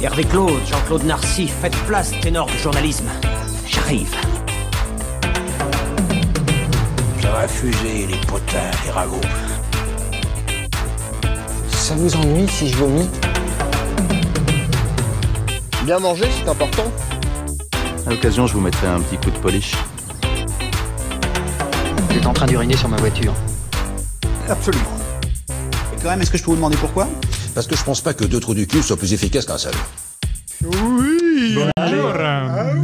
Hervé Claude, Jean-Claude Narcy, faites place, ténor du journalisme. J'arrive. Ça va fuser les potins, les ragots. Ça vous ennuie si je vomis Bien manger, c'est important. À l'occasion, je vous mettrai un petit coup de polish. Vous êtes en train d'uriner sur ma voiture. Absolument. Et quand même, est-ce que je peux vous demander pourquoi? Parce que je pense pas que deux trous du cul soient plus efficaces qu'un seul.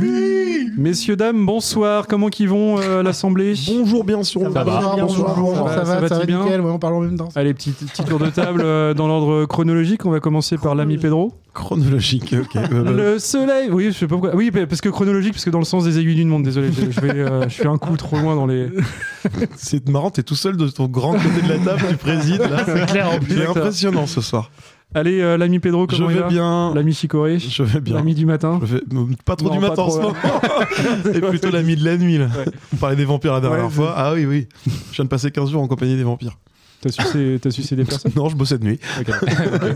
Oui Messieurs, dames, bonsoir. Comment qu'ils vont euh, l'Assemblée? Bonjour, bien sûr. Ça va Bonjour, bonjour. Ça va, ça va, bien? nickel, ouais, on parle en même temps. Allez, petit, petit tour de table euh, dans l'ordre chronologique. On va commencer par l'ami Pedro. Chronologique, ok. Euh, Le soleil, oui, je sais pas pourquoi. Oui, parce que chronologique, parce que dans le sens des aiguilles d'une montre. Désolé, je, je vais, euh, je fais un coup trop loin dans les. C'est marrant, t'es tout seul de ton grand côté de la table, tu présides là. C'est clair, en plus. C'est impressionnant ce soir. Allez, euh, l'ami Pedro, Je comment il vais va bien. L'ami Chicoré. Je vais bien. L'ami du matin. Je vais- Pas trop Non, du pas matin en ce moment. Et plutôt l'ami de la nuit là. On parlait des vampires la dernière Ouais, fois. Ah oui, oui. Je viens de passer 15 jours en compagnie des vampires. T'as sucé, t'as sucé des personnes Non, je bossais de nuit. Ok. Ok.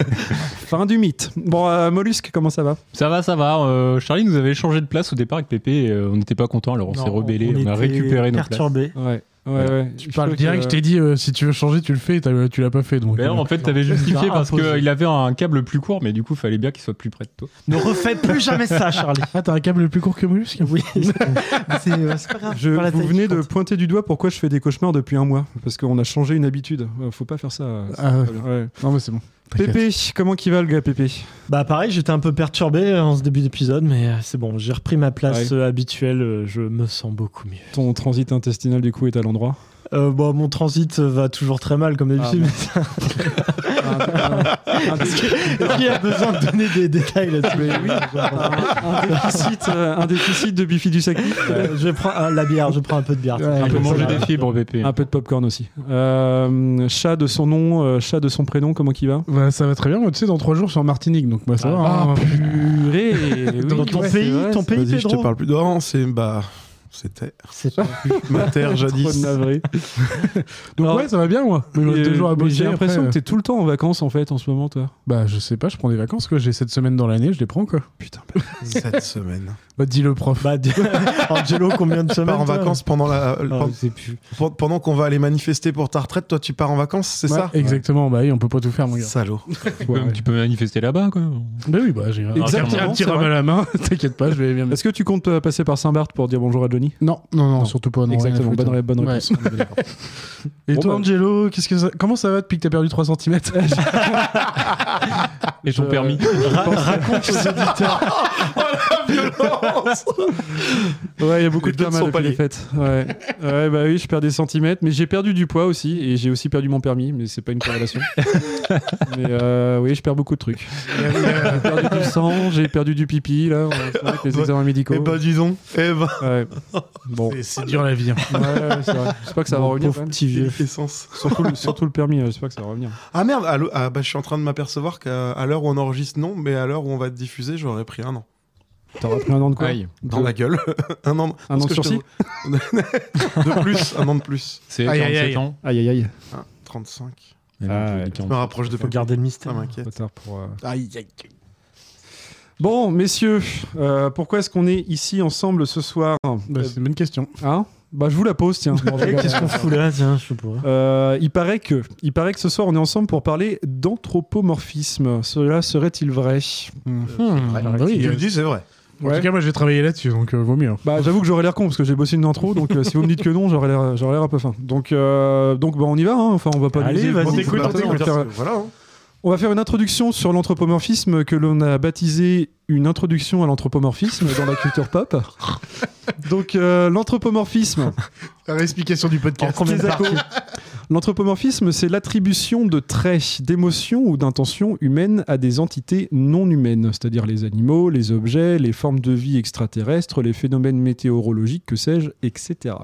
Fin du mythe. Bon, euh, Mollusque, comment ça va Ça va, ça va. Euh, Charlie nous avait changé de place au départ avec Pépé et euh, on n'était pas content, alors on Non, s'est rebellé, on, a récupéré nos places. perturbés. Ouais. Ouais, ouais. Tu Je parles direct, que- je t'ai dit euh, si tu veux changer, tu le fais, t'as- tu l'as pas fait donc. Mais euh, en fait, t'avais justifié parce qu'il avait un câble plus court, mais du coup, fallait bien qu'il soit plus près de toi. Ne refais plus jamais ça, Charlie. Ah, t'as un câble plus court que Mollusque Oui, c'est euh, c'est pas grave. Je, pas la vous taille venez de compte. pointer du doigt pourquoi je fais des cauchemars depuis un mois. Parce qu'on a changé une habitude. Euh, Faut pas faire ça. Ah, ouais. Ouais. Non, mais c'est bon. Pépé, comment qui va le gars Pépé? Bah pareil, j'étais un peu perturbé euh, en ce début d'épisode, mais euh, c'est bon, j'ai repris ma place Ouais. euh, habituelle, je me sens beaucoup mieux. Ton transit intestinal du coup est à l'endroit? Euh, bon, mon transit va toujours très mal comme d'habitude, Ah, mais Est-ce est-ce qu'il y a besoin de donner des détails là-dessus Mais oui. un, déficit, euh, un déficit de bifidus actif. Euh, Je prends euh, la bière, je prends un peu de bière. Ouais, Un peu manger des fibres, Pépé. Un peu de popcorn aussi. Euh, chat de son nom, euh, chat de son prénom, comment qui va ça va très bien. Moi, tu sais, dans 3 jours, je suis en Martinique, donc ça va. Ah, hein. purée Dans Oui, ton ouais, pays, vrai, ton pays, Vas-y, je te Pedro parle plus. Non, c'est. Bah. C'était C'est pas ma terre Trop jadis. navré. Donc, Alors, ouais, ça va bien, moi. J'ai l'impression après, que t'es tout le temps en vacances en fait en ce moment, toi. euh, Bah, je sais pas, je prends des vacances, quoi. J'ai cette semaine dans l'année, je les prends, quoi. Putain. Cette semaine. Bah, dis-le, prof. Bah, dis- Angelo, combien de semaines pars en toi vacances pendant la. Ah, pendant- je sais plus. Pendant pendant qu'on va aller manifester pour ta retraite, toi tu pars en vacances, c'est Ouais, ça? Exactement, bah oui, on peut pas tout faire, mon gars. Salaud. Tu peux, tu peux manifester là-bas, quoi. Bah oui, bah j'ai un Exactement, un petit vrai. à la main, t'inquiète pas, je vais bien. Est-ce que tu comptes euh, passer par Saint-Barth pour dire bonjour à Johnny Non, non, non, surtout pas. Non, Exactement, bonne, foutre. bonne réponse. Et Bon, toi, bah. Angelo, qu'est-ce que ça- comment ça va depuis que t'as perdu 3 cm Et ton Je- permis? Ra- raconte aux auditeurs. Ouais, il y a beaucoup Les de deux ne sont pas les liés. fêtes. Ouais. ouais, bah oui, je perds des centimètres, mais j'ai perdu du poids aussi, et j'ai aussi perdu mon permis, mais c'est pas une corrélation. mais euh, oui, je perds beaucoup de trucs. J'ai perdu du sang, j'ai perdu du pipi, là, on va avec les examens médicaux. Eh bah, dis donc. Eh bah. Ouais. Bon. C'est- dur la vie. hein. Ouais, ouais, c'est vrai. J'espère que ça va Mon revenir. pauvre quand même. petit vieux. Essence. Surtout, le, surtout le permis, euh, j'espère que ça va revenir. Ah merde, ah, bah, je suis en train de m'apercevoir qu'à à l'heure où on enregistre, non, mais à l'heure où on va te diffuser, j'aurais pris un an. T'auras pris un an de quoi Aïe. Dans la gueule. un an. Un an parce de que je te- de plus, un an de plus. C'est Aïe, aïe, 47 aïe. ans. Aïe, aïe, aïe. Ah, 35. Ah, ouais. Je me rapproche de Faut garder le mystère. M'inquiète. Trop tard pour, euh, Aïe, aïe. Bon, messieurs, euh, pourquoi est-ce qu'on est ici ensemble ce soir Bah, c'est une bonne question. Hein Bah, je vous la pose, tiens. Qu'est-ce qu'on fout là Tiens, je pas. Euh, il paraît que, il paraît que ce soir on est ensemble pour parler d'anthropomorphisme. Cela serait-il vrai? Hmm. Ah oui, tu le dis, c'est vrai. En Ouais. tout cas, moi, je vais travailler là-dessus, donc euh, vaut mieux. Bah, j'avoue que j'aurais l'air con parce que j'ai bossé une intro, donc euh, si vous me dites que non, j'aurais l'air, j'aurais l'air un peu fin. Donc, euh, donc bah, on y va. hein. Enfin, on va pas. Allez, vas-y, on t'écoute, faire- Voilà. hein. On va faire une introduction sur l'anthropomorphisme que l'on a baptisé une introduction à l'anthropomorphisme dans la culture pop. Donc euh, l'anthropomorphisme, La réexplication du podcast. L'anthropomorphisme, c'est l'attribution de traits, d'émotions ou d'intentions humaines à des entités non humaines, c'est-à-dire les animaux, les objets, les formes de vie extraterrestres, les phénomènes météorologiques, que sais-je, etc.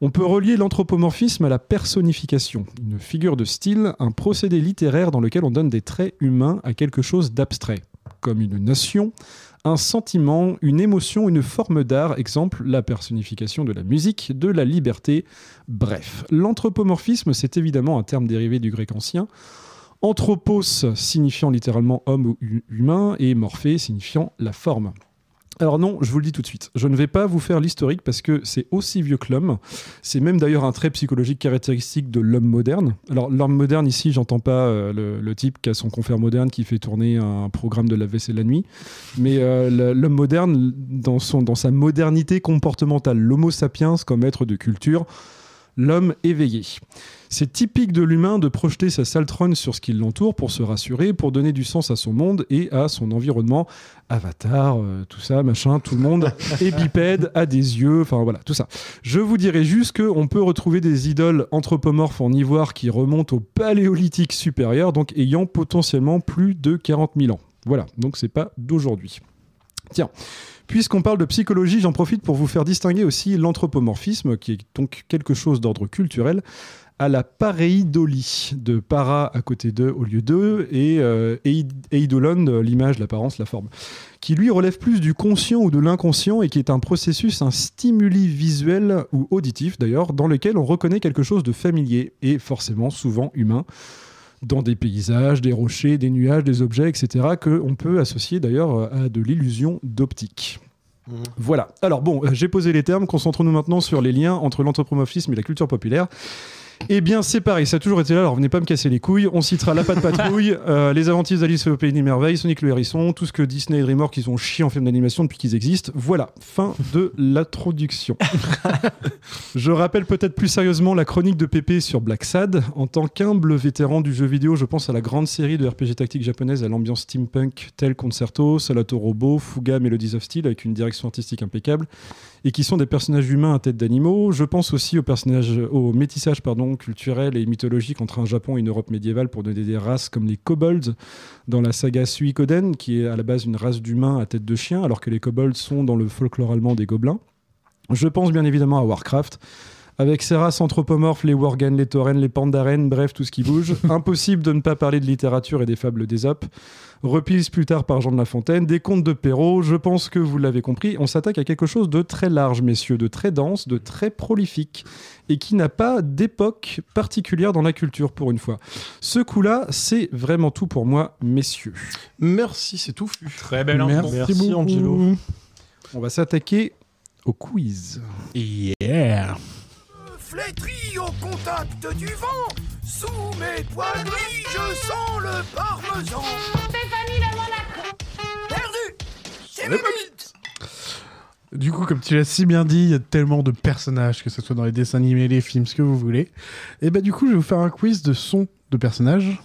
On peut relier l'anthropomorphisme à la personnification, une figure de style, un procédé littéraire dans lequel on donne des traits humains à quelque chose d'abstrait, comme une nation, un sentiment, une émotion, une forme d'art, exemple la personnification de la musique, de la liberté. Bref, l'anthropomorphisme, c'est évidemment un terme dérivé du grec ancien. Anthropos signifiant littéralement homme ou hu- humain et morphée signifiant la forme. Alors non, je vous le dis tout de suite, je ne vais pas vous faire l'historique parce que c'est aussi vieux que l'homme. C'est même d'ailleurs un trait psychologique caractéristique de l'homme moderne. Alors l'homme moderne ici, j'entends pas euh, le, type qui a son confrère moderne qui fait tourner un programme de la vaisselle la nuit, mais euh, l'homme moderne dans, son, dans sa modernité comportementale, l'homo sapiens comme être de culture, l'homme éveillé. C'est typique de l'humain de projeter sa saltronne sur ce qui l'entoure pour se rassurer, pour donner du sens à son monde et à son environnement. Avatar, euh, tout ça, machin, tout le monde est bipède, a des yeux, enfin voilà, tout ça. Je vous dirais juste qu'on peut retrouver des idoles anthropomorphes en ivoire qui remontent au paléolithique supérieur, donc ayant potentiellement plus de 40 000 ans. Voilà, donc c'est pas d'aujourd'hui. Tiens, puisqu'on parle de psychologie, j'en profite pour vous faire distinguer aussi l'anthropomorphisme, qui est donc quelque chose d'ordre culturel, à la pareidolie, de para à côté de au lieu de, et euh, eid- eidolon, euh, l'image, l'apparence, la forme, qui lui relève plus du conscient ou de l'inconscient et qui est un processus, un stimuli visuel ou auditif d'ailleurs, dans lequel on reconnaît quelque chose de familier et forcément souvent humain dans des paysages, des rochers, des nuages, des objets, etc., qu'on peut associer d'ailleurs à de l'illusion d'optique. Voilà. Alors bon, euh, j'ai posé les termes, concentrons-nous maintenant sur les liens entre l'anthropomorphisme et la culture populaire. Eh bien, c'est pareil, ça a toujours été là, alors venez pas me casser les couilles. On citera La Patte Patrouille, euh, Les Aventures d'Alice au Pays des Merveilles, Sonic le Hérisson, tout ce que Disney et DreamWorks ils ont chié en film d'animation depuis qu'ils existent. Voilà, fin de l'introduction. je rappelle peut-être plus sérieusement la chronique de Pépé sur Black Sad. En tant qu'humble vétéran du jeu vidéo, je pense à la grande série de RPG tactique japonaise à l'ambiance steampunk, tel Concerto, Salato Robo, Fuga, Melodies of Steel, avec une direction artistique impeccable et qui sont des personnages humains à tête d'animaux. Je pense aussi aux personnages, au métissage pardon, culturel et mythologique entre un Japon et une Europe médiévale pour donner des races comme les kobolds dans la saga Suikoden, qui est à la base une race d'humains à tête de chien, alors que les kobolds sont dans le folklore allemand des gobelins. Je pense bien évidemment à Warcraft. Avec ses races anthropomorphes, les Worgen, les Tauren, les Pandaren, bref, tout ce qui bouge. Impossible de ne pas parler de littérature et des fables d'Ésope. Reprise plus tard par Jean de La Fontaine, des contes de Perrault. Je pense que vous l'avez compris, on s'attaque à quelque chose de très large, messieurs, de très dense, de très prolifique, et qui n'a pas d'époque particulière dans la culture, pour une fois. Ce coup-là, c'est vraiment tout pour moi, messieurs. Merci, c'est tout. Très belle intro. Merci, Angelo. On va s'attaquer au quiz. Yeah. Flétri au contact du vent, sous mes poils gris, je sens le parmesan. Stéphanie Monaco. Perdu C'est buts Du coup, comme tu l'as si bien dit, il y a tellement de personnages, que ce soit dans les dessins animés, les films, ce que vous voulez. Et bah du coup, je vais vous faire un quiz de son de personnages.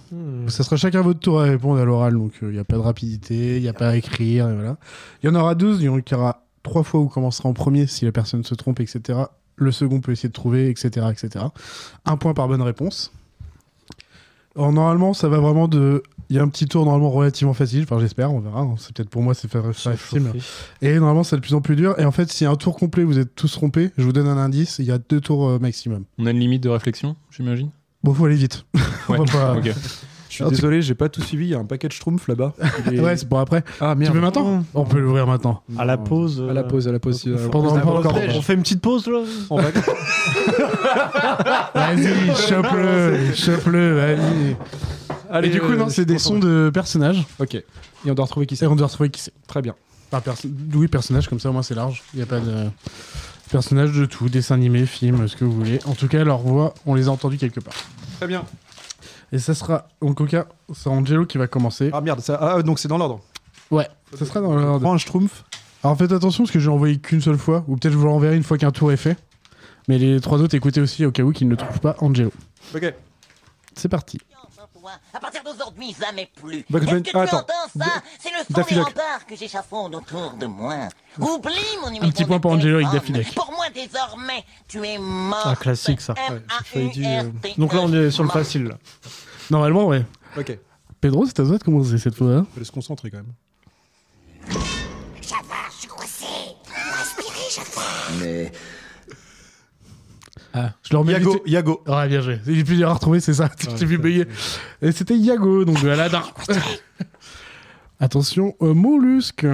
Ça sera chacun votre tour à répondre à l'oral, donc il n'y a pas de rapidité, il n'y a pas à écrire, et voilà. Il y en aura 12, il y en aura trois fois où commencera en premier si la personne se trompe, etc. Le second peut essayer de trouver, etc., etc. Un point par bonne réponse. Alors, normalement, ça va vraiment de... Il y a un petit tour normalement relativement facile, enfin j'espère, on verra. hein. C'est peut-être pour moi, c'est fa- facile. mais- et normalement, c'est de plus en plus dur. Et en fait, si un tour complet, vous êtes tous trompés, je vous donne un indice, il y a deux tours euh, maximum. On a une limite de réflexion, j'imagine? Bon, faut aller vite. Ouais, On va pas- ok. Je suis désolé, j'ai pas tout suivi. Il y a un paquet de schtroumpfs là-bas. Est- Ouais, c'est pour après. Ah Tu merde. veux maintenant On peut l'ouvrir maintenant. À la pause. À la pause, à la pause. euh, Pendant- on- pendant- encore- On fait une petite pause là on va- Vas-y, chope-le, chope-le, vas-y. Allez, Et du coup, euh, non, je c'est des sons de personnages. Ok. Et on doit retrouver qui Et c'est. on doit retrouver qui c'est. Très bien. Enfin, perso- oui, personnage, comme ça, au moins c'est large. Il n'y a pas de. Personnages de tout, dessins animés, films, ce que vous voulez. En tout cas, leur voix, on les a entendus quelque part. Très bien. Et ça sera, donc au cas, c'est Angelo qui va commencer. Ah merde, ça... ah, donc c'est dans l'ordre. Ouais, ça sera dans l'ordre. Prends un schtroumpf. Alors faites attention parce que je l'ai envoyé qu'une seule fois, ou peut-être je vous l'enverrai une fois qu'un tour est fait. Mais les trois autres, écoutez aussi au cas où qu'ils ne trouvent pas Angelo. Ok. C'est parti. À partir d'aujourd'hui, jamais plus. Bugs Est-ce Bunny- que tu attends. entends ça C'est le son Daffy des Duck. remparts que j'échafaude autour de moi. Oublie mon numéro petit de point pour Angelo avec téléphone. Daffy Duck. Pour moi, désormais, tu es mort. Ah, classique, ça. Ouais, j'ai failli dire, euh. Donc là, on est sur le facile. Là. Normalement, ouais. Ok. Pedro, c'est à toi de commencer cette fois. hein Faut se concentrer quand même. Ça va, je suis coincé. Je vais. Mais Ah, je le remets Yago, vite- Yago. Ouais, bien joué. Il est plus dur à retrouver, c'est ça. J'ai vu bugger. Et c'était Yago, donc de Aladdin. Attention, euh, mollusque.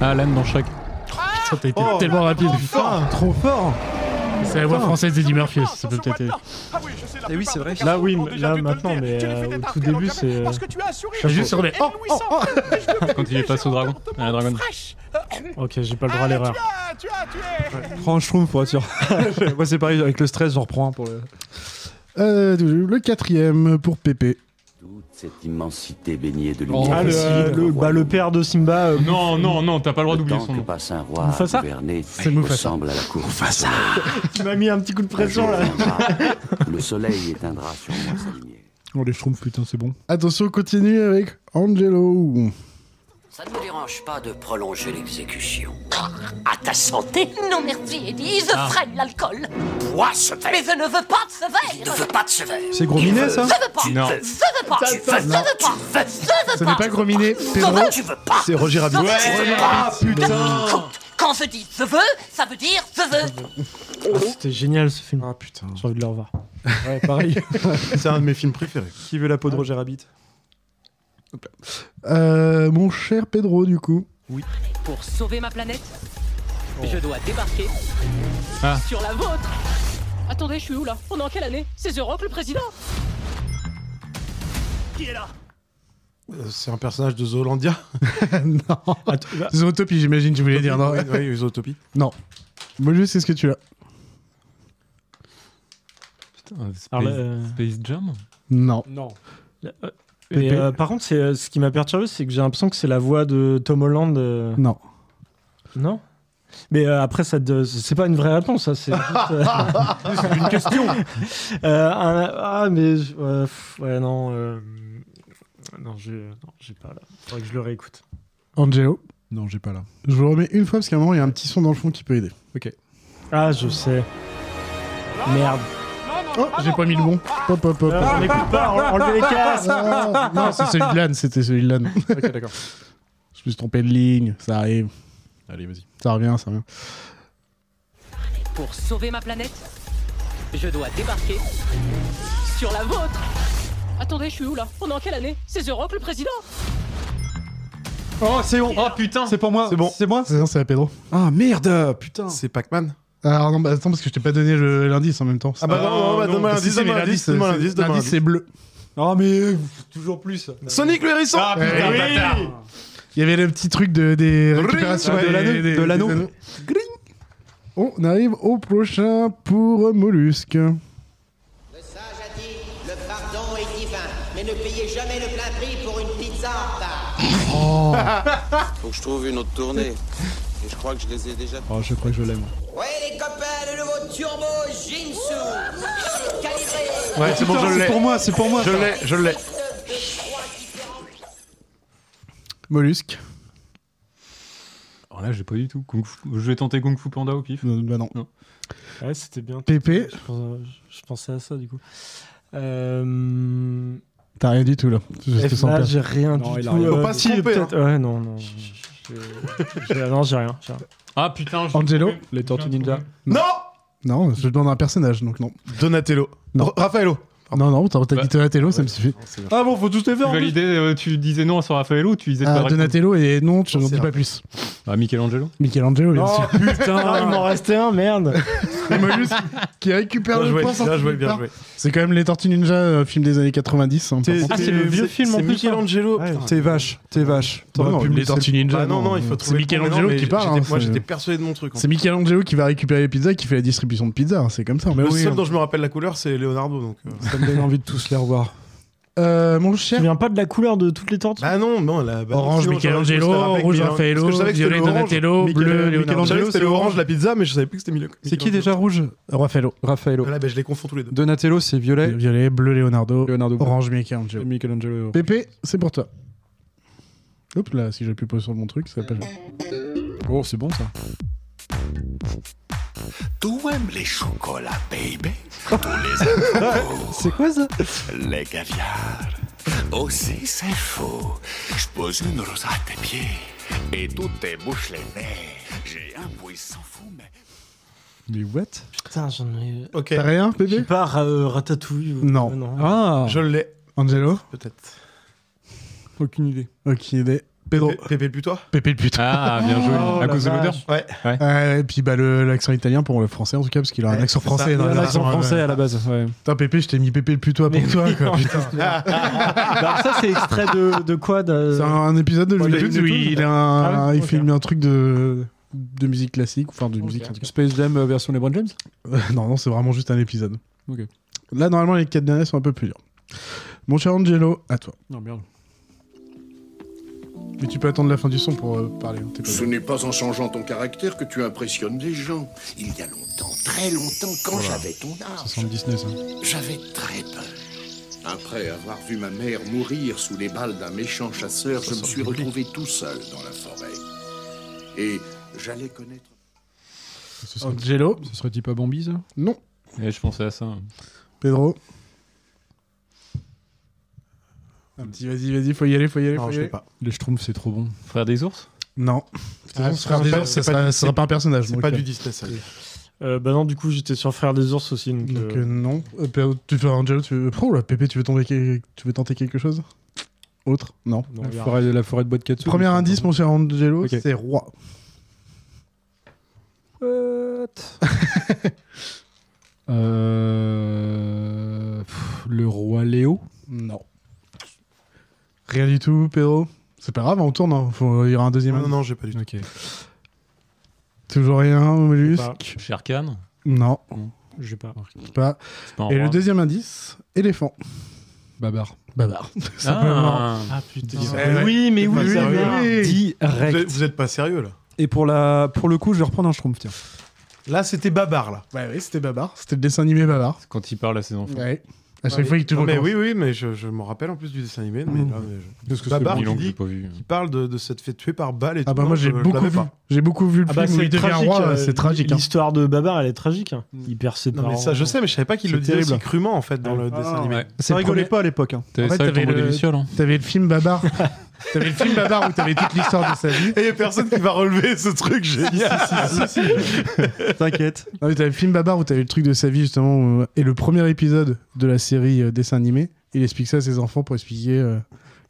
Ah, Alan dans chaque. Ça, t'as été Oh, tellement rapide. Trop fort C'est la voix française d'Eddie Murphy, ça peut peut-être aider. Et oui, c'est vrai. Là, oui, là, maintenant, mais euh, au tout début, c'est. euh, C'est juste sur les. Oh, oh, oh. Quand il est face au dragon. À la dragonne. Ok, j'ai pas le droit à l'erreur. Prends un schtroumpf pour être sûr. Moi, c'est pareil, avec le stress, j'en reprends un pour le. Euh, le quatrième pour Pépé. Toute cette immensité baignée de Ah, lumière. le, euh, le, bah, le père de Simba. euh, Non, non, non, t'as pas le droit d'oublier son nom. passe un roi Mufasa? à gouverner C'est Mufasa. ressemble à la cour. Mufasa. tu m'as mis un petit coup de pression là. Le soleil éteindra sur moi sa lumière. Oh, les schtroumpfs, putain, c'est bon. Attention, on continue avec Angelo. Ça ne me dérange pas de prolonger l'exécution. À ta santé Non merci, Eddie, je freine l'alcool. Bois ce verre Mais je ne veux pas de ce Je ne verre. veux pas de ce verre C'est gros minet, ça Je veux pas. Non. Je veux pas. Je veux pas. Je veux pas. Je veux Ce n'est pas Grominet, Pedro. veux. Tu veux pas C'est Roger Rabbit. Ah putain Quand je dis je veux, ça veut dire je veux. Ah, C'était génial ce film. Ah putain. J'ai envie de le revoir. Ouais, pareil. C'est un de mes films préférés. Qui veut la peau de Roger Rabbit? Euh, mon cher Pedro, du coup. Pour sauver ma planète, je dois débarquer Ah. sur la vôtre. Attendez, je suis où là? On est en quelle année? C'est The Rock le président? Qui est là? Euh, C'est un personnage de Zoolandia. non. Attends, bah, Zootopie, j'imagine, tu voulais dire, non? Oui, oui, Zootopie. Non. Moi, je sais ce que tu as. Putain, Space, alors, euh, Space Jam? Non. Non. Et, euh, par contre, c'est, euh, ce qui m'a perturbé, c'est que j'ai l'impression que c'est la voix de Tom Holland. euh, Non. Non Mais euh, après, ça te- c'est pas une vraie réponse, ça. C'est juste, euh, Une question. euh, un- ah, mais. je- ouais, pff, ouais, non. euh, Non, j'ai non, j'ai pas là. Faudrait que je le réécoute. Angelo. Non, j'ai pas là. Je vous remets une fois parce qu'à un moment, il y a un petit son dans le fond qui peut aider. Ah, je sais. Merde. Oh, j'ai pas mis le bon. Hop, hop, hop. On n'écoute pas, en- enlevez les casques. Ah, non, c'est celui de l'âne, c'était celui de l'âne. ok, d'accord. Je me suis trompé de ligne, ça arrive. Allez, vas-y. Ça revient, ça revient. Pour sauver ma planète, je dois débarquer sur la vôtre. Attendez, je suis où là? On est en quelle année? C'est The Rock le président? Oh, c'est bon. Oh putain C'est pour moi. C'est bon. C'est moi? C'est c'est à Pedro. Ah merde, putain. C'est Pac-Man. Alors non, bah, attends, parce que je t'ai pas donné le- l'indice en même temps. Ah bah non, non, bah, donne-moi Si, l'indice, si, donne-moi mais l'indice, donne-moi c'est- l'indice, donne-moi L'indice, c'est bleu. Ah, mais euh, toujours plus. Sonic le hérisson Ah putain, Eh oui. bâtard. Il y avait le petit truc de, des récupérations ouais, de l'anneau. des- des- de l'anneau. anneaux. On arrive au prochain pour Mollusque. Le sage a dit le pardon est divin, mais ne payez jamais le plein prix pour une pizza en retard. Faut que je trouve une autre tournée. Et je crois que je les ai déjà. Oh, je crois que je l'aime. Ouais les copains, le nouveau turbo Jinsu. Calibré. Ouais, c'est bon, je C'est l'ai. pour moi, c'est pour moi. Je l'ai, je l'ai. Mollusque. Alors là, j'ai pas du tout. Kung Fu- Je vais tenter Kung Fu Panda au pif. Euh, bah non. Ouais, c'était bien. Pépé. Je, pense- je pensais à ça du coup. Euh... T'as rien du tout là. Je te F, sens là, pas. j'ai rien Non, du il a tout. rien. Faut pas s'y si, tromper, peut-être- Ouais, non, non. J'ai- j'ai- Non, j'ai rien. j'ai rien. Ah putain, je- Angelo. Les Tortues Ninja. Non Non, je demande un personnage, donc non. Donatello. Non. R- Raffaello. Non, non, t'as t'as Bah, dit Donatello, ça me suffit. Ah bon, faut tous les Tu faire. plus. validais, euh, tu disais non sur Raffaello ou tu disais Ah, pas Donatello et non, tu n'en C'est dis pas plus. Ah, Michelangelo Michelangelo, bien Oh sûr. putain, il m'en restait un, merde. Et Mollusque qui récupère Bien le point sans bien joué, nulle bien part. joué. C'est quand même les Tortues Ninja, euh, film des années 90. hein. Ah, c'est le vieux film, en C'est plus, Michelangelo. T'es vache, t'es vache. Les Tortues Ninja. Bah non, non, il faut C'est trouver. le Michelangelo qui parle. j'étais- hein, Moi, c'est- j'étais persuadé de mon truc. C'est Michelangelo qui va récupérer les pizzas et qui fait la distribution de pizzas, c'est comme ça. Le seul dont je me rappelle la couleur, c'est Leonardo. Donc, euh. Ça me donne envie de tous les revoir. Euh, mon Tu cher. te souviens pas de la couleur de toutes les tortues Bah non, non, la. bah, Orange sinon, je Michelangelo, rouge Raffaello, je violet. Donatello, bleu Je savais Leonardo. que c'était le orange, la pizza, mais je savais plus que c'était Milo. C'est qui déjà rouge? Raffaello. Raffaello. Voilà, bah, je les confonds tous les deux. Donatello, c'est violet. Violet, bleu Leonardo, Leonardo. orange Michelangelo. Michelangelo. Pépé, c'est pour toi. Hop là, si j'ai pu poser sur mon truc, ça va pas Oh, c'est bon ça. Tu aimes les chocolats, baby? C'est quoi ça? Les caviars. Aussi, c'est faux. Je pose une rose à tes pieds et tout te bouche les nez. J'ai un puissant fou, mais. Mais what? Putain, j'en ai. Ok. T'as rien, sais pas, euh, Ratatouille. ou- Non. euh, non. Ah Je l'ai, Angelo? Peut-être. Aucune idée. Aucune idée. Pedro. Pépé le putois Pépé le putois. Ah, bien joué. Oh, à cause de l'odeur. Ouais. Et puis bah, le- l'accent italien pour le français en tout cas, parce qu'il a un accent français. Un version, accent français à la base. Ouais. Putain, Pépé, je t'ai mis Pépé le putois pour Mais toi. oui, quoi, putain. Bah, alors ça, c'est extrait de, de quoi de... C'est un, un épisode de Ouais, où Tunes. il, a un- Ah ouais, il ok. filme un truc de, de musique classique, enfin de musique. Space Jam euh, version LeBron James Euh, non, non, c'est vraiment juste un épisode. Ok. Là, normalement, les quatre derniers sont un peu plus durs. Mon cher Angelo, à toi. Non, merde. Mais tu peux attendre la fin du son pour euh, parler. hein, pas Ce n'est pas en changeant ton caractère que tu impressionnes les gens. Il y a longtemps, très longtemps, quand Voilà. j'avais ton âge, 79, ça. j'avais très peur. Après avoir vu ma mère mourir sous les balles d'un méchant chasseur, je me suis retrouvé tout seul dans la forêt. Et j'allais connaître... Ce serait, Angelo? ce serait type à Bambi, ça? Non. Ouais, je pensais à ça. Pedro? Un petit, vas-y, vas-y, faut y aller, faut y aller, Non, faut y je aller. sais pas. Les Schtroumpfs, c'est trop bon. Frère des ours? Non. Ah, Ah, frère des ours, c'est ça pas sera, du- ça sera pas un personnage. C'est donc, pas euh, du Disney, ça. Euh, bah non, du coup, j'étais sur Frère des ours aussi. Donc, Donc euh, euh, non. Euh, Pedro, tu fais Angelo, tu veux... Oh là, Pépé, tu veux, tomber... tu veux tenter quelque chose? Autre? Non. non, La regarde. forêt, la forêt de bois de Katsu. Premier indice, mon cher Angelo, Ok. c'est roi. What? Euh... pff, Le roi Léo? Non. Rien du tout, Pedro. C'est pas grave, on tourne. hein. Faut... Il y aura un deuxième Non, non, j'ai pas du tout. Toujours rien, mollusque. pas. Sherkan Non, J'ai pas. Et le deuxième indice, éléphant. Babar. Babar. Ah, Ah putain. Eh oui, mais oui, oui, oui. Vous êtes, Direct. vous êtes pas sérieux là Et pour, la... pour le coup, je vais reprendre un Schtroumpf, tiens. Là, c'était Babar là. Ouais, oui, c'était Babar. C'était le dessin animé Babar. quand il parle à ses enfants. Ouais. À chaque fois qu'il te mais oui, oui, mais je, je me rappelle en plus du dessin animé. Mais Mm. là, mais je- Parce que Babar, c'est il dit vu. qui parle de, de s'être fait tuer par balle et Ah tout. bah Non, moi j'ai je beaucoup l'avais vu. pas. J'ai beaucoup vu le Ah bah film où c'est il devient roi, euh, c'est tragique. hein. L'histoire de Babar, elle est tragique. hein. Il perd ses Non, parents. mais ça, je sais, mais je savais pas qu'il C'est le disait aussi terrible. crûment en fait dans le Ah, dessin animé. Ouais. Ça rigolait premier- pas à l'époque. Hein. T'avais En fait, ça avec t'avais ton le- le... Luciole, hein T'avais le film Babar. T'avais le film Babar où t'avais toute l'histoire de sa vie. Et il y a personne qui va relever ce truc génial. T'inquiète. Non, mais t'avais le film Babar où t'avais le truc de sa vie justement. où- Et le premier épisode de la série euh, dessin animé, il explique ça à ses enfants pour expliquer euh,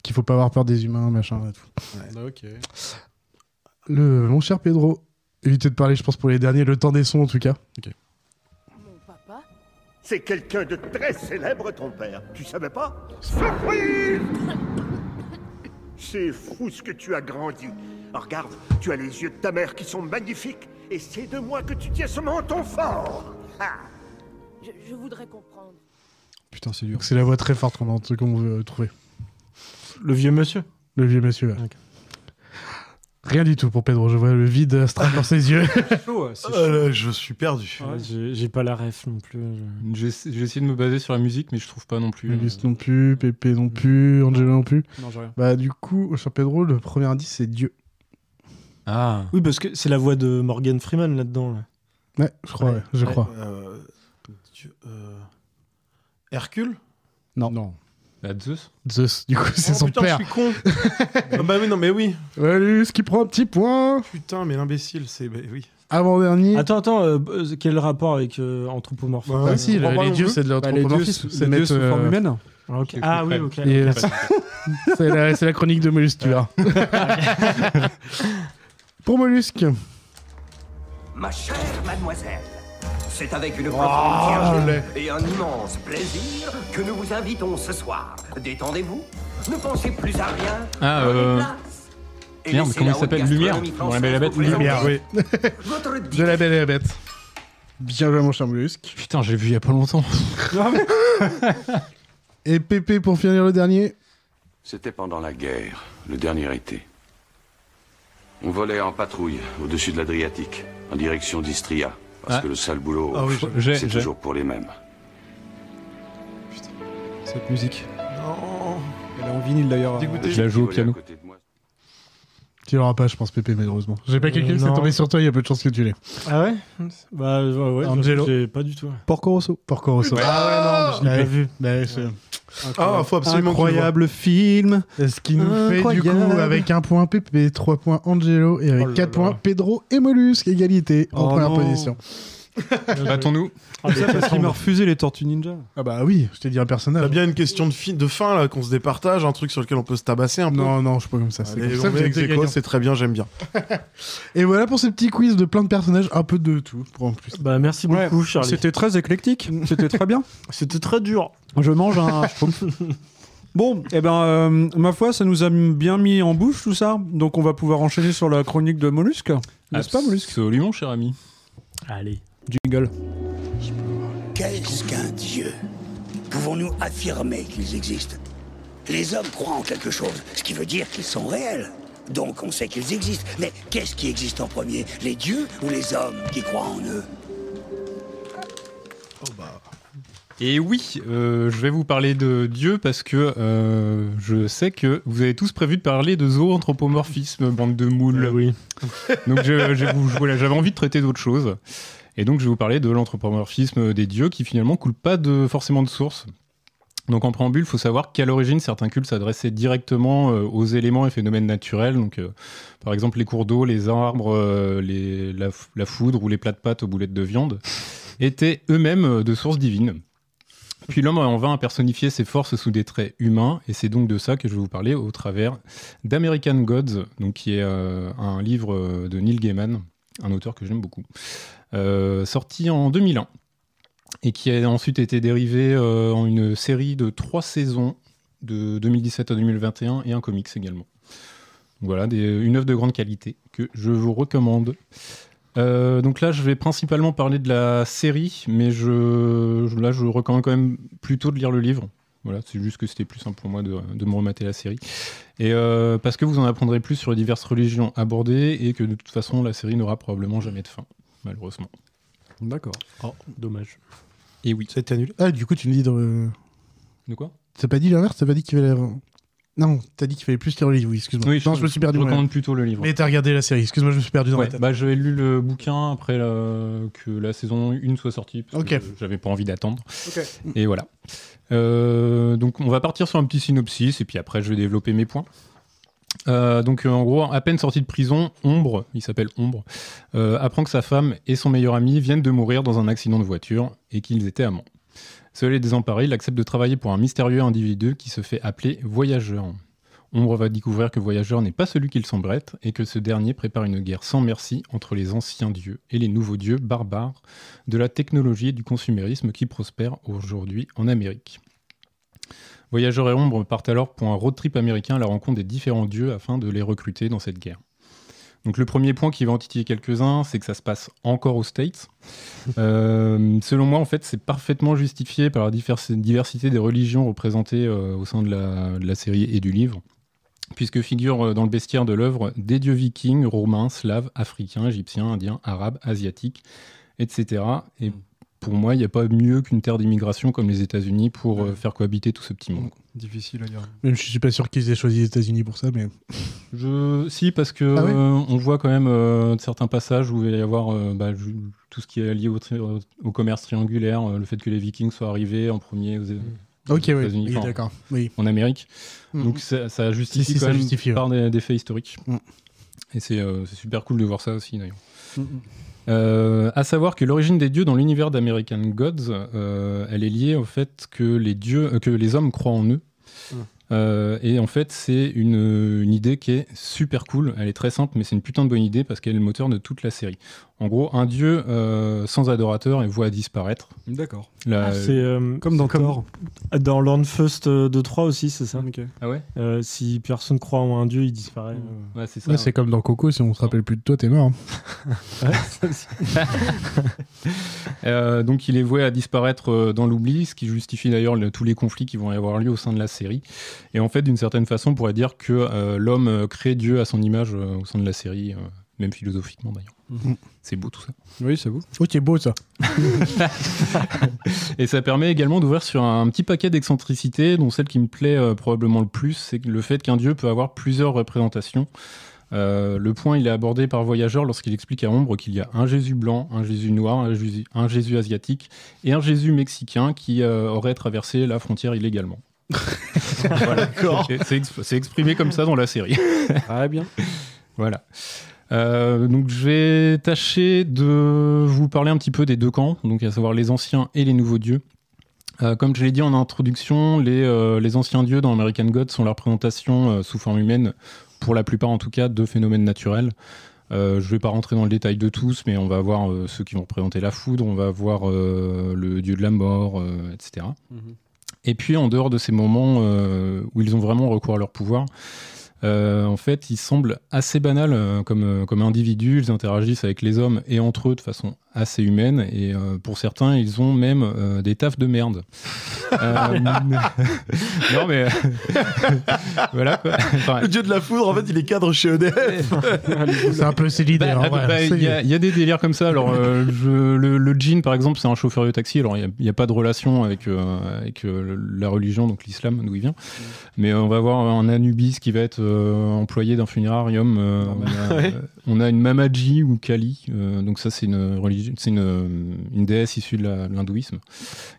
qu'il faut pas avoir peur des humains, machin et tout. Ok. Le, mon cher Pedro, évitez de parler, je pense, pour les derniers, le temps des sons en tout cas. Mon papa? C'est quelqu'un de très célèbre, ton père. Tu savais pas? Surprise C'est fou ce que tu as grandi. Oh, regarde, tu as les yeux de ta mère qui sont magnifiques. Et c'est de moi que tu tiens ce menton fort. Ah. je, je voudrais comprendre. Putain, c'est dur. C'est la voix très forte qu'on a- qu'on veut trouver. Le vieux monsieur. Le vieux monsieur. Rien du tout pour Pedro, je vois le vide astral dans ses yeux. Euh, je suis perdu. Ouais, j'ai j'ai pas la ref non plus. J'ai j'ai essayé de me baser sur la musique, mais je trouve pas non plus. euh, Auguste non plus, Pépé non plus, Angela non plus. Non, j'ai rien. Bah du coup, cher Pedro, le premier indice c'est Dieu. Ah. Oui, parce que c'est la voix de Morgan Freeman là-dedans. là. Ouais, je crois, ouais, je crois. euh, Dieu, euh, Hercule? Non. Non. Bah, Zeus Zeus, du coup, c'est Oh, son putain, père. je suis con. Ah bah oui, non, mais oui. Ce qui prend un petit point. Putain, mais l'imbécile, c'est. bah oui. Avant-dernier. Attends, attends, euh, euh, quel rapport avec euh, anthropomorphe Ouais, Ah si, pas les dieux, c'est de Bah, les dieux, l'anthropomorphisme. C'est les dieux sous forme euh, humaine. Ah, ok. Ok, Ah oui, ok. C'est la, la chronique de Mollusque, tu verras. Pour Mollusque. Ma chère mademoiselle, c'est avec une Oh, profonde fierté et un immense plaisir que nous vous invitons ce soir. Détendez-vous, ne pensez plus à rien. Ah, euh. Et Merde, comment il s'appelle Lumière Dans La Belle et la Bête, Lumière, oui. De la belle et la bête. Bien joué, mon cher Mollusque. Putain, j'ai vu il y a pas longtemps. Et Pépé pour finir le dernier. C'était pendant la guerre, le dernier été. On volait en patrouille au-dessus de l'Adriatique, en direction d'Istria. Parce Ah. que le sale boulot, Ah oui, c'est toujours pour les mêmes. Cette musique. Non. Elle est en vinyle d'ailleurs. Je la joue au piano. Tu l'auras pas, je pense, Pépé, malheureusement. J'ai pas Euh, quelqu'un qui s'est non. tombé sur toi, il y a peu de chances que tu l'aies. Ah ouais? Bah ouais, ouais Angelo. j'ai pas du tout. Porco Rosso. Porco Rosso. Ah ouais, non, je l'ai Ouais. pas vu. Bah, c'est- Ah, faut absolument. Incroyable film. Ce qui nous fait du coup avec un point Pépé, 3 points Angelo et avec Oh là 4 là. points Pedro et Mollusque, égalité en Oh première non. position. Battons-nous. Ah, Ça parce qu'il m'a refusé les Tortues Ninja. Ah bah oui, je t'ai dit un personnage. T'as bien une question de, fi- de fin là, qu'on se départage, un truc sur lequel on peut se tabasser un peu Non, non, je suis pas comme ça. C'est gagnant. c'est très bien, j'aime bien. Et voilà pour ce petit quiz de plein de personnages, un peu de tout pour en plus. Bah merci beaucoup Charlie. C'était très éclectique. C'était très bien. C'était très dur. Je mange un. Bon, eh ben, euh, ma foi, ça nous a bien mis en bouche tout ça. Donc, on va pouvoir enchaîner sur la chronique de Mollusque. N'est-ce pas, Mollusque? Absolument, cher ami. Allez. Jingle. Qu'est-ce qu'un dieu? Pouvons-nous affirmer qu'ils existent? Les hommes croient en quelque chose, ce qui veut dire qu'ils sont réels. Donc on sait qu'ils existent. Mais qu'est-ce qui existe en premier? Les dieux ou les hommes qui croient en eux? Et oui, euh, je vais vous parler de Dieu parce que euh, je sais que vous avez tous prévu de parler de zoanthropomorphisme, bande de moules. oui. Donc je- je vous- je- voilà, j'avais envie de traiter d'autres choses. Et donc je vais vous parler de l'anthropomorphisme des dieux qui finalement coule pas de, forcément de source. Donc en préambule, il faut savoir qu'à l'origine, certains cultes s'adressaient directement euh, aux éléments et phénomènes naturels. Donc, euh, par exemple, les cours d'eau, les arbres, euh, la, foudre ou les plats de pâtes aux boulettes de viande étaient eux-mêmes de sources divines. Puis l'homme en vint à personnifier ses forces sous des traits humains, et c'est donc de ça que je vais vous parler au travers d'American Gods, donc qui est un livre de Neil Gaiman, un auteur que j'aime beaucoup, euh, sorti en 2001 et qui a ensuite été dérivé euh, en une série de trois saisons de 2017 à 2021 et un comics également. Voilà, une œuvre de grande qualité que je vous recommande. Euh, donc là, je vais principalement parler de la série, mais là, je recommande quand même plutôt de lire le livre. Voilà, c'est juste que c'était plus simple pour moi de, de me remater la série. Et euh, parce que vous en apprendrez plus sur les diverses religions abordées et que de toute façon, la série n'aura probablement jamais de fin, malheureusement. D'accord. Oh, dommage. Et oui. Ça a été annulé. Ah, du coup, tu me dis de. De quoi? T'as pas dit l'inverse? T'as pas dit qu'il fallait. Non, t'as dit qu'il fallait plus lire le livre, oui, excuse-moi. Oui, non, je me suis perdu. Je recommande plutôt le livre. Mais t'as regardé la série, excuse-moi, je me suis perdu dans Ouais, la tête. bah, j'avais lu le bouquin après la- que la saison 1 soit sortie, parce Ok. que j'avais pas envie d'attendre. Ok. Et voilà. Euh, donc on va partir sur un petit synopsis, et puis après je vais développer mes points. Euh, donc euh, en gros, à peine sorti de prison, Ombre, il s'appelle Ombre, apprend que sa femme et son meilleur ami viennent de mourir dans un accident de voiture et qu'ils étaient amants. Seul et désemparé, il accepte de travailler pour un mystérieux individu qui se fait appeler Voyageur. Ombre va découvrir que Voyageur n'est pas celui qu'il semble être et que ce dernier prépare une guerre sans merci entre les anciens dieux et les nouveaux dieux barbares de la technologie et du consumérisme qui prospèrent aujourd'hui en Amérique. Voyageur et Ombre partent alors pour un road trip américain à la rencontre des différents dieux afin de les recruter dans cette guerre. Donc le premier point qui va en titiller quelques-uns, c'est que ça se passe encore aux States. Euh, selon moi, en fait, c'est parfaitement justifié par la divers- diversité des religions représentées euh, au sein de la, de la série et du livre, puisque figurent euh, dans le bestiaire de l'œuvre des dieux vikings, romains, slaves, africains, égyptiens, indiens, arabes, asiatiques, etc. Et pour moi, il n'y a pas mieux qu'une terre d'immigration comme les États-Unis pour euh, faire cohabiter tout ce petit monde. Difficile à dire. Même je suis pas sûr qu'ils aient choisi les États-Unis pour ça, mais. Je... Si, parce que Ah ouais euh, on voit quand même euh, certains passages où il va y avoir euh, bah, tout ce qui est lié au, tri- au commerce triangulaire, euh, le fait que les Vikings soient arrivés en premier aux, oui, États-Unis, oui, enfin, d'accord, oui. en Amérique. Mhm. Donc ça, ça justifie Si, si, quand ça même justifie, ouais. par des, des faits historiques. Mhm. Et c'est euh, c'est super cool de voir ça aussi d'ailleurs. Mhm. Euh, à savoir que l'origine des dieux dans l'univers d'American Gods, euh, elle est liée au fait que les dieux, euh, que les hommes croient en eux. Euh, et en fait, c'est une, une idée qui est super cool. Elle est très simple, mais c'est une putain de bonne idée parce qu'elle est le moteur de toute la série. En gros, un dieu euh, sans adorateur est voué à disparaître. D'accord. La- C'est euh, Comme dans Thor. Dans Landfust euh, de 3 aussi, c'est ça Ah ouais? Euh, Si personne croit en un dieu, il disparaît. euh. Ouais, c'est. Ouais, c'est comme dans Coco, si on se rappelle plus de toi, t'es mort. hein. Euh, donc il est voué à disparaître dans l'oubli, ce qui justifie d'ailleurs le- tous les conflits qui vont y avoir lieu au sein de la série. Et en fait, d'une certaine façon, on pourrait dire que euh, l'homme euh, crée Dieu à son image euh, au sein de la série, euh, même philosophiquement d'ailleurs. Mhm. C'est beau tout ça. Oui, c'est vous. Oh, c'est beau ça. Et ça permet également d'ouvrir sur un petit paquet d'excentricités, dont celle qui me plaît probablement le plus, c'est le fait qu'un dieu peut avoir plusieurs représentations. Euh, le point, il est abordé par Voyageur lorsqu'il explique à Ombre qu'il y a un Jésus blanc, un Jésus noir, un Jésus, un Jésus asiatique et un Jésus mexicain qui euh, aurait traversé la frontière illégalement. Voilà. C'est ex- c'est exprimé comme ça dans la série. Ah bien. Voilà. Euh, donc je vais tâcher de vous parler un petit peu des deux camps, donc à savoir les anciens et les nouveaux dieux. Euh, comme je l'ai dit en introduction, les, euh, les anciens dieux dans American God sont la représentation sous forme humaine, pour la plupart en tout cas, de phénomènes naturels. Je ne vais pas rentrer dans le détail de tous, mais on va avoir euh, ceux qui vont représenter la foudre, on va avoir euh, le dieu de la mort, etc. Et puis en dehors de ces moments euh, où ils ont vraiment recours à leur pouvoir, euh, en fait, ils semblent assez banals euh, comme, comme individus. Ils interagissent avec les hommes et entre eux de façon assez humaine. Et euh, pour certains, ils ont même euh, des tafs de merde. Euh, non, mais. voilà quoi. Enfin, Le dieu de la foudre, en fait, il est cadre chez EDF. C'est un peu bah, vrai. bah, Il y, a- il y a des délires comme ça. Alors, euh, je- le, le djinn, par exemple, c'est un chauffeur de taxi. Alors, il n'y a, il y a pas de relation avec, euh, avec euh, la religion, donc l'islam, d'où il vient. Mais euh, on va avoir un Anubis qui va être euh, employé d'un funérarium. Euh, on, a, Ouais. euh, on a une Mamaji ou Kali. euh, donc, ça, c'est une, religion, c'est une, une déesse issue de l'hindouisme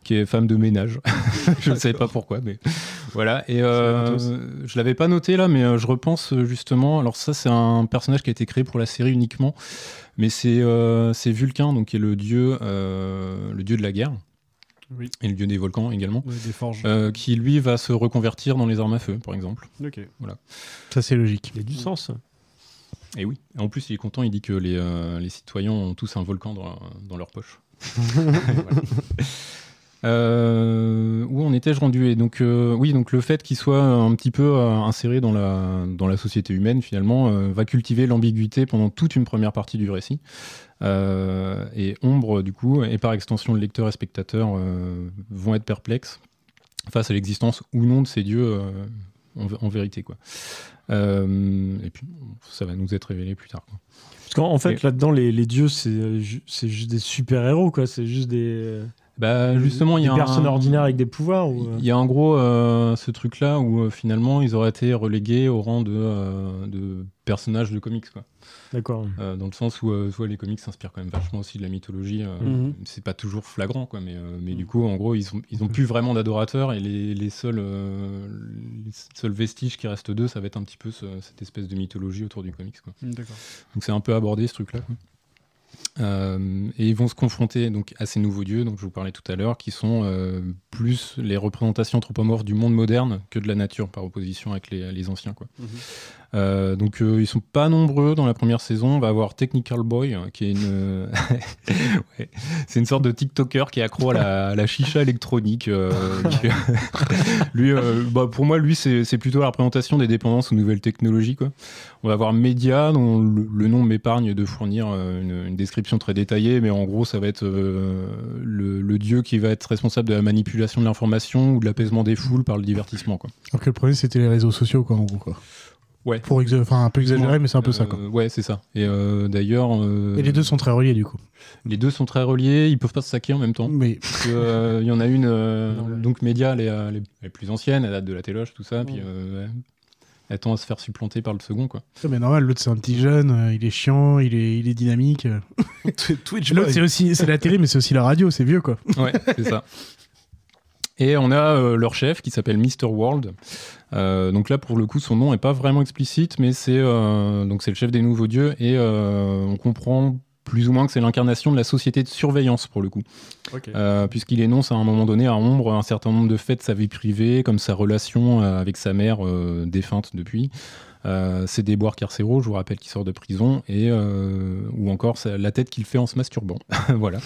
qui est femme de ménage. je ne savais pas pourquoi, mais voilà. Et euh, je l'avais pas noté là, mais euh, je repense euh, justement. Alors ça, c'est un personnage qui a été créé pour la série uniquement, mais c'est euh, Vulcain, donc qui est le dieu, euh, le dieu de la guerre. Oui. Et le dieu des volcans également, Ouais, des forges. euh, qui lui va se reconvertir dans les armes à feu, par exemple. Ok. Voilà. Ça, c'est logique. Il y a du sens. Et oui. En plus, il est content. Il dit que les, euh, les citoyens ont tous un volcan dans, dans leur poche. Euh, où en étais-je rendu? Et donc, euh, oui, donc le fait qu'il soit un petit peu euh, inséré dans la, dans la société humaine, finalement, va cultiver l'ambiguïté pendant toute une première partie du récit. Et Ombre, du coup, et par extension, le lecteur et spectateur vont être perplexes face à l'existence ou non de ces dieux en, en vérité. Quoi. Euh, et puis, ça va nous être révélé plus tard. quoi. Parce qu'en en fait, Et- là-dedans, les, les dieux, c'est ju- c'est juste des super-héros, quoi. C'est juste des. Bah, justement, il y a un- ordinaires avec des pouvoirs. Ou... euh, Il y a en gros euh, ce truc-là où euh, finalement ils auraient été relégués au rang de, euh, de personnages de comics. Quoi. D'accord. Euh, dans le sens où euh, vois, les comics s'inspirent quand même vachement aussi de la mythologie. euh, Mhm. C'est pas toujours flagrant, quoi, mais, euh, mais du coup, en gros, ils ont, ils ont plus vraiment d'adorateurs et les, les, seuls, euh, les seuls vestiges qui restent d'eux, ça va être un petit peu ce- cette espèce de mythologie autour du comics. Quoi. D'accord. Donc c'est un peu abordé ce truc-là. Euh, et ils vont se confronter donc à ces nouveaux dieux, dont je vous parlais tout à l'heure, qui sont euh, plus les représentations anthropomorphes du monde moderne que de la nature, par opposition avec les, les anciens. Quoi. Euh, donc euh, ils sont pas nombreux dans la première saison. On va avoir Technical Boy, euh, qui est une, c'est une sorte de TikToker qui est accro à la, chicha électronique. euh, lui, euh, bah, pour moi, lui, c'est plutôt la représentation des dépendances aux nouvelles technologies. On va avoir Media, dont le, nom m'épargne de fournir une, description très détaillée, mais en gros, ça va être le, dieu qui va être responsable de la manipulation de l'information ou de l'apaisement des foules par le divertissement. Alors que le premier, c'était les réseaux sociaux, quoi, en gros. Ouais. Pour exa- enfin, un peu exagéré, mais c'est un peu ça, quoi. Euh, ouais, c'est ça. Et euh, d'ailleurs. euh, Et les deux sont très reliés, du coup. Les deux sont très reliés, ils peuvent pas se saquer en même temps. Mais il y en a une, euh, donc Média, elle est, elle est plus ancienne, elle date de la téloche, tout ça, puis euh, ouais, elle tend à se faire supplanter par le second, quoi. Ouais, mais normal, l'autre c'est un petit jeune, euh, il est chiant, il est, il est dynamique. Twitch L'autre c'est aussi c'est la télé, mais c'est aussi la radio, c'est vieux quoi. Ouais, c'est ça. Et on a euh, leur chef qui s'appelle Mr. World. Euh, donc là, pour le coup, son nom est pas vraiment explicite, mais c'est euh, donc c'est le chef des nouveaux dieux et euh, on comprend plus ou moins que c'est l'incarnation de la société de surveillance pour le coup. Euh, Puisqu'il énonce à un moment donné à Ombre un certain nombre de faits de sa vie privée, comme sa relation avec sa mère euh, défunte depuis, euh, ses déboires carcéraux, je vous rappelle qu'il sort de prison, et euh, ou encore la tête qu'il fait en se masturbant. voilà.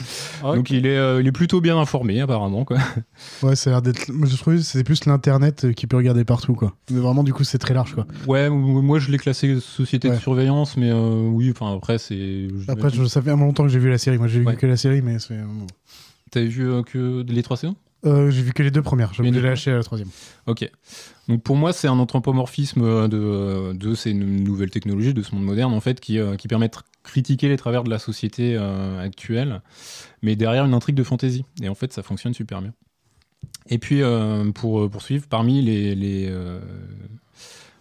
Donc il est, euh, il est plutôt bien informé apparemment. Quoi. Ouais, ça a l'air d'être. Moi je trouve que c'est plus l'internet qui peut regarder partout quoi. Mais vraiment, du coup, c'est très large quoi. Ouais, moi je l'ai classé société de surveillance, mais euh, oui, enfin après c'est. Après, je, ça fait un moment longtemps que j'ai vu la série. Moi j'ai Ouais. vu que la série, mais c'est. T'avais vu euh, que les trois saisons? Euh, j'ai vu que les deux premières. Je vais deux lâcher à la troisième. Ok. Donc pour moi, c'est un anthropomorphisme de, de ces nou- nouvelles technologies, de ce monde moderne, en fait, qui, euh, qui permettent de critiquer les travers de la société euh, actuelle, mais derrière une intrigue de fantaisie. Et en fait, ça fonctionne super bien. Et puis, euh, pour poursuivre, parmi les, les,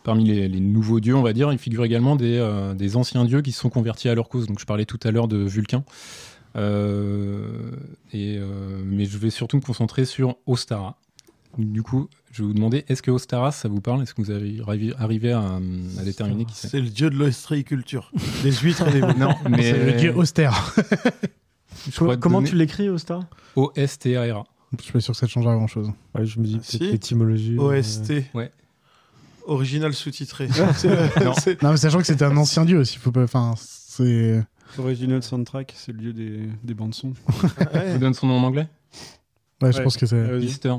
parmi les, les nouveaux dieux, on va dire, il figure également des, des anciens dieux qui se sont convertis à leur cause. Donc je parlais tout à l'heure de Vulcain. Euh, et, euh, mais je vais surtout me concentrer sur Ostara. Du coup, je vais vous demander, est-ce que Ostaras, ça vous parle? Est-ce que vous avez arrivé, à, à déterminer qui c'est? C'est le dieu de l'ostréiculture. Des huîtres et des Non, mais C'est le dieu austère. Te Comment donner tu l'écris, Osta O-S-T-A-R-A. Je suis pas sûr que ça changera grand chose. Ouais, je me dis peut-être Si. l'étymologie. euh, OST. Ouais. Original sous-titré. Non. C'est- Non, mais sachant que c'était un ancien dieu aussi. Faut pas. Enfin, c'est. Original soundtrack, c'est le dieu des, des bandes son. Je vous donne son nom en anglais Ouais, je Ouais. pense que c'est. Euh. Easter.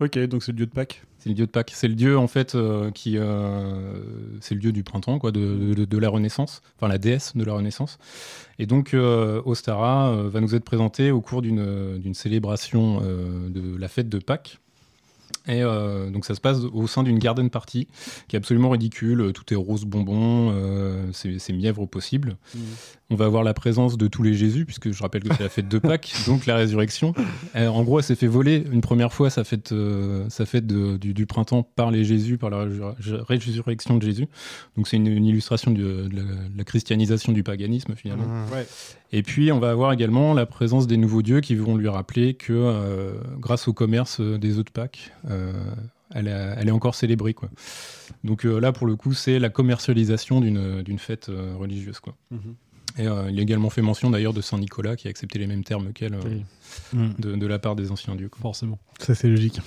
Ok, donc c'est le dieu de Pâques. C'est le dieu de Pâques. C'est le dieu en fait euh, qui, euh, c'est le dieu du printemps, quoi, de, de- de la Renaissance, enfin la déesse de la Renaissance. Et donc euh, Ostara euh, va nous être présenté au cours d'une d'une célébration euh, de la fête de Pâques. Et euh, donc ça se passe au sein d'une garden party qui est absolument ridicule. Tout est rose bonbon, euh, c'est mièvre au possible. On va avoir la présence de tous les Jésus, puisque je rappelle que c'est la fête de Pâques, donc la résurrection. En gros, elle s'est fait voler une première fois sa fête, euh, sa fête de- du, du printemps par les Jésus, par la résur- résurrection de Jésus. Donc c'est une, une illustration de, de la, de la christianisation du paganisme finalement. Mmh. Ouais. Et puis on va avoir également la présence des nouveaux dieux qui vont lui rappeler que euh, grâce au commerce euh, des œufs de Pâques, euh, elle, a- elle est encore célébrée. Quoi. Donc euh, là, pour le coup, c'est la commercialisation d'une fête euh, religieuse. Quoi. Mhm. Et euh, il a également fait mention d'ailleurs de Saint Nicolas qui a accepté les mêmes termes qu'elle euh, Oui. Mm. de, de la part des anciens dieux. quoi. Forcément. Ça, c'est logique.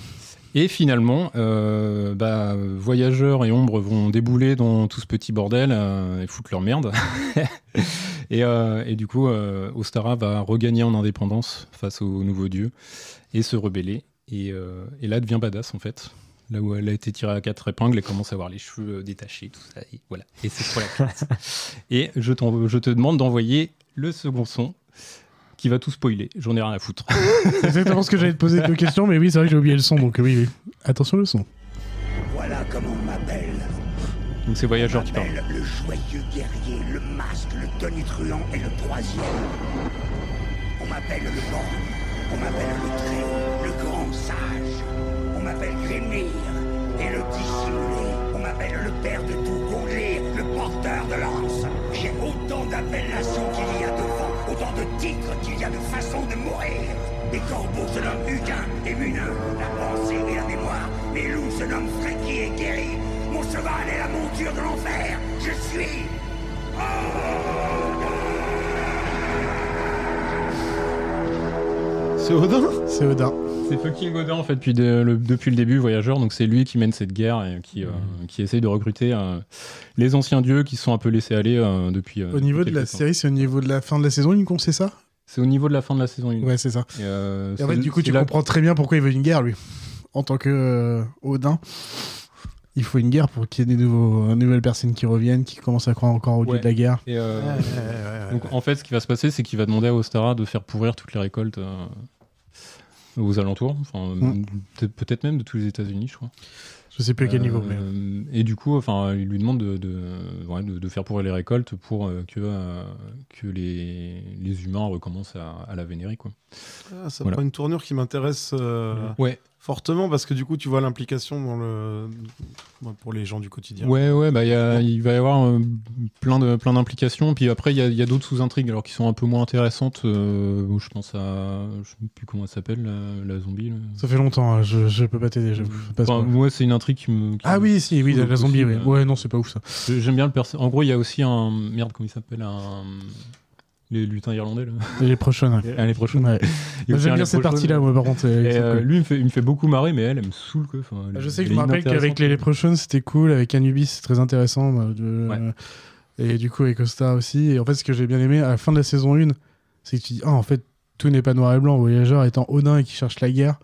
Et finalement, euh, bah, voyageurs et ombres vont débouler dans tout ce petit bordel euh, et foutre leur merde. et, euh, et du coup, euh, Ostara va regagner en indépendance face aux nouveaux dieux et se rebeller. Et, euh, et là, devient badass en fait. Là où elle a été tirée à quatre épingles, elle commence à avoir les cheveux détachés, tout ça. Et voilà. Et c'est trop la classe. et je, te demande d'envoyer le second son qui va tout spoiler. J'en ai rien à foutre. C'est exactement ce que j'allais te poser deux questions, mais oui, c'est vrai que j'ai oublié le son, donc oui, oui. Attention le son. Voilà comment on m'appelle. Donc c'est voyageurs qui m'appelle Le joyeux guerrier, masque, le tonitruant et le troisième. On m'appelle le borgne, on m'appelle le très, le grand sage. On m'appelle Grémir et le dissimulé. On m'appelle le père de tout Gondlir, le porteur de lance. J'ai autant d'appellations qu'il y a de vent, autant de titres qu'il y a de façons de mourir. Les corbeaux se nomment Huguin et Munin, la pensée et la mémoire. Les loups se nomment Frankie et Guéry. Mon cheval est la monture de l'enfer. Je suis. C'est Odin C'est Odin. C'est fucking Godin en fait depuis, de- le, depuis le début, Voyageur. Donc c'est lui qui mène cette guerre et qui, euh, qui essaye de recruter euh, les anciens dieux qui se sont un peu laissés aller euh, depuis. euh, Au niveau de la temps. série, c'est au niveau de la fin de la saison 1 qu'on sait ça? C'est au niveau de la fin de la saison 1. Ouais, c'est ça. Et, euh, Et en fait, du coup, tu là- comprends très bien pourquoi il veut une guerre, lui. En tant que euh, Odin, il faut une guerre pour qu'il y ait des nouveaux, euh, nouvelles personnes qui reviennent, qui commencent à croire encore au dieu Ouais. de la guerre. Et, euh, donc en fait, ce qui va se passer, c'est qu'il va demander à Ostara de faire pourrir toutes les récoltes euh, aux alentours, enfin Mm. peut- peut-être même de tous les États-Unis, je crois. Je sais plus à quel niveau, mais. Et du coup, enfin, il lui demande de, de, ouais, de- de faire pourrir les récoltes pour euh, que, euh, que les, les humains recommencent à, à la vénérer. Quoi. Ah, ça Voilà. prend une tournure qui m'intéresse euh, Ouais. Fortement parce que du coup, tu vois l'implication dans le... ouais, pour les gens du quotidien. Ouais, ouais, bah, il y a- il va y avoir euh, plein de plein d'implications. Puis après, il y a, il y a d'autres sous-intrigues alors qui sont un peu moins intéressantes. euh, où je pense à. Je sais plus comment elle s'appelle, la, la zombie. là. Ça fait longtemps, hein, je, je peux pas t'aider. je- pas Enfin, moi, c'est une intrigue qui me. qui Ah oui, si, oui, la zombie, aussi, oui. euh. Ouais, non, c'est pas ouf ça. J'aime bien le perso. En gros, il y a aussi un. Merde, comment il s'appelle un... Les lutins irlandais, là. Les prochaines. ouais. Ah, les prochaines. Ouais. J'aime bien cette partie-là, moi, par contre. euh, Et, euh, lui, il me, fait, il me fait beaucoup marrer, mais elle, elle me saoule. Quoi. Enfin, Je sais que je me rappelle qu'avec les Leprechauns, c'était cool. Avec Anubis, c'est très intéressant. bah, de- Et du coup, avec Costa aussi. Et en fait, ce que j'ai bien aimé à la fin de la saison 1, c'est que tu dis Ah, en fait, tout n'est pas noir et blanc. Voyageur étant Odin et qui cherche la guerre,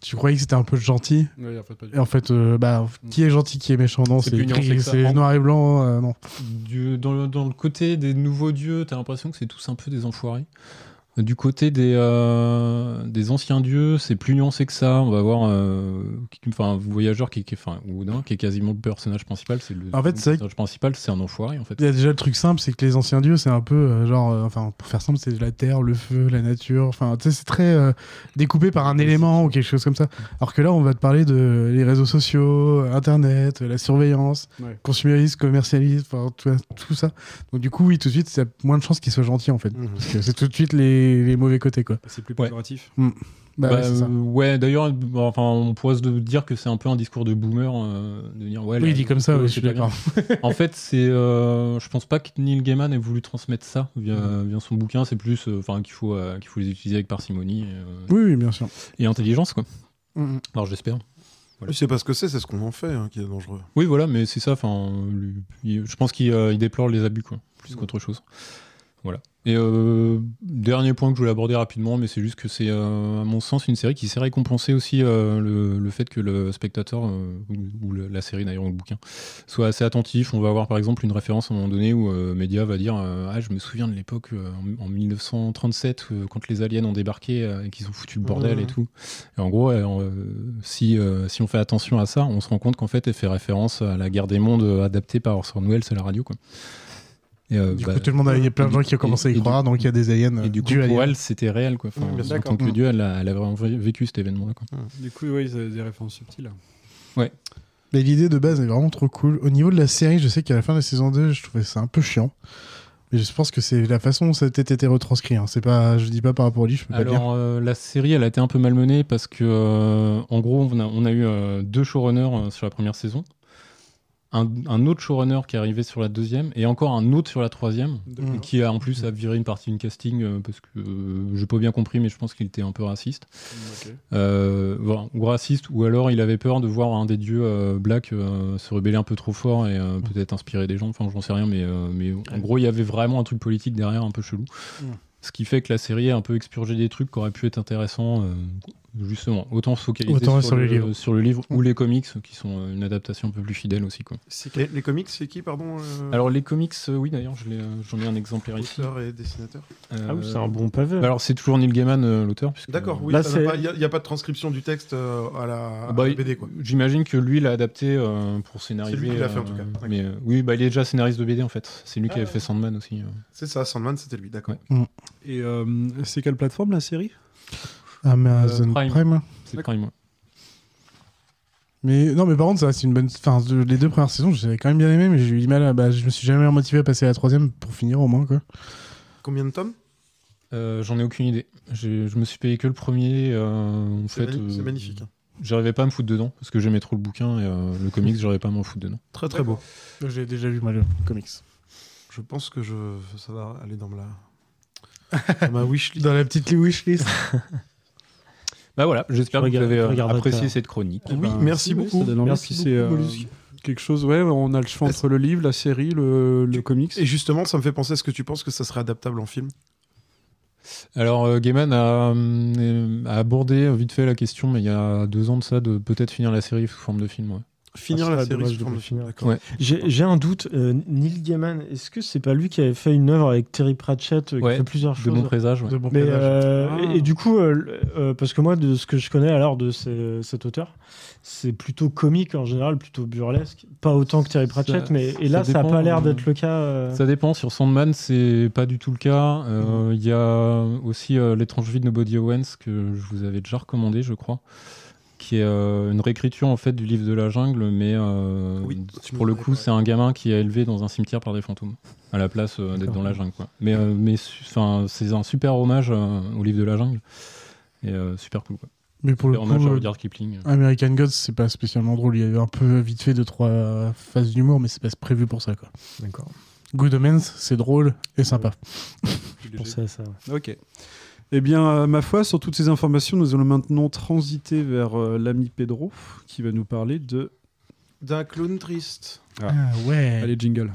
tu croyais que c'était un peu gentil. Ouais, en fait, pas du Et en fait, euh, bah, qui est gentil, qui est méchant Non, C'est noir et blanc. euh, non. Du- dans, le, dans le côté des nouveaux dieux, t'as l'impression que c'est tous un peu des enfoirés. Du côté des, euh, des anciens dieux, c'est plus nuancé que ça. On va voir, euh, qui- enfin, Voyageur qui, qui est, enfin, Odin, qui est quasiment le personnage principal. C'est le, En fait, le c'est vrai personnage principal, c'est un enfoiré en fait. Il y a déjà le truc simple, c'est que les anciens dieux, c'est un peu euh, genre, euh, enfin, pour faire simple, c'est la terre, le feu, la nature. Enfin, tu sais, c'est très euh, découpé par un élément ou quelque chose comme ça. Alors que là, on va te parler de les réseaux sociaux, Internet, la surveillance, Ouais. consumérisme, commercialisme, enfin, tout, tout ça. Donc du coup, oui, tout de suite, il y a moins de chances qu'il soit gentil en fait, parce que c'est tout de suite les, les mauvais côtés quoi. C'est plus péjoratif. Mm. Bah, ouais, euh, ouais, d'ailleurs, enfin, on pourrait se dire que c'est un peu un discours de boomer euh, de dire ouais. Oui, la- dit comme ça, oui, c'est je suis bien. en fait, c'est, euh, je pense pas que Neil Gaiman ait voulu transmettre ça via, Mm. via son bouquin. C'est plus, euh, enfin, qu'il faut, euh, qu'il faut les utiliser avec parcimonie. euh, Oui, oui, bien sûr. Et intelligence, quoi. Mhm. Alors, j'espère. Voilà. C'est pas ce que c'est, c'est ce qu'on en fait hein, qui est dangereux. Oui, voilà, mais c'est ça. Enfin, il- je pense qu'il euh, il déplore les abus, quoi, plus qu'autre chose. Voilà. Et euh, dernier point que je voulais aborder rapidement, mais c'est juste que c'est, euh, à mon sens, une série qui sait récompenser aussi euh, le, le fait que le spectateur, ou, la série d'ailleurs, ou le bouquin, soit assez attentif. On va avoir par exemple une référence à un moment donné où Média va dire Ah, je me souviens de l'époque, en, en 1937, euh, quand les aliens ont débarqué et qu'ils ont foutu le bordel et tout. Et en gros, si, si on fait attention à ça, on se rend compte qu'en fait, elle fait référence à la guerre des mondes adaptée par Orson Welles à la radio. Quoi. Et, euh, Du bah, coup, tout le monde a- il y a plein de gens qui ont commencé à y croire, du- donc il y a des aliens. Et du coup, dus pour elle, c'était réel. Quoi. Enfin, Mmh, bien en tant que D'accord. dieu, elle a, elle a vraiment vécu cet événement-là. Quoi. Du coup, oui, ça a des références subtiles. Ouais. Mais l'idée de base est vraiment trop cool. Au niveau de la série, je sais qu'à la fin de la saison 2, je trouvais ça un peu chiant. Mais je pense que c'est la façon dont ça a été retranscrit. hein. C'est pas, je dis pas par rapport au livre, je peux pas le dire. Alors, euh, la série, elle a été un peu malmenée parce que, euh, en gros, on a, on a eu euh, deux showrunners euh, sur la première saison. Un, un autre showrunner qui est arrivé sur la deuxième et encore un autre sur la troisième qui a en plus a viré une partie du casting euh, parce que euh, j'ai pas bien compris mais je pense qu'il était un peu raciste. Euh, voilà, ou raciste ou alors il avait peur de voir un des dieux black se rebeller un peu trop fort et euh, peut-être inspirer des gens. Enfin j'en sais rien mais, mais en gros il y avait vraiment un truc politique derrière un peu chelou. Mm. ce qui fait que la série a un peu expurgé des trucs qui auraient pu être intéressants justement autant se focaliser Autant sur, sur le, sur livre ou les comics qui sont euh, une adaptation un peu plus fidèle aussi quoi. Les, les comics, c'est qui, pardon euh, Alors les comics, euh, oui d'ailleurs, je l'ai, j'en ai un exemplaire ici. Auteur et dessinateur Euh, Ah oui, c'est un bon pavé. bah alors c'est toujours Neil Gaiman euh, l'auteur. puisque- D'accord, oui, Là, il c'est- n'y a, y a pas de transcription du texte euh, à la, à Bah, la BD. Quoi. J'imagine que lui l'a adapté euh, pour scénariser. C'est lui qui l'a fait, en tout cas. Mais euh, oui, bah, il est déjà scénariste de BD en fait. C'est lui qui Ah, avait fait Sandman aussi. euh. C'est ça, Sandman, c'était lui, d'accord. Et euh, c'est quelle plateforme la série? Amazon Euh, Prime. Prime. C'est Prime. ouais. Mais non, mais par contre, ça, c'est une bonne. Enfin, les deux premières saisons, j'avais quand même bien aimé, mais j'ai eu du mal. À... Bah, je me suis jamais motivé à passer à la troisième pour finir au moins, quoi. Combien de tomes? Euh, J'en ai aucune idée. J'ai- Je me suis payé que le premier. euh, en C'est fait, c'est magnifique, hein. J'arrivais pas à me foutre dedans parce que j'aimais trop le bouquin et euh, le comics, j'arrivais pas à m'en foutre dedans. Très très beau. J'ai déjà vu mal comics. Je pense que je, ça va aller dans la, dans ma wishlist. Dans la petite wishlist. Bah voilà, j'espère que vous avez euh, apprécié cette chronique. Oui, Ben, merci beaucoup. Merci Puis beaucoup, c'est euh, Mollusque. quelque chose, ouais, on a le choix entre le livre, la série, le, le comics. Et justement, ça me fait penser, est-ce que tu penses que ça serait adaptable en film Alors, euh, Gaiman a, euh, a abordé vite fait la question, mais il y a deux ans de ça, de peut-être finir la série sous forme de film. Ouais. Finir Ah, la série dommage de pas finir. Ouais. J'ai j'ai un doute. euh, Neil Gaiman, est-ce que c'est pas lui qui avait fait une œuvre avec Terry Pratchett euh, qui Ouais, fait plusieurs de choses bon présage. ouais. De bon Mais, présage. euh, Ah. et, et du coup, euh, euh, parce que moi, de ce que je connais alors de ces- cet auteur, c'est plutôt comique en général, plutôt burlesque. Pas autant que Terry Pratchett, Ça- mais et là, ça ça n'a dépend, pas l'air d'être le cas. euh. Ça dépend. Sur Sandman, c'est pas du tout le cas. Mhm. Euh, Il y a aussi euh, L'étrange vie de Nobody Owens que je vous avais déjà recommandé, je crois, qui est euh, une réécriture en fait du livre de la jungle, mais euh, Oui, pour le coup, c'est un gamin qui est élevé dans un cimetière par des fantômes, à la place euh, d'être dans la jungle. Quoi. Mais, euh, c'est un super hommage euh, au livre de la jungle et euh, super cool. Quoi. Mais pour le Super hommage coup, à Rudyard Kipling. American Gods, c'est pas spécialement drôle. Il y a eu un peu vite fait deux, trois phases d'humour, mais c'est pas prévu pour ça, quoi. D'accord. Good Omens, c'est drôle et sympa. Je pensais à ça. ouais. Ok. Eh bien, euh, ma foi, sur toutes ces informations, nous allons maintenant transiter vers euh, l'ami Pedro, qui va nous parler de... D'un clown triste. Ah ouais. Allez, jingle.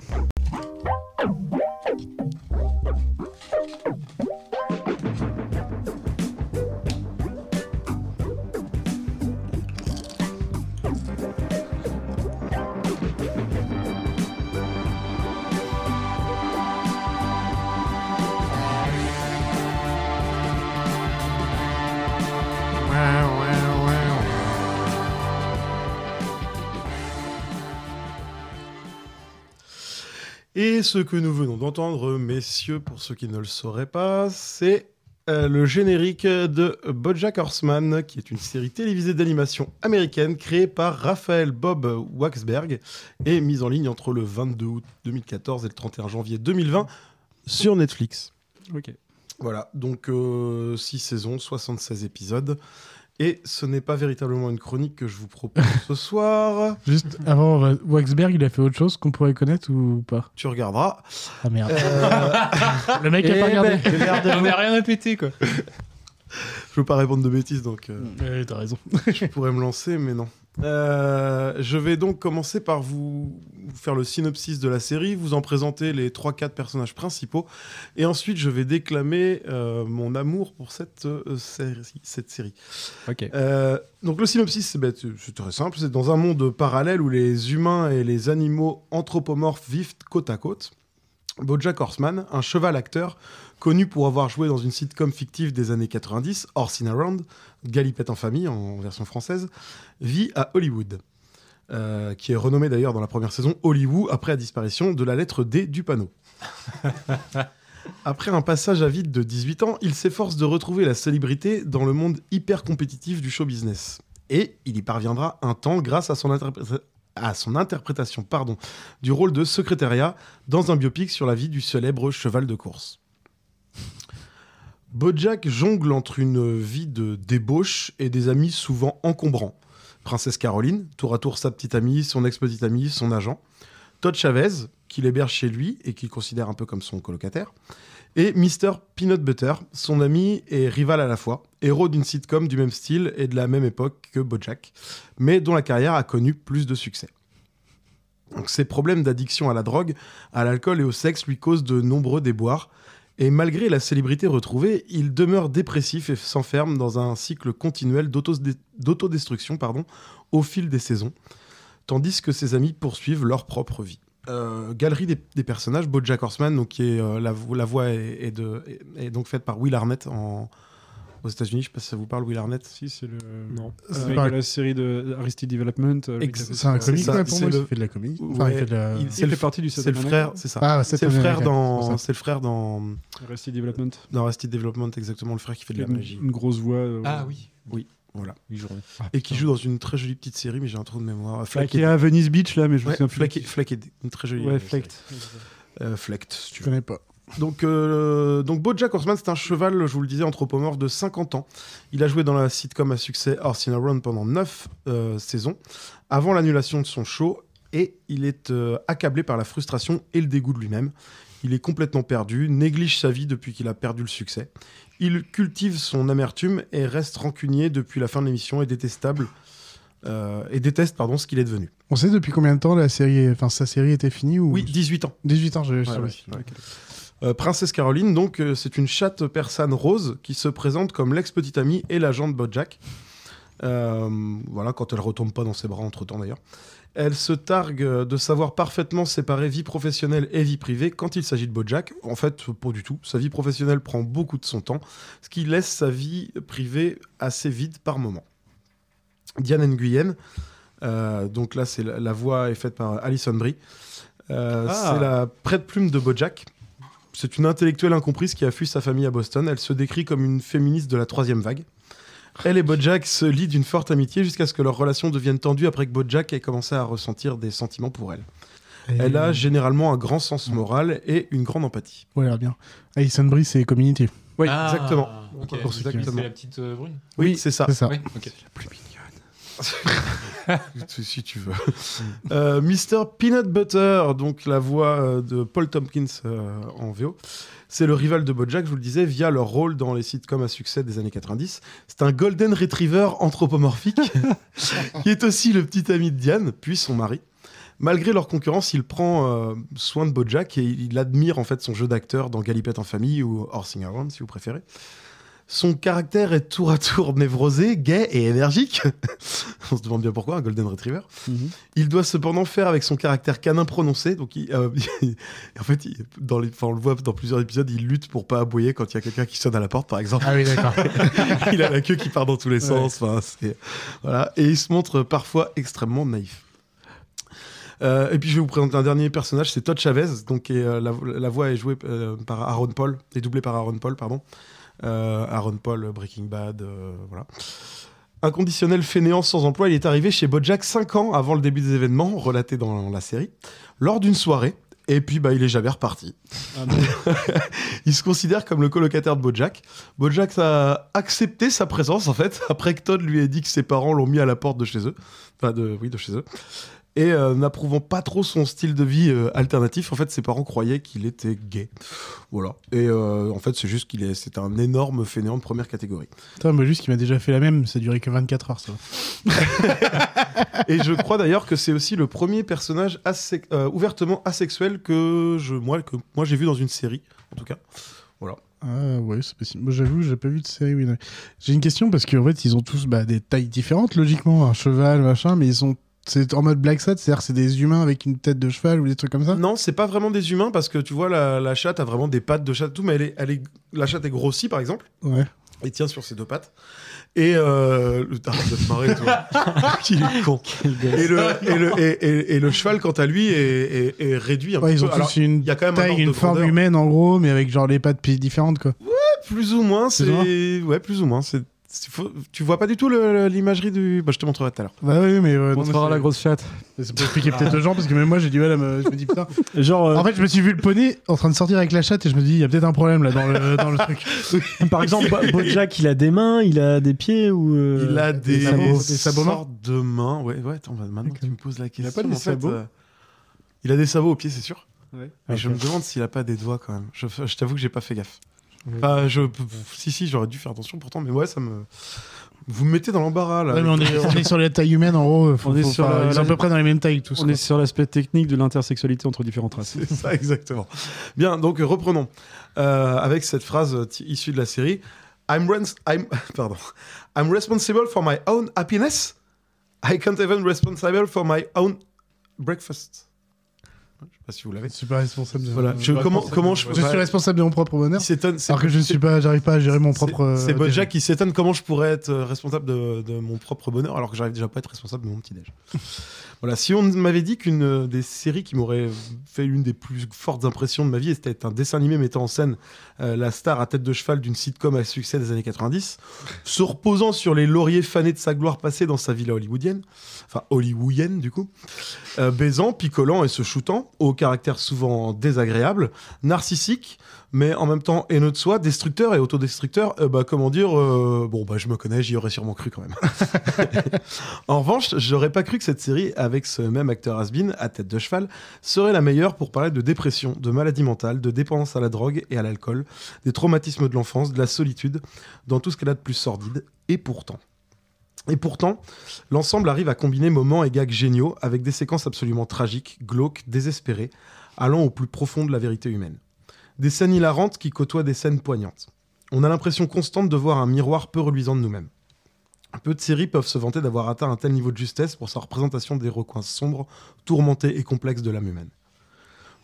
Et ce que nous venons d'entendre, messieurs, pour ceux qui ne le sauraient pas, c'est euh, le générique de BoJack Horseman, qui est une série télévisée d'animation américaine créée par Raphaël Bob Waxberg et mise en ligne entre le 22 août 2014 et le 31 janvier 2020 sur Netflix. Ok. Voilà, donc 6 saisons, 76 épisodes. Et ce n'est pas véritablement une chronique que je vous propose ce soir. Juste avant, va- Waxberg, il a fait autre chose qu'on pourrait connaître ou pas? Tu regarderas. Ah merde. Euh, Le mec a pas regardé. On n'a rien à péter, quoi. Je veux pas répondre de bêtises, donc. euh, Ouais, T'as raison. je pourrais me lancer, mais non. Euh, je vais donc commencer par vous faire le synopsis de la série, vous en présenter les 3-4 personnages principaux, et ensuite je vais déclamer euh, mon amour pour cette, euh, série, cette série. Ok. Euh, donc le synopsis, ben, c'est très simple, c'est dans un monde parallèle où les humains et les animaux anthropomorphes vivent côte à côte. Bojack Horseman, un cheval acteur connu pour avoir joué dans une sitcom fictive des années 90, Horse in Around, Galipette en famille en version française, vit à Hollywood, euh, qui est renommé d'ailleurs dans la première saison Hollywood après la disparition de la lettre D du panneau. Après un passage à vide de 18 ans, il s'efforce de retrouver la célébrité dans le monde hyper compétitif du show business. Et il y parviendra un temps grâce à son, interpré- à son interprétation pardon, du rôle de secrétariat dans un biopic sur la vie du célèbre cheval de course. Bojack jongle entre une vie de débauche et des amis souvent encombrants. Princesse Caroline, tour à tour sa petite amie, son ex-petite amie, son agent. Todd Chavez, qu'il héberge chez lui et qu'il considère un peu comme son colocataire. Et Mr. Peanut Butter, son ami et rival à la fois, héros d'une sitcom du même style et de la même époque que Bojack, mais dont la carrière a connu plus de succès. Ses problèmes d'addiction à la drogue, à l'alcool et au sexe lui causent de nombreux déboires. Et malgré la célébrité retrouvée, il demeure dépressif et s'enferme dans un cycle continuel d'autodestruction au fil des saisons, tandis que ses amis poursuivent leur propre vie. Euh, galerie des, des personnages, Bojack Horseman, donc, qui est, euh, la, vo- la voix est, est de, est, est donc faite par Will Arnett en, aux États-Unis. Je sais pas si ça vous parle, Will Arnett. Si, c'est le. Non. C'est Euh, la série de Arrested Development. euh, C'est un comique, ça, ouais, pour c'est moi, le- il fait de la. Enfin, Ouais, il fait de la- il- Il c'est le fait partie du C'est le frère, c'est ça. Ah, c'est le frère dans, c'est le frère dans, Arrested Development. dans Arrested Development, exactement le frère qui fait de la Une, magie. une grosse voix. euh, Ah oui. Oui, voilà. Remets. Et qui joue dans une très jolie petite série, mais j'ai un trou de mémoire. Qui est à Venice Beach là, mais je me souviens plus. Est une très jolie. Ouais, euh, Flecked. série. Euh, Flecked, si tu connais pas. Donc, euh, donc Bojack Horseman, c'est un cheval, je vous le disais, anthropomorphe de 50 ans. Il a joué dans la sitcom à succès Horse in a Run pendant 9 saisons, avant l'annulation de son show, et il est euh, accablé par la frustration et le dégoût de lui-même. Il est complètement perdu, néglige sa vie depuis qu'il a perdu le succès. Il cultive son amertume et reste rancunier depuis la fin de l'émission et détestable. euh, et déteste pardon ce qu'il est devenu. On sait depuis combien de temps la série, enfin sa série était finie ou Oui, 18 ans. 18 ans, j'ai Ouais, ouais. Euh, Princesse Caroline, donc, euh, c'est une chatte persane rose qui se présente comme l'ex-petite amie et l'agent de Bojack. Voilà, quand elle retombe pas dans ses bras entre temps d'ailleurs. Elle se targue de savoir parfaitement séparer vie professionnelle et vie privée quand il s'agit de Bojack. En fait, pas du tout. Sa vie professionnelle prend beaucoup de son temps, ce qui laisse sa vie privée assez vide par moment. Diane Nguyen, euh, donc là, c'est la, la voix est faite par Alison Brie. Euh, Ah. C'est la prête-plume de Bojack. C'est une intellectuelle incomprise qui a fui sa famille à Boston. Elle se décrit comme une féministe de la troisième vague. Elle et Bojack se lient d'une forte amitié jusqu'à ce que leur relation devienne tendue après que Bojack ait commencé à ressentir des sentiments pour elle. Et- Elle a généralement un grand sens moral et une grande empathie. Ouais, l'air bien. Alison Brie, c'est Community. Oui, Ah, exactement. ok. Pour ceux qui- C'est la petite euh, brune Oui, c'est ça. C'est ça. Oui, ok. si tu veux. Euh, Mr. Peanut Butter, donc la voix euh, de Paul Tompkins euh, en VO. C'est le rival de Bojack, je vous le disais, via leur rôle dans les sitcoms à succès des années 90. C'est un Golden Retriever anthropomorphique, qui est aussi le petit ami de Diane, puis son mari. Malgré leur concurrence, il prend euh, soin de Bojack et il admire en fait son jeu d'acteur dans Galipette en famille ou Horsing Around, si vous préférez. Son caractère est tour à tour névrosé, gai et énergique. On se demande bien pourquoi, un Golden Retriever. Il doit cependant faire avec son caractère canin prononcé. Donc, il, euh, en fait, il- dans les, on le voit dans plusieurs épisodes, il lutte pour pas aboyer quand il y a quelqu'un qui sonne à la porte, par exemple. Ah oui, d'accord. il a la queue qui part dans tous les sens. voilà. Et il se montre parfois extrêmement naïf. Euh, et puis je vais vous présenter un dernier personnage, c'est Todd Chavez, donc euh, la, la voix est jouée euh, par Aaron Paul, est doublée par Aaron Paul, pardon. Euh, Aaron Paul, Breaking Bad, euh, voilà. Inconditionnel fainéant sans emploi, il est arrivé chez Bojack 5 ans avant le début des événements relatés dans la série, lors d'une soirée, Et puis, bah, il est jamais reparti. il se considère comme le colocataire de Bojack. Bojack a accepté sa présence, en fait, après que Todd lui ait dit que ses parents l'ont mis à la porte de chez eux. Enfin, de, oui, de chez eux. Et euh, n'approuvant pas trop son style de vie euh, alternatif, en fait, ses parents croyaient qu'il était gay. Voilà. Et euh, en fait, c'est juste qu'il est, c'est un énorme fainéant de première catégorie. Putain, moi, juste, qui m'a déjà fait la même, ça a duré que 24 heures, ça. Et je crois d'ailleurs que c'est aussi le premier personnage ouvertement asexuel que je, moi, que moi j'ai vu dans une série, en tout cas. Voilà. Ah ouais, c'est possible. Moi, j'avoue, j'ai pas vu de série. oui. J'ai une question parce qu'en fait, ils ont tous bah, des tailles différentes, logiquement, un cheval, machin, mais ils sont. C'est en mode Black Sat, c'est-à-dire c'est des humains avec une tête de cheval ou des trucs comme ça Non, c'est pas vraiment des humains parce que tu vois, la, la chatte a vraiment des pattes de chatte, tout, mais elle est, elle est, la chatte est grossie par exemple. Ouais. Et tient sur ses deux pattes. Et euh, le- de te marrer, toi. Qu'il est con. Et le, et, le, et, et- et le cheval, quant à lui, est, est- est réduit un Ouais, petit ils ont peu. tous Alors, une il y a quand même taille, une forme grandeur. humaine en gros, mais avec genre les pattes différentes quoi. Plus ou moins, Plus ou moins c'est. Ouais, plus ou moins. C'est. Faut- Tu vois pas du tout l'imagerie du. Bah, je te montrerai tout à l'heure. Bah oui, mais. euh, c'est- la grosse chatte. C'est pour expliquer peut-être aux gens, parce que même moi j'ai du mal à me. Je me dis putain. Genre, euh, En fait, je me suis vu le poney en train de sortir avec la chatte et je me dis, il y a peut-être un problème là dans le, dans le truc. Par exemple, Bo- Bojack, il a des mains, il a des pieds ou. euh, Il a des, sabots- des sabots mains de mains. Ouais, ouais, attends, maintenant que tu me poses la question. a pas des en sabots euh, Il a des sabots aux pieds, c'est sûr. Ouais. Mais je me demande s'il a pas des doigts quand même. Je, je t'avoue que j'ai pas fait gaffe. Enfin, je, si, si, j'aurais dû faire attention pourtant, mais ouais, ça me. Vous me mettez dans l'embarras là. Ouais, mais on, est, on est sur la taille humaine en gros. Faut, On est sur pas- la- à peu près dans les mêmes tailles tous. On quoi. est sur l'aspect technique de l'intersexualité entre différentes races. C'est ça, exactement. Bien, donc reprenons. Euh, avec cette phrase euh, issue de la série I'm, rens- I'm, pardon. I'm responsible for my own happiness. I can't even responsible for my own breakfast. Je sais pas si vous l'avez. Je suis pas responsable de. Voilà. Je- comment, comment je suis responsable de mon propre bonheur. Alors que je ne suis pas, j'arrive pas à gérer mon propre. euh, C'est déjeuner. Bojack qui s'étonne comment je pourrais être euh, responsable de, de mon propre bonheur alors que j'arrive déjà pas à être responsable de mon petit déj. Voilà, si on m'avait dit qu'une euh, des séries qui m'aurait fait une des plus fortes impressions de ma vie c'était un dessin animé mettant en scène euh, la star à tête de cheval d'une sitcom à succès des années 90, se reposant sur les lauriers fanés de sa gloire passée dans sa villa hollywoodienne, enfin hollywoodienne du coup, euh, baisant, picolant et se shootant, au caractère souvent désagréable, narcissique, mais en même temps haineux de soi, destructeur et autodestructeur, euh, bah, comment dire, euh, bon, bah, je me connais, j'y aurais sûrement cru quand même. en revanche, j'aurais pas cru que cette série, avec ce même acteur has-been, à tête de cheval, serait la meilleure pour parler de dépression, de maladie mentale, de dépendance à la drogue et à l'alcool, des traumatismes de l'enfance, de la solitude, dans tout ce qu'elle a de plus sordide. Et pourtant. Et pourtant, l'ensemble arrive à combiner moments et gags géniaux avec des séquences absolument tragiques, glauques, désespérées, allant au plus profond de la vérité humaine. Des scènes hilarantes qui côtoient des scènes poignantes. On a l'impression constante de voir un miroir peu reluisant de nous-mêmes. Peu de séries peuvent se vanter d'avoir atteint un tel niveau de justesse pour sa représentation des recoins sombres, tourmentés et complexes de l'âme humaine.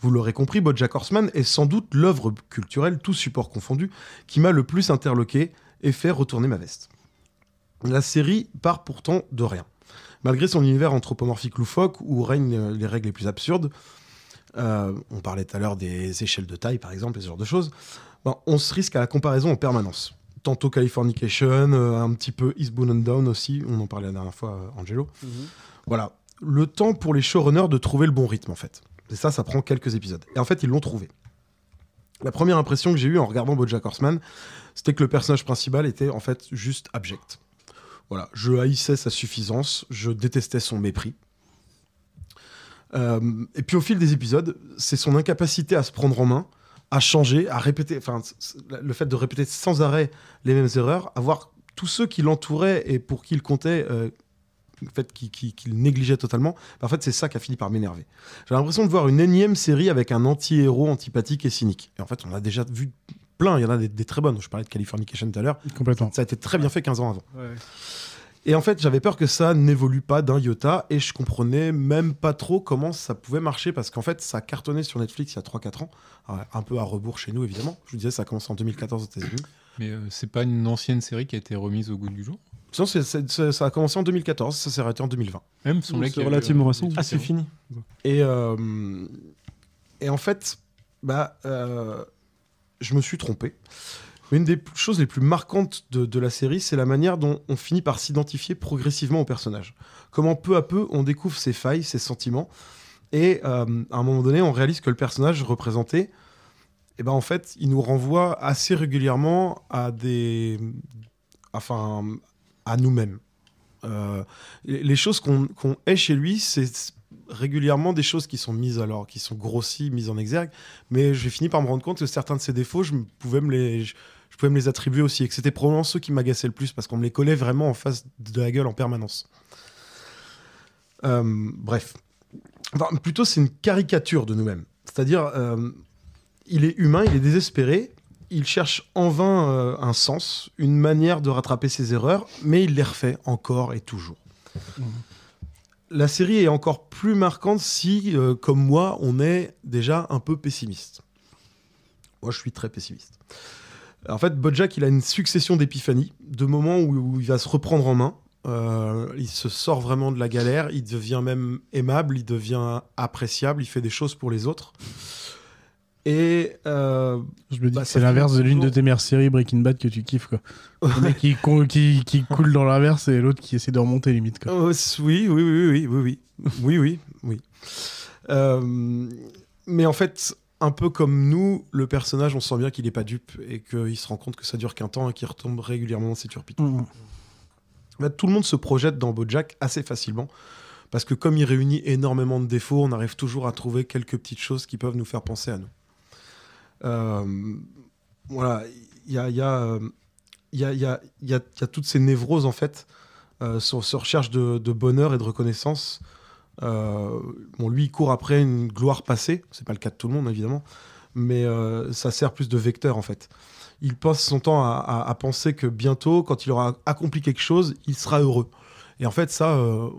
Vous l'aurez compris, Bojack Horseman est sans doute l'œuvre culturelle, tout support confondu, qui m'a le plus interloqué et fait retourner ma veste. La série part pourtant de rien. Malgré son univers anthropomorphique loufoque où règnent les règles les plus absurdes, euh, on parlait tout à l'heure des échelles de taille par exemple, et ce genre de choses, ben, on se risque à la comparaison en permanence. Tantôt Californication, euh, un petit peu Eastbound and Down aussi, on en parlait la dernière fois, euh, Angelo. Voilà, le temps pour les showrunners de trouver le bon rythme en fait. Et ça, ça prend quelques épisodes. Et en fait, ils l'ont trouvé. La première impression que j'ai eue en regardant BoJack Horseman, c'était que le personnage principal était en fait juste abject. Voilà, je haïssais sa suffisance, je détestais son mépris. Euh, et puis au fil des épisodes, c'est son incapacité à se prendre en main, à changer, à répéter, enfin le fait de répéter sans arrêt les mêmes erreurs, à voir tous ceux qui l'entouraient et pour qui il comptait, euh, en fait, qui, qui- qu'il négligeait totalement. bah, en fait, c'est ça qui a fini par m'énerver. J'ai l'impression de voir une énième série avec un anti-héros antipathique et cynique. Et en fait, on a déjà vu plein. Il y en a des, des très bonnes. Je parlais de Californication tout à l'heure. Complètement. Ça a été très bien fait 15 ans avant. Et en fait, j'avais peur que ça n'évolue pas d'un iota et je comprenais même pas trop comment ça pouvait marcher parce qu'en fait, ça cartonnait sur Netflix il y a 3-4 ans, un peu à rebours chez nous évidemment. Je vous disais, ça a commencé en 2014 aux États-Unis. Mais euh, c'est pas une ancienne série qui a été remise au goût du jour? Sinon, ça a commencé en 2014, ça s'est arrêté en 2020. Même, semblait C'est relativement eu un récent. Ah, c'est fini. Et, euh, et en fait, bah, euh, je me suis trompé. Une des choses les plus marquantes de, la série, c'est la manière dont on finit par s'identifier progressivement au personnage. Comment peu à peu on découvre ses failles, ses sentiments, Et euh, à un moment donné, on réalise que le personnage représenté, eh ben, en fait, il nous renvoie assez régulièrement à des. Enfin, à nous-mêmes. Euh, les choses qu'on qu'on hait chez lui, c'est régulièrement des choses qui sont mises alors, qui sont grossies, mises en exergue. Mais j'ai fini par me rendre compte que certains de ces défauts, je pouvais me les, je pouvais me les attribuer aussi, et que c'était probablement ceux qui m'agaçaient le plus parce qu'on me les collait vraiment en face de la gueule en permanence. Euh, bref, Enfin, plutôt c'est une caricature de nous-mêmes. C'est-à-dire, euh, il est humain, il est désespéré, il cherche en vain euh, un sens, une manière de rattraper ses erreurs, mais il les refait encore et toujours. La série est encore plus marquante si, euh, comme moi, on est déjà un peu pessimiste. Moi, je suis très pessimiste. En fait, Bojack, il a une succession d'épiphanies, de moments où, où il va se reprendre en main. Euh, il se sort vraiment de la galère, il devient même aimable, il devient appréciable, il fait des choses pour les autres. Et euh, Je me dis bah, c'est l'inverse de l'une de tes meilleures séries Breaking Bad que tu kiffes quoi. Le mec qui, con- qui, qui coule dans l'inverse et l'autre qui essaie de remonter limite quoi. Euh, oui, oui, oui, oui, oui, oui, oui, oui, oui. Euh, mais en fait, un peu comme nous, le personnage, on sent bien qu'il n'est pas dupe et qu'il se rend compte que ça dure qu'un temps et qu'il retombe régulièrement dans ses turpitudes. Mm. Fait, tout le monde se projette dans BoJack assez facilement parce que comme il réunit énormément de défauts, on arrive toujours à trouver quelques petites choses qui peuvent nous faire penser à nous. Euh, voilà, il y a, y, a, y, a, y, a, y toutes ces névroses en fait, euh, sur, sur recherche de, de bonheur et de reconnaissance. Euh, bon, lui, il court après une gloire passée, c'est pas le cas de tout le monde évidemment, mais euh, ça sert plus de vecteur en fait. Il passe son temps à, penser que bientôt, quand il aura accompli quelque chose, il sera heureux. Et en fait, ça, euh,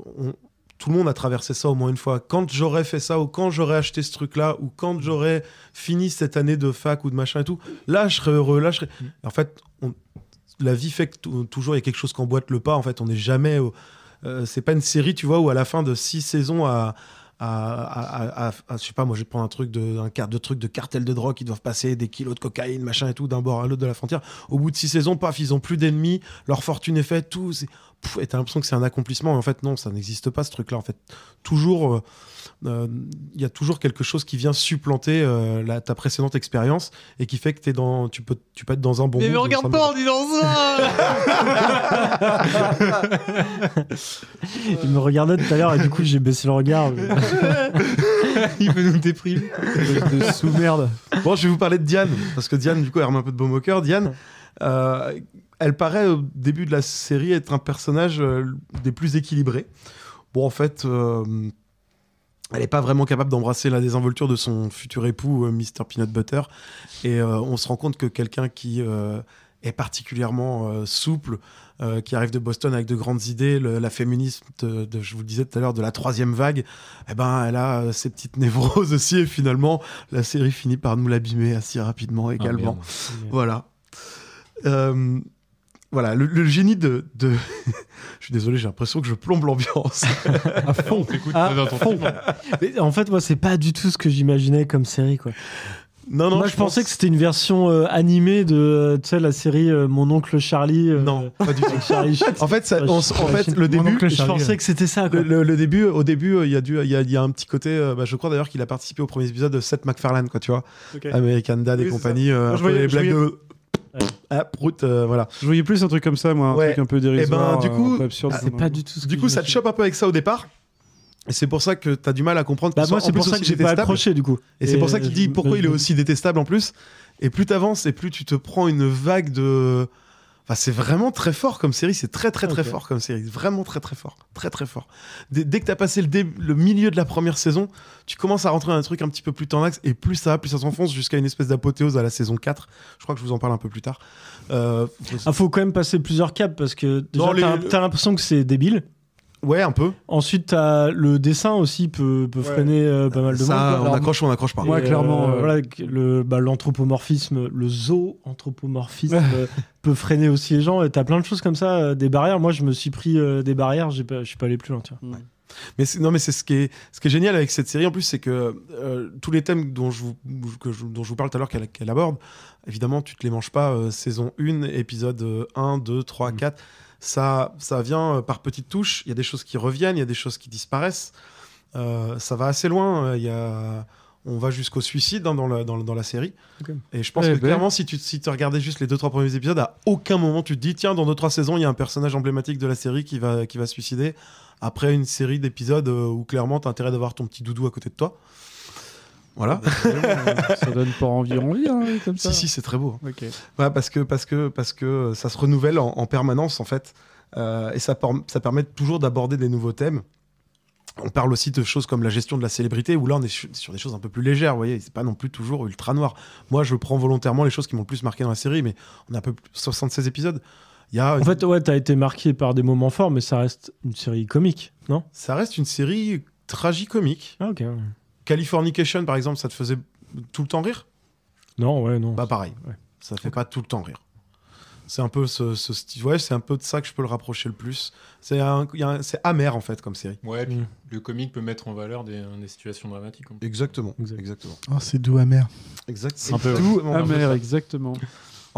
tout le monde a traversé ça au moins une fois. Quand j'aurais fait ça, ou quand j'aurais acheté ce truc-là, ou quand j'aurais fini cette année de fac ou de machin et tout, là, je serais heureux. Là, je en fait, on- la vie fait que tou- toujours il y a quelque chose qui emboîte le pas. En fait, on n'est jamais. Euh, c'est pas une série, tu vois, où à la fin de six saisons à. À, je sais pas, moi je prends un truc de, un de trucs de cartel de drogue qui doivent passer des kilos de cocaïne, machin et tout, d'un bord à l'autre de la frontière. Au bout de six saisons, paf, ils ont plus d'ennemis, leur fortune est faite, tout. c'est- et t'as l'impression que c'est un accomplissement. En fait, non, ça n'existe pas ce truc-là. En fait, toujours, euh, il y a toujours quelque chose qui vient supplanter euh, la- ta précédente expérience et qui fait que t'es dans, tu peux, tu peux être dans un bon. Mais dans regarde pas en disant ça Il me regardait tout à l'heure et du coup j'ai baissé le regard. Il veut nous déprimer. de sous-merde. Bon, je vais vous parler de Diane, parce que Diane, du coup, elle remet un peu de baume au cœur. Diane, euh, elle paraît au début de la série être un personnage euh, des plus équilibrés. Bon, en fait, euh, elle n'est pas vraiment capable d'embrasser la désinvolture de son futur époux, euh, Mr. Peanut Butter. Et euh, on se rend compte que quelqu'un qui euh, est particulièrement souple, qui arrive de Boston avec de grandes idées, le- la de, de- je vous le disais tout à l'heure, de la troisième vague, eh ben, elle a ses petites névroses aussi. Et finalement, la série finit par nous l'abîmer assez rapidement également. merde. voilà. Voilà, le, le génie de. de- je suis désolé, j'ai l'impression que je plombe l'ambiance. à fond. À fond. Mais en fait, moi, c'est pas du tout ce que j'imaginais comme série, quoi. Non, non, Moi, je, pensais que c'était une version euh, animée de, euh, tu sais, la série euh, Mon oncle Charlie. euh, Non, pas du tout. Charlie. En fait, ça- on s- en fait, le Mon début, Charlie, pensais je pensais que c'était ça, quoi. Le, le- le début, au début, euh, il y, a y, a, il y a un petit côté. euh, bah, je crois d'ailleurs qu'il a participé au premier épisode de Seth MacFarlane, quoi, tu vois. Ok. American Dad Oui, et compagnie. euh, Moi, je peu voyais- les je blagues voyais- de. Ah, prout, euh, voilà. Je voyais plus un truc comme ça, moi, un Ouais. truc un peu Eh ben, dérisoire. du coup, un peu absurde. ah, C'est pas du tout ce que Du coup, ça te chope un peu avec ça au départ. Et c'est pour ça que tu as du mal à comprendre Bah, moi, c'est pour plus ça aussi que j'ai pas du coup. Et, c'est Et, pour ça qu'il dit pourquoi je- il est aussi détestable en plus. Et plus t'avances et plus tu te prends une vague de. Enfin, c'est vraiment très fort comme série. C'est très, très, très fort comme série. Vraiment très, très fort. Très, très fort. Dès, dès que t'as passé le, le milieu de la première saison, tu commences à rentrer dans un truc un petit peu plus tendax. Et plus ça va, plus ça s'enfonce jusqu'à une espèce d'apothéose à la saison 4. Je crois que je vous en parle un peu plus tard. Euh, Ah, faut quand même passer plusieurs caps parce que déjà, les- t'as l'impression que c'est débile. Ouais, un peu. Ensuite, t'as le dessin aussi peut, peut freiner euh, pas mal de Ça, monde. on Alors, accroche ou on n'accroche pas. Ouais, clairement, euh, euh. voilà, le bah, l'anthropomorphisme, le zoo-anthropomorphisme euh, peut freiner aussi les gens. Et t'as plein de choses comme ça, euh, des barrières. Moi, je me suis pris euh, des barrières, je suis pas allé plus loin. Tu vois. Mais c'est- non, mais c'est ce qui est ce qui est génial avec cette série en plus, c'est que euh, tous les thèmes dont je vous que je, dont je vous parle tout à l'heure qu'elle aborde, évidemment, tu te les manges pas euh, saison 1, épisode euh, 1, 2, 3, 4. Ça ça vient euh, par petites touches, il y a des choses qui reviennent, il y a des choses qui disparaissent. Euh, ça va assez loin. Il y a... On va jusqu'au suicide hein, dans, la, dans, dans la série. Et je pense Eh que ben. clairement, si tu, si tu regardais juste les deux trois premiers épisodes, à aucun moment tu te dis tiens, dans deux trois saisons, il y a un personnage emblématique de la série qui va, qui va se suicider. Après une série d'épisodes euh, où clairement, tu as intérêt d'avoir ton petit doudou à côté de toi. Voilà. ça donne pas envie envie, hein, comme ça. Si, si, c'est très beau. Ok. Ouais, parce que, parce, que, parce que ça se renouvelle en, en permanence, en fait. Euh, et ça, ça permet toujours d'aborder des nouveaux thèmes. On parle aussi de choses comme la gestion de la célébrité, où là, on est sur des choses un peu plus légères, vous voyez. C'est pas non plus toujours ultra noir. Moi, je prends volontairement les choses qui m'ont le plus marqué dans la série, mais on a un peu plus 76 épisodes. Y a En fait, ouais, t'as été marqué par des moments forts, mais ça reste une série comique, non? Ça reste une série tragicomique. Ah, ok. Ouais. Californication, par exemple, ça te faisait tout le temps rire? Non, ouais, non. Bah pareil, ça fait pas tout le temps rire. C'est un peu ce, ce style. Ouais, c'est un peu de ça que je peux le rapprocher le plus. C'est un, un- c'est amer en fait comme série. Ouais, puis le comique peut mettre en valeur des, des situations dramatiques. Exactement, exactement. Oh, c'est doux amer. Exact. Un peu, ouais. Tout Amer, exactement.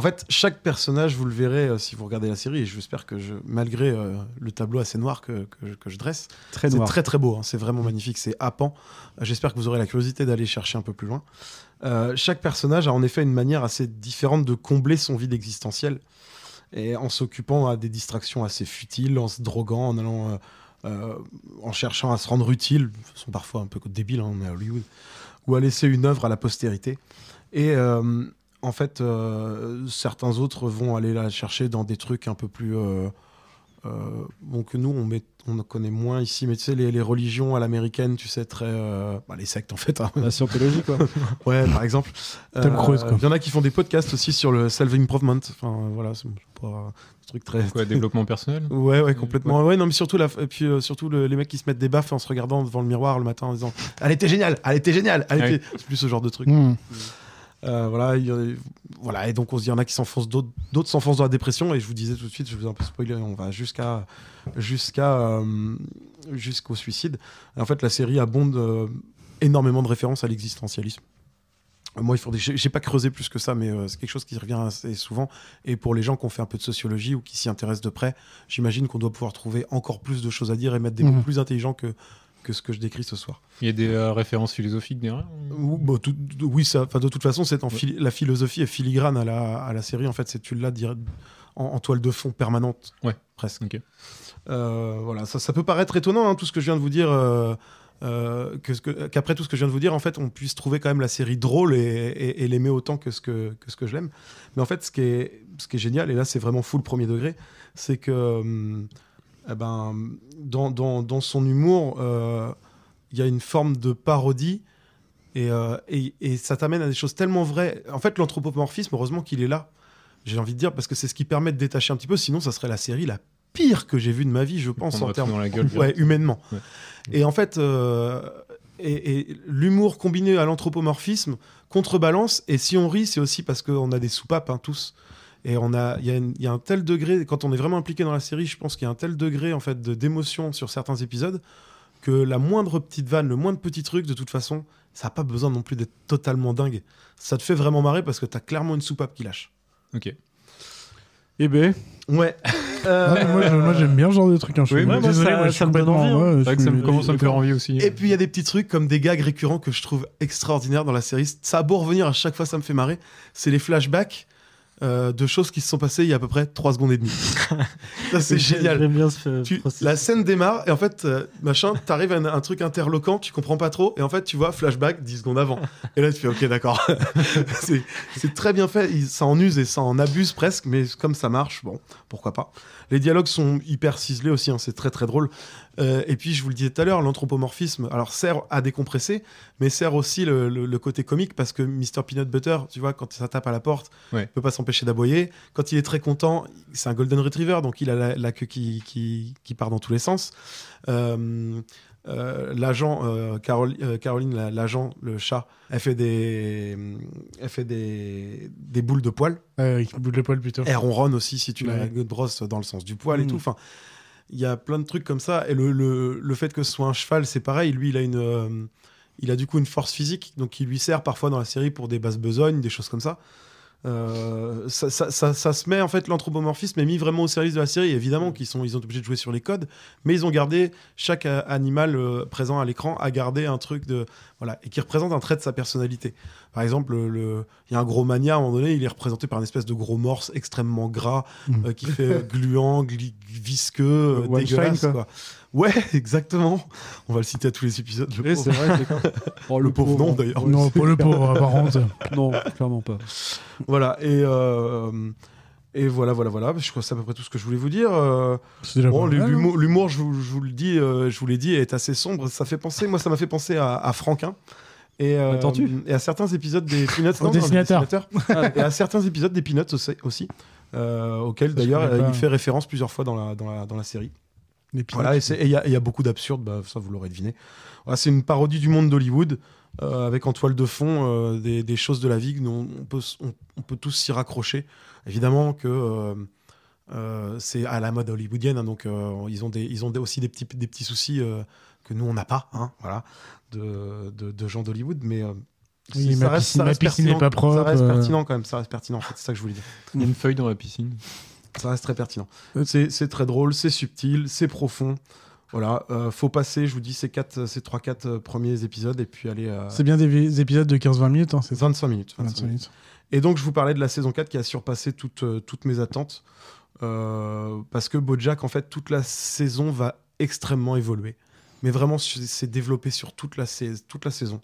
En fait, chaque personnage, vous le verrez euh, si vous regardez la série, et j'espère que je, malgré euh, le tableau assez noir que, que je- que je dresse, Très c'est très très beau, hein, c'est vraiment magnifique, c'est happant. Euh, J'espère que vous aurez la curiosité d'aller chercher un peu plus loin. Euh, chaque personnage a en effet une manière assez différente de combler son vide existentiel, et en s'occupant à des distractions assez futiles, en se droguant, en allant, en cherchant à se rendre utile, façon parfois un peu débile, hein, on est à Hollywood, ou à laisser une œuvre à la postérité. Et euh, en fait, euh, certains autres vont aller la chercher dans des trucs un peu plus. euh, euh, bon, que nous, on, met, on connaît moins ici, mais tu sais, les, les religions à l'américaine, tu sais, très. euh, bah, les sectes, en fait. hein. La scientologie, quoi. ouais, par exemple. Tom Cruise, quoi. Il y en a qui font des podcasts aussi sur le self-improvement. Enfin, voilà, c'est pas un truc très. Quoi, développement personnel? Ouais, ouais, complètement. Ouais, non, mais surtout, la, et puis, euh, surtout le- les mecs qui se mettent des baffes en se regardant devant le miroir le matin en disant Elle était géniale, elle était géniale, elle Ah oui. était. C'est plus ce genre de truc. Mm. Euh, voilà, il y a- voilà, et donc on se dit, il y en a qui s'enfoncent, d'autres d'autres s'enfoncent dans la dépression. Et je vous disais tout de suite, je vous ai un peu spoilé, on va jusqu'à jusqu'à euh, jusqu'au suicide. Et en fait, la série abonde euh, énormément de références à l'existentialisme. Moi, il faut des- j'ai j'ai pas creusé plus que ça, mais c'est quelque chose qui revient assez souvent. Et pour les gens qui ont fait un peu de sociologie ou qui s'y intéressent de près, j'imagine qu'on doit pouvoir trouver encore plus de choses à dire et mettre des mots Mhm. plus intelligents que, que ce que je décris ce soir. Il y a des euh, références philosophiques derrière Ou- tout- oui, ça, de toute façon, c'est la philosophie est filigrane à la, à la série. En fait, c'est tu l'as en, en toile de fond permanente, Ouais. presque. Euh, voilà, ça, ça peut paraître étonnant, hein, tout ce que je viens de vous dire. euh, qu'après tout ce que je viens de vous dire, en fait, on puisse trouver quand même la série drôle et, et- et l'aimer autant que ce que, que ce que je l'aime. Mais en fait, ce qui est, ce qui est génial, et là, c'est vraiment full premier degré, c'est que hum, eh ben, dans, dans- dans son humour, euh, il y a une forme de parodie et, euh, et- et ça t'amène à des choses tellement vraies. En fait, l'anthropomorphisme, heureusement qu'il est là. J'ai envie de dire parce que c'est ce qui permet de détacher un petit peu. Sinon, ça serait la série la pire que j'ai vue de ma vie, je pense, en termes dans la gueule ouais, humainement. Ouais. Et en fait, euh, et, et l'humour combiné à l'anthropomorphisme contrebalance. Et si on rit, c'est aussi parce qu'on a des soupapes, hein, tous. Et on a, il y, a y un tel degré, quand on est vraiment impliqué dans la série, je pense qu'il y a un tel degré en fait de d'émotion sur certains épisodes que la moindre petite vanne, le moindre petit truc, de toute façon, ça n'a pas besoin non plus d'être totalement dingue. Ça te fait vraiment marrer parce que tu as clairement une soupape qui lâche. Ok. Eh ben. Ouais. Ah, mais moi, je- moi, j'aime bien ce genre de truc. Hein. Je Oui, suis moi, désolé, ça- moi, je suis ça me donne envie, hein. ouais, C'est je vrai que ça me commence à me faire envie aussi. Et puis il y a des petits trucs comme des gags récurrents que je trouve extraordinaires dans la série. Ça a beau revenir à chaque fois, ça me fait marrer. C'est les flashbacks euh, de choses qui se sont passées il y a à peu près 3 secondes et demie. ça c'est génial. Bien ce Tu- la scène démarre et en fait, euh, machin, t'arrives à un, un truc interloquant, tu comprends pas trop et en fait tu vois flashback 10 secondes avant. Et là tu fais ok d'accord. c'est c'est très bien fait, Il- ça en use et ça en abuse presque, mais comme ça marche, bon, pourquoi pas. Les dialogues sont hyper ciselés aussi, hein, c'est très très drôle. Euh, et puis je vous le disais tout à l'heure, l'anthropomorphisme, alors sert à décompresser, mais sert aussi le, le- le côté comique parce que Mr Peanut Butter, tu vois, quand ça tape à la porte, Ouais. il peut pas s'empêcher d'aboyer. Quand il est très content, c'est un golden retriever, donc il a la, la queue qui, qui, qui part dans tous les sens. Euh, euh, l'agent, euh, Carole- euh, Caroline, la- l'agent, le chat, elle fait des, elle fait des, des boules de poils. Ouais, bout de l'épaule plutôt. Elle ronronne aussi si tu Ouais. la brosses dans le sens du poil et Mm. tout. Enfin, il y a plein de trucs comme ça. Et le, le, le fait que ce soit un cheval, c'est pareil. Lui, il a une, il a du coup une force physique, donc qui lui sert parfois dans la série pour des basses besognes, des choses comme ça. Euh, ça, ça- ça- ça se met en fait l'anthropomorphisme est mis vraiment au service de la série. Évidemment qu'ils sont ils ont obligé de jouer sur les codes, mais ils ont gardé chaque euh, animal euh, présent à l'écran a gardé un truc de voilà et qui représente un trait de sa personnalité. Par exemple, le- il y a un gros mania à un moment donné, il est représenté par une espèce de gros morse extrêmement gras Mm. euh, qui fait gluant, gli- visqueux, dégueulasse quoi. quoi. Ouais, exactement. On va le citer à tous les épisodes. Pauvre. c'est vrai. Oh, le pauvre, non d'ailleurs. Non, pas le pauvre, par contre. Non, clairement pas. Voilà, et, euh, et voilà, voilà, voilà. Je crois que c'est à peu près tout ce que je voulais vous dire. Euh, C'est déjà bon, mal, l'humour, je, vous- je vous le dis, euh, je vous l'ai dit, est assez sombre. Ça fait penser, moi, ça m'a fait penser à, à Franquin. Et, euh, Attends-tu? et à certains épisodes des Peanuts. Au non, non, dessinateur. des dessinateurs. et à certains épisodes des Peanuts aussi, aussi euh, auxquels je d'ailleurs il fait référence plusieurs fois dans la, dans la, dans la série. Voilà, et il y, a- y beaucoup d'absurdes, bah, ça vous l'aurez deviné. Voilà, c'est une parodie du monde d'Hollywood, euh, avec en toile de fond euh, des, des choses de la vie dont on peut, on, on peut tous s'y raccrocher. Évidemment que euh, euh, c'est à la mode hollywoodienne, hein, donc euh, ils ont, des, ils ont des- aussi des petits, des petits soucis euh, que nous on n'a pas, hein, voilà, de, de, de gens d'Hollywood, mais euh, Oui, c'est- ma piscine- ma piscine pertinent, n'est pas propre, Ça reste pertinent quand même, ça reste pertinent en fait, c'est ça que je voulais dire. Il y a une feuille dans la piscine. Ça reste très pertinent. C'est très drôle, c'est subtil, c'est profond. Voilà, euh, faut passer, je vous dis, ces, quatre, ces 3-4 premiers épisodes et puis aller. euh, C'est bien des, des épisodes de 15-20 minutes, hein, c'est ça? 25 minutes. 25 25 minutes. Et donc, je vous parlais de la saison 4 qui a surpassé toutes, euh, toutes mes attentes. euh, parce que Bojack, en fait, toute la saison va extrêmement évoluer. Mais vraiment, c'est développé sur toute la, sais- toute la saison.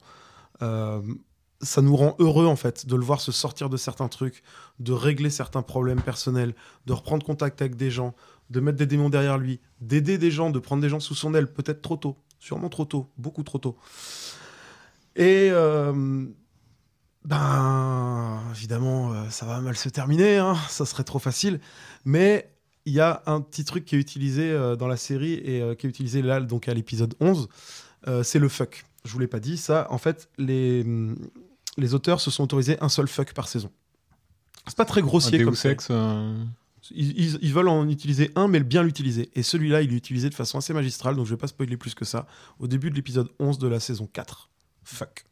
Ça nous rend heureux, en fait, de le voir se sortir de certains trucs, de régler certains problèmes personnels, de reprendre contact avec des gens, de mettre des démons derrière lui, d'aider des gens, de prendre des gens sous son aile, peut-être trop tôt, sûrement trop tôt, beaucoup trop tôt. Et euh, ben, évidemment, euh, ça va mal se terminer, hein, ça serait trop facile. Mais il y a un petit truc qui est utilisé euh, dans la série et euh, qui est utilisé là, donc à l'épisode 11, euh, c'est le fuck. Je vous l'ai pas dit, ça, en fait, les, les auteurs se sont autorisés un seul fuck par saison. C'est pas très grossier Un comme. Ex, euh, Ils, ils- ils veulent en utiliser un, mais le bien l'utiliser. Et celui-là, il est utilisé de façon assez magistrale, donc je vais pas spoiler plus que ça. Au début de l'épisode 11 de la saison 4. Fuck.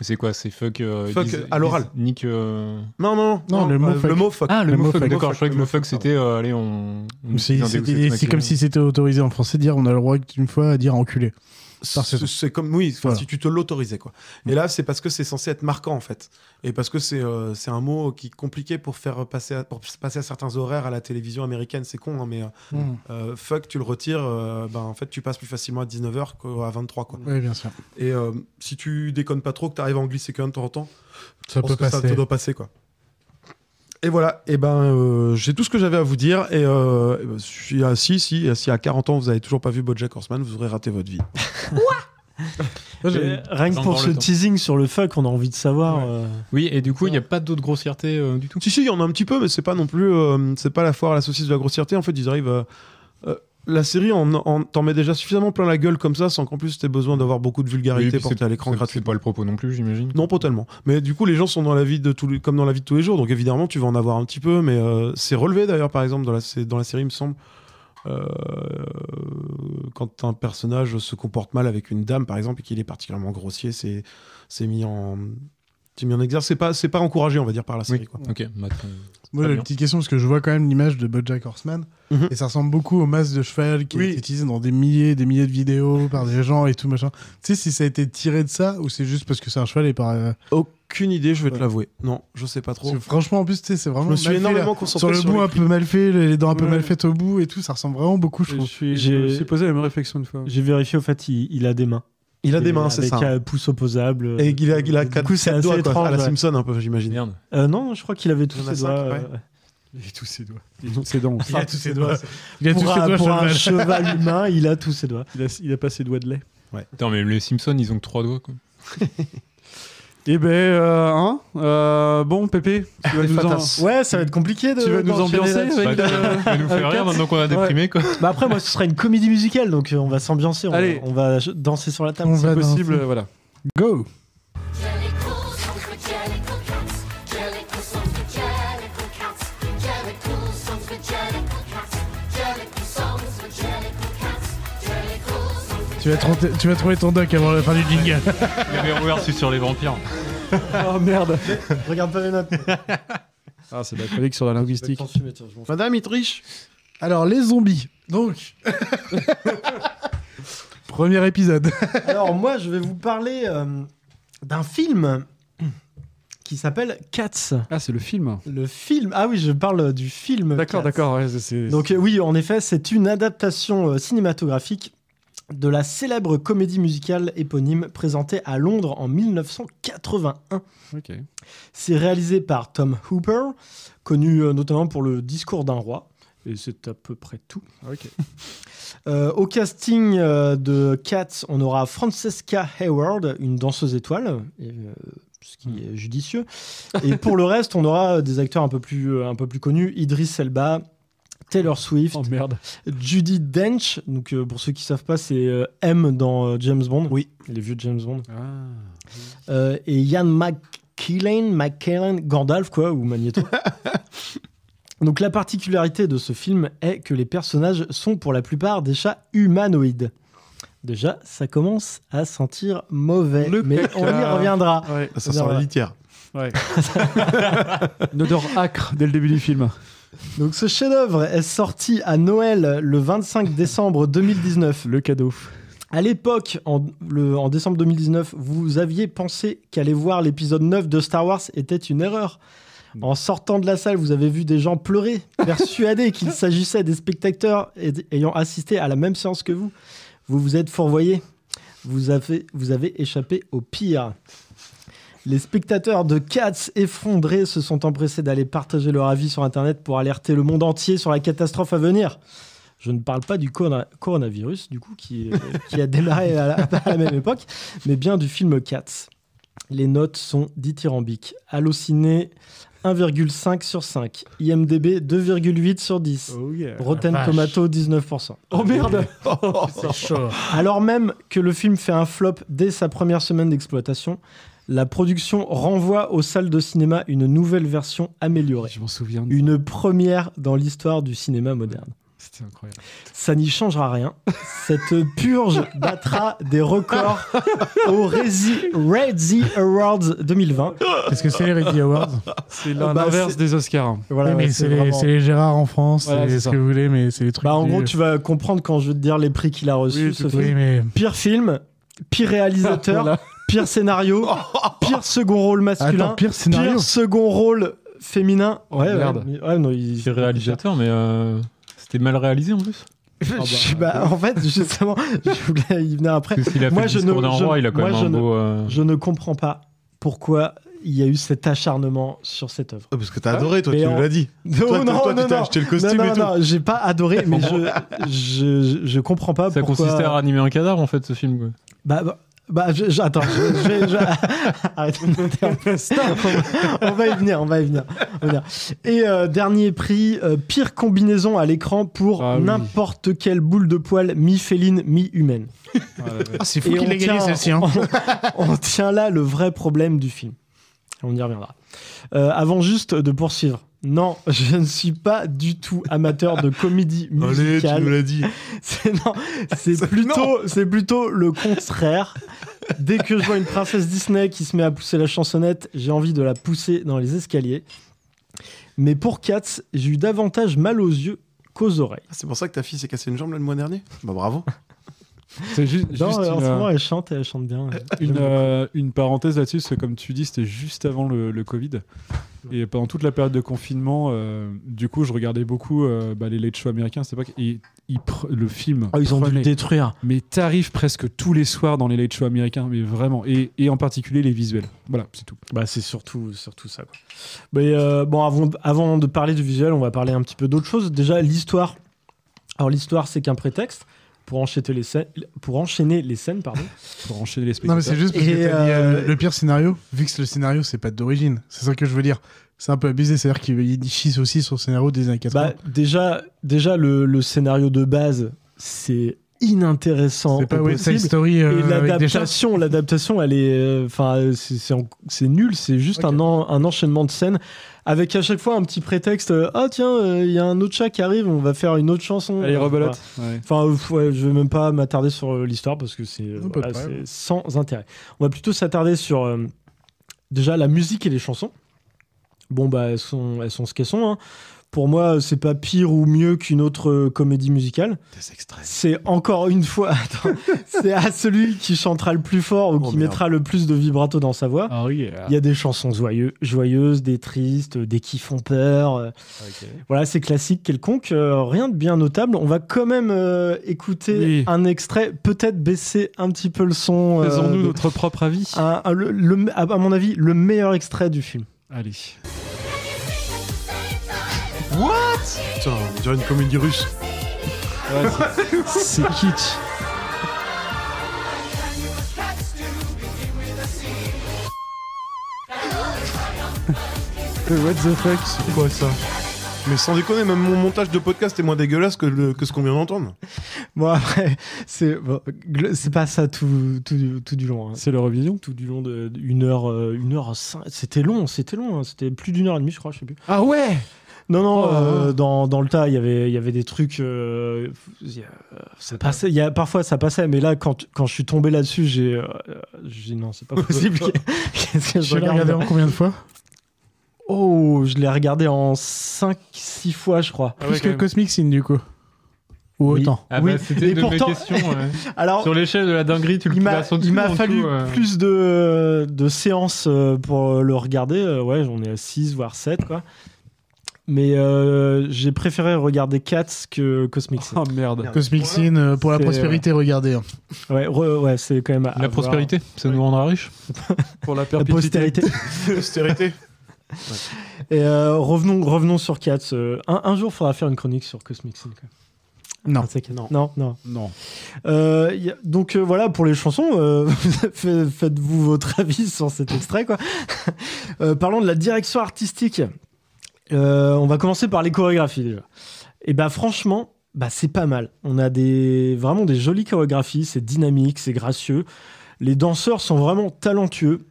C'est quoi C'est fuck. euh, Fuck, à l'oral. niquent, euh, Non, non, Non, le mot euh, fuck. le mot fuck. Ah, le, Le mot mot fuck. fuck. D'accord, je croyais que le fuck fuck, c'était. euh, allez, on. on C'est comme si c'était autorisé en français de dire on a le droit d'une fois à dire enculé. C'est comme oui, Voilà. si tu te l'autorisais quoi. Et là, c'est parce que c'est censé être marquant en fait, et parce que c'est euh, un mot qui est compliqué pour faire passer à, pour passer à certains horaires à la télévision américaine. C'est con, hein, mais euh, Mm. euh, fuck, tu le retires, euh, ben en fait, tu passes plus facilement à 19h qu'à 23 quoi. Oui, bien sûr. Et si tu déconnes pas trop, que tu arrives à en glisser qu'un de temps en temps, Ça peut que ça passer. te doit passer quoi. Et voilà, et ben euh, j'ai tout ce que j'avais à vous dire. Et euh, eh ben, si, si, si, si à 40 ans vous avez toujours pas vu BoJack Horseman, vous aurez raté votre vie. Euh, Rien que pour ce teasing sur le fuck, on a envie de savoir. euh, Oui, et du coup, il n'y a pas d'autre grossièreté euh, du tout? Si, si, il y en a un petit peu, mais c'est pas non plus. euh, c'est pas la foire à la saucisse de la grossièreté. En fait, ils arrivent. à- euh, la série en, en- t'en met déjà suffisamment plein la gueule comme ça, sans qu'en plus t'aies besoin d'avoir beaucoup de Oui, vulgarité puis portée à l'écran c'est- gratuit. C'est pas le propos non plus, j'imagine. Non, pas tellement. Mais du coup, les gens sont dans la vie de tous les- comme dans la vie de tous les jours, donc évidemment, tu vas en avoir un petit peu, mais euh, c'est relevé d'ailleurs, par exemple, dans la, c'est- dans la série, il me semble. euh, quand un personnage se comporte mal avec une dame, par exemple, et qu'il est particulièrement grossier, c'est mis en mis en exergue. C'est pas c'est pas encouragé, on va dire, par la série. Oui, Quoi. ok. bah, très- Moi, j'ai une petite question parce que je vois quand même l'image de BoJack Horseman Mhm. et ça ressemble beaucoup au masque de cheval qui Oui. est utilisé dans des milliers, des milliers de vidéos par des gens et tout machin. Tu sais si ça a été tiré de ça ou c'est juste parce que c'est un cheval et par. euh, Aucune idée, je vais te l'avouer. Non, je sais pas trop. parce que franchement, en plus, tu sais, c'est vraiment. Je me suis énormément concentré sur le sur bout un peu mal fait, les dents un peu mal faites au bout et tout. Ça ressemble vraiment beaucoup, je trouve. je me suis posé la même réflexion une fois. J'ai vérifié, au fait, il, il a des mains. Il a des mains, c'est avec ça. un pouce opposable. Et il a, il a Du quatre, coup, c'est quatre doigts, quoi, étrange. à la ouais. Simpson un peu, j'imagine. Euh, non, je crois qu'il avait tous Il a ses doigts. ouais. euh, Il a tous ses doigts. Il a tous ses doigts. Il a tous ses doigts, pour un cheval. humain, il a tous ses doigts. Il a, il a pas ses doigts de lait. Attends, mais les Simpsons, ils ont que trois doigts, quoi. Eh ben, euh, hein, euh, bon, Pépé, tu vas nous, en-. Ouais, ça va être compliqué de. tu vas nous ambiancer avec Bah, euh, nous fait avec rire maintenant qu'on a déprimé, quoi. Bah après, moi, ce sera une comédie musicale, donc euh, on va s'ambiancer. On, va danser sur la table. On c'est possible, voilà. Go tu vas, trouver, tu vas trouver ton doc avant la fin du jingle. Il avait ouvert sur les vampires. Oh merde Regarde pas mes notes. Ah, c'est de la chronique sur la linguistique. Madame Itrich Alors, les zombies. Donc. Premier épisode. Alors moi, je vais vous parler euh, d'un film qui s'appelle Cats. Ah, c'est le film. Le film. Ah oui, je parle du film. D'accord, d'accord. ouais, c'est- c'est- Donc euh, oui, en effet, c'est une adaptation euh, cinématographique de la célèbre comédie musicale éponyme présentée à Londres en 1981. Ok. C'est réalisé par Tom Hooper, connu euh, notamment pour le discours d'un roi. Et c'est à peu près tout. Ok. Euh, au casting euh, de Cats, on aura Francesca Hayward, une danseuse étoile, et, euh, ce qui est judicieux. Et pour le reste, on aura des acteurs un peu plus, un peu plus connus Idris Elba, Taylor Swift, Oh merde. Judy Dench. Donc euh, pour ceux qui savent pas, c'est euh, M dans euh, James Bond. Oui, les vieux James Bond. Ah. Euh, et Ian McKellen, McKellen, Gandalf quoi, ou Magneto. Donc la particularité de ce film est que les personnages sont pour la plupart des chats humanoïdes. Déjà, ça commence à sentir mauvais, mais caca. on y reviendra. Ouais. Ça sent la litière. Ouais. Une odeur âcre dès le début du film. Donc ce chef-d'œuvre est sorti à Noël le 25 décembre 2019. Le cadeau. À l'époque, en, décembre 2019, vous aviez pensé qu'aller voir l'épisode 9 de Star Wars était une erreur. En sortant de la salle, vous avez vu des gens pleurer, persuadés qu'il s'agissait des spectateurs ayant assisté à la même séance que vous. Vous vous êtes. Vous avez, vous avez échappé au pire. Les spectateurs de Cats effondrés se sont empressés d'aller partager leur avis sur Internet pour alerter le monde entier sur la catastrophe à venir. Je ne parle pas du corona- coronavirus, du coup, qui, euh, qui a démarré à la, à la même époque, mais bien du film Cats. Les notes sont dithyrambiques. Allociné, 1,5 sur 5. IMDB, 2,8 sur 10. Rotten La vache. Tomato, 19%. Oh merde C'est chaud. alors même que le film fait un flop dès sa première semaine d'exploitation, la production renvoie aux salles de cinéma une nouvelle version améliorée. Je m'en souviens. Une première dans l'histoire du cinéma moderne. C'était incroyable. Ça n'y changera rien. Cette purge battra des records aux Rezi- Razzie Awards 2020. Qu'est-ce que c'est les Ready Awards? C'est Bah, l'inverse des Oscars. Voilà, Oui, ouais, mais c'est les, vraiment- c'est les Gérard en France, Voilà, c'est ce que vous voulez, mais c'est les trucs. Bah, en du- gros, tu vas comprendre quand je vais te dire les prix qu'il a reçus. Oui, ce tout- film. oui, mais- Pire film, pire réalisateur, Voilà. Pire scénario, pire second rôle masculin, Attends, pire scénario. second rôle féminin. Ouais, ouais, merde. mais- ouais, non, il- C'est réalisateur, mais euh, c'était mal réalisé en plus. Je- bah, en fait, justement, je voulais y venir après. Parce qu'il a fait Moi, le je discours ne- d'un je- roi, il a quand moi, même je un ne- beau. euh, Je ne comprends pas pourquoi il y a eu cet acharnement sur cette œuvre. Ah, parce que t'as adoré, toi, Mais tu en- nous l'as dit. Non, toi, non, toi, non, tu t'es non. acheté le costume non, et non, tout. non, j'ai pas adoré, mais je, je, je, je comprends pas Ça pourquoi. consistait à ranimer un cadavre en fait, ce film. quoi. Bah, bah, bah, je- je- attends, je, je vais. je- Arrête Stop, on, va- on va y venir, on va y venir. on va y venir. Et euh, dernier prix, euh, pire combinaison à l'écran pour Ah oui. n'importe quelle boule de poil mi-féline, mi-humaine. Ah, c'est fou qu'il on ait gagné tient- celle-ci. Hein. on, on tient là le vrai problème du film. On y reviendra. Euh, avant juste de poursuivre. Non, je ne suis pas du tout amateur de comédie Allez, tu musicale. nous l'as dit. C'est plutôt, c'est plutôt le contraire. Dès que je vois une princesse Disney qui se met à pousser la chansonnette, j'ai envie de la pousser dans les escaliers. Mais pour Cats, j'ai eu davantage mal aux yeux qu'aux oreilles. Ah, C'est pour ça que ta fille s'est cassé une jambe le mois dernier? Bah bravo. C'est juste, Non, juste en une, ce moment, euh, elle chante et elle chante bien. une, euh, une parenthèse là-dessus, parce que comme tu dis, c'était juste avant le, le Covid. Et pendant toute la période de confinement, euh, du coup, je regardais beaucoup euh, bah, les late shows américains à cette époque. Et ils pre- le film. Ah, ils ont dû le détruire. Mais t'arrives presque tous les soirs dans les late shows américains, mais vraiment. Et, et en particulier les visuels. Voilà, c'est tout. Bah, c'est surtout, surtout ça. quoi. Mais euh, bon, avant, avant de parler du visuel, on va parler un petit peu d'autre chose. Déjà, l'histoire. Alors, l'histoire, c'est qu'un prétexte pour enchaîner les scènes. Pour enchaîner les scènes, pardon. Pour enchaîner les Non, spectateurs. mais c'est juste parce que t'as dit, euh, euh, le pire scénario, vu que le scénario, c'est pas d'origine. C'est ça que je veux dire. C'est un peu abusé, c'est-à-dire qu'il chisse aussi sur le scénario des années 80. Bah, déjà, déjà le, le scénario de base, c'est inintéressant. C'est pas possible. Story, euh, Et l'adaptation, l'adaptation, elle est, euh, enfin, c'est- c'est en- c'est nul. C'est juste un, en- un enchaînement de scènes avec à chaque fois un petit prétexte. euh, Ah tiens, euh, il y a un autre chat qui arrive, on va faire une autre chanson. Allez, Euh, rebelote. Ouais. Enfin, euh, ouais, je vais même pas m'attarder sur euh, l'histoire parce que c'est euh, voilà, sans intérêt. On va plutôt s'attarder sur euh, déjà la musique et les chansons. bon, bah, elles sont, elles sont ce qu'elles sont. hein. Pour moi, c'est pas pire ou mieux qu'une autre euh, comédie musicale. C'est encore une fois, attends, c'est à celui qui chantera le plus fort ou qui merde. mettra le plus de vibrato dans sa voix. Ah oui. Il y a des chansons joyeux, joyeuses, des tristes, des qui font peur. euh, Voilà, c'est classique quelconque. euh, rien de bien notable. On va quand même euh, écouter Oui. un extrait, peut-être baisser un petit peu le son. euh, Faisons-nous de- notre propre avis. un- un- le- le- à mon avis, le meilleur extrait du film. Allez. What? Putain, on dirait une comédie russe. C'est kitsch. What the fuck C'est quoi ça? Mais sans déconner, même mon montage de podcast est moins dégueulasse que, le- que ce qu'on vient d'entendre. Bon, après, c'est bon, gl- c'est pas ça tout, tout, tout du long. hein. C'est l'Eurovision? Tout du long de de une heure, euh, une heure cinq. C'était long, c'était long. hein. C'était plus d'une heure et demie, je crois, je sais plus. Ah ouais? Non, non, Oh. euh, dans, dans le tas, il y avait, il y avait des trucs. euh, il y a- ça passait, il y a, parfois, ça passait, mais là, quand, quand je suis tombé là-dessus, j'ai euh, j'ai dit non, c'est pas possible. Qu'est-ce que je Tu l'as regarde regardé en combien de fois? Oh, je l'ai regardé en 5-6 fois, je crois. Plus que Cosmic Sin, du coup. Ou Oui. autant. Ah Oui, bah, c'était et une pourtant- ouais. Alors, Sur l'échelle de la dinguerie, tu le il m'a, fallu euh. plus de, de séances pour le regarder. Ouais, j'en ai à 6 voire 7 quoi. Mais euh, j'ai préféré regarder Cats que Cosmic Sin. Oh merde. Cosmic Sin, euh, pour la prospérité, regardez. hein. Ouais, re- ouais, c'est quand même. à La prospérité, ça nous rendra riches. Pour la La perpétuité. postérité. Postérité. Et euh, revenons, revenons sur Cats. Euh, un, un jour, il faudra faire une chronique sur Cosmic Sin. quoi. Non. Non, non, non. Non. Euh, y a- donc euh, voilà pour les chansons. euh, fait- Faites-vous votre avis sur cet extrait. Quoi. Euh, parlons de la direction artistique. Euh, on va commencer par les chorégraphies déjà. Et bah franchement, bah c'est pas mal. On a vraiment des jolies chorégraphies. C'est dynamique, c'est gracieux. Les danseurs sont vraiment talentueux.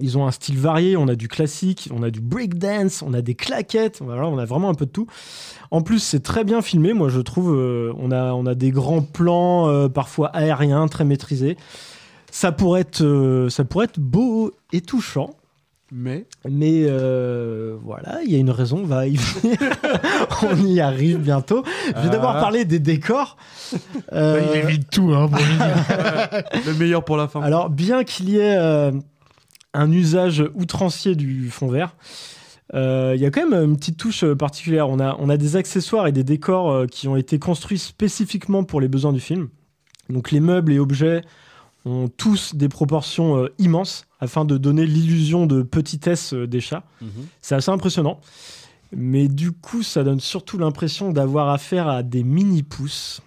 Ils ont un style varié, on a du classique, on a du breakdance, on a des claquettes, on a vraiment un peu de tout. En plus, c'est très bien filmé, moi je trouve. euh, on, a, des grands plans, euh, parfois aériens, très maîtrisés. Ça pourrait être beau et touchant. Mais Mais euh, voilà, il y a une raison, on va y venir. on y arrive bientôt. Je vais d'abord Ah. parler des décors. Euh, Il évite tout, hein, pour le meilleur pour la fin. alors, bien qu'il y ait euh, un usage outrancier du fond vert, euh, il y a quand même une petite touche euh, particulière. On a, on a des accessoires et des décors euh, qui ont été construits spécifiquement pour les besoins du film. Donc, les meubles et objets ont tous des proportions euh, immenses afin de donner l'illusion de petitesse euh, des chats. C'est assez impressionnant. Mais du coup, ça donne surtout l'impression d'avoir affaire à des mini-pousses.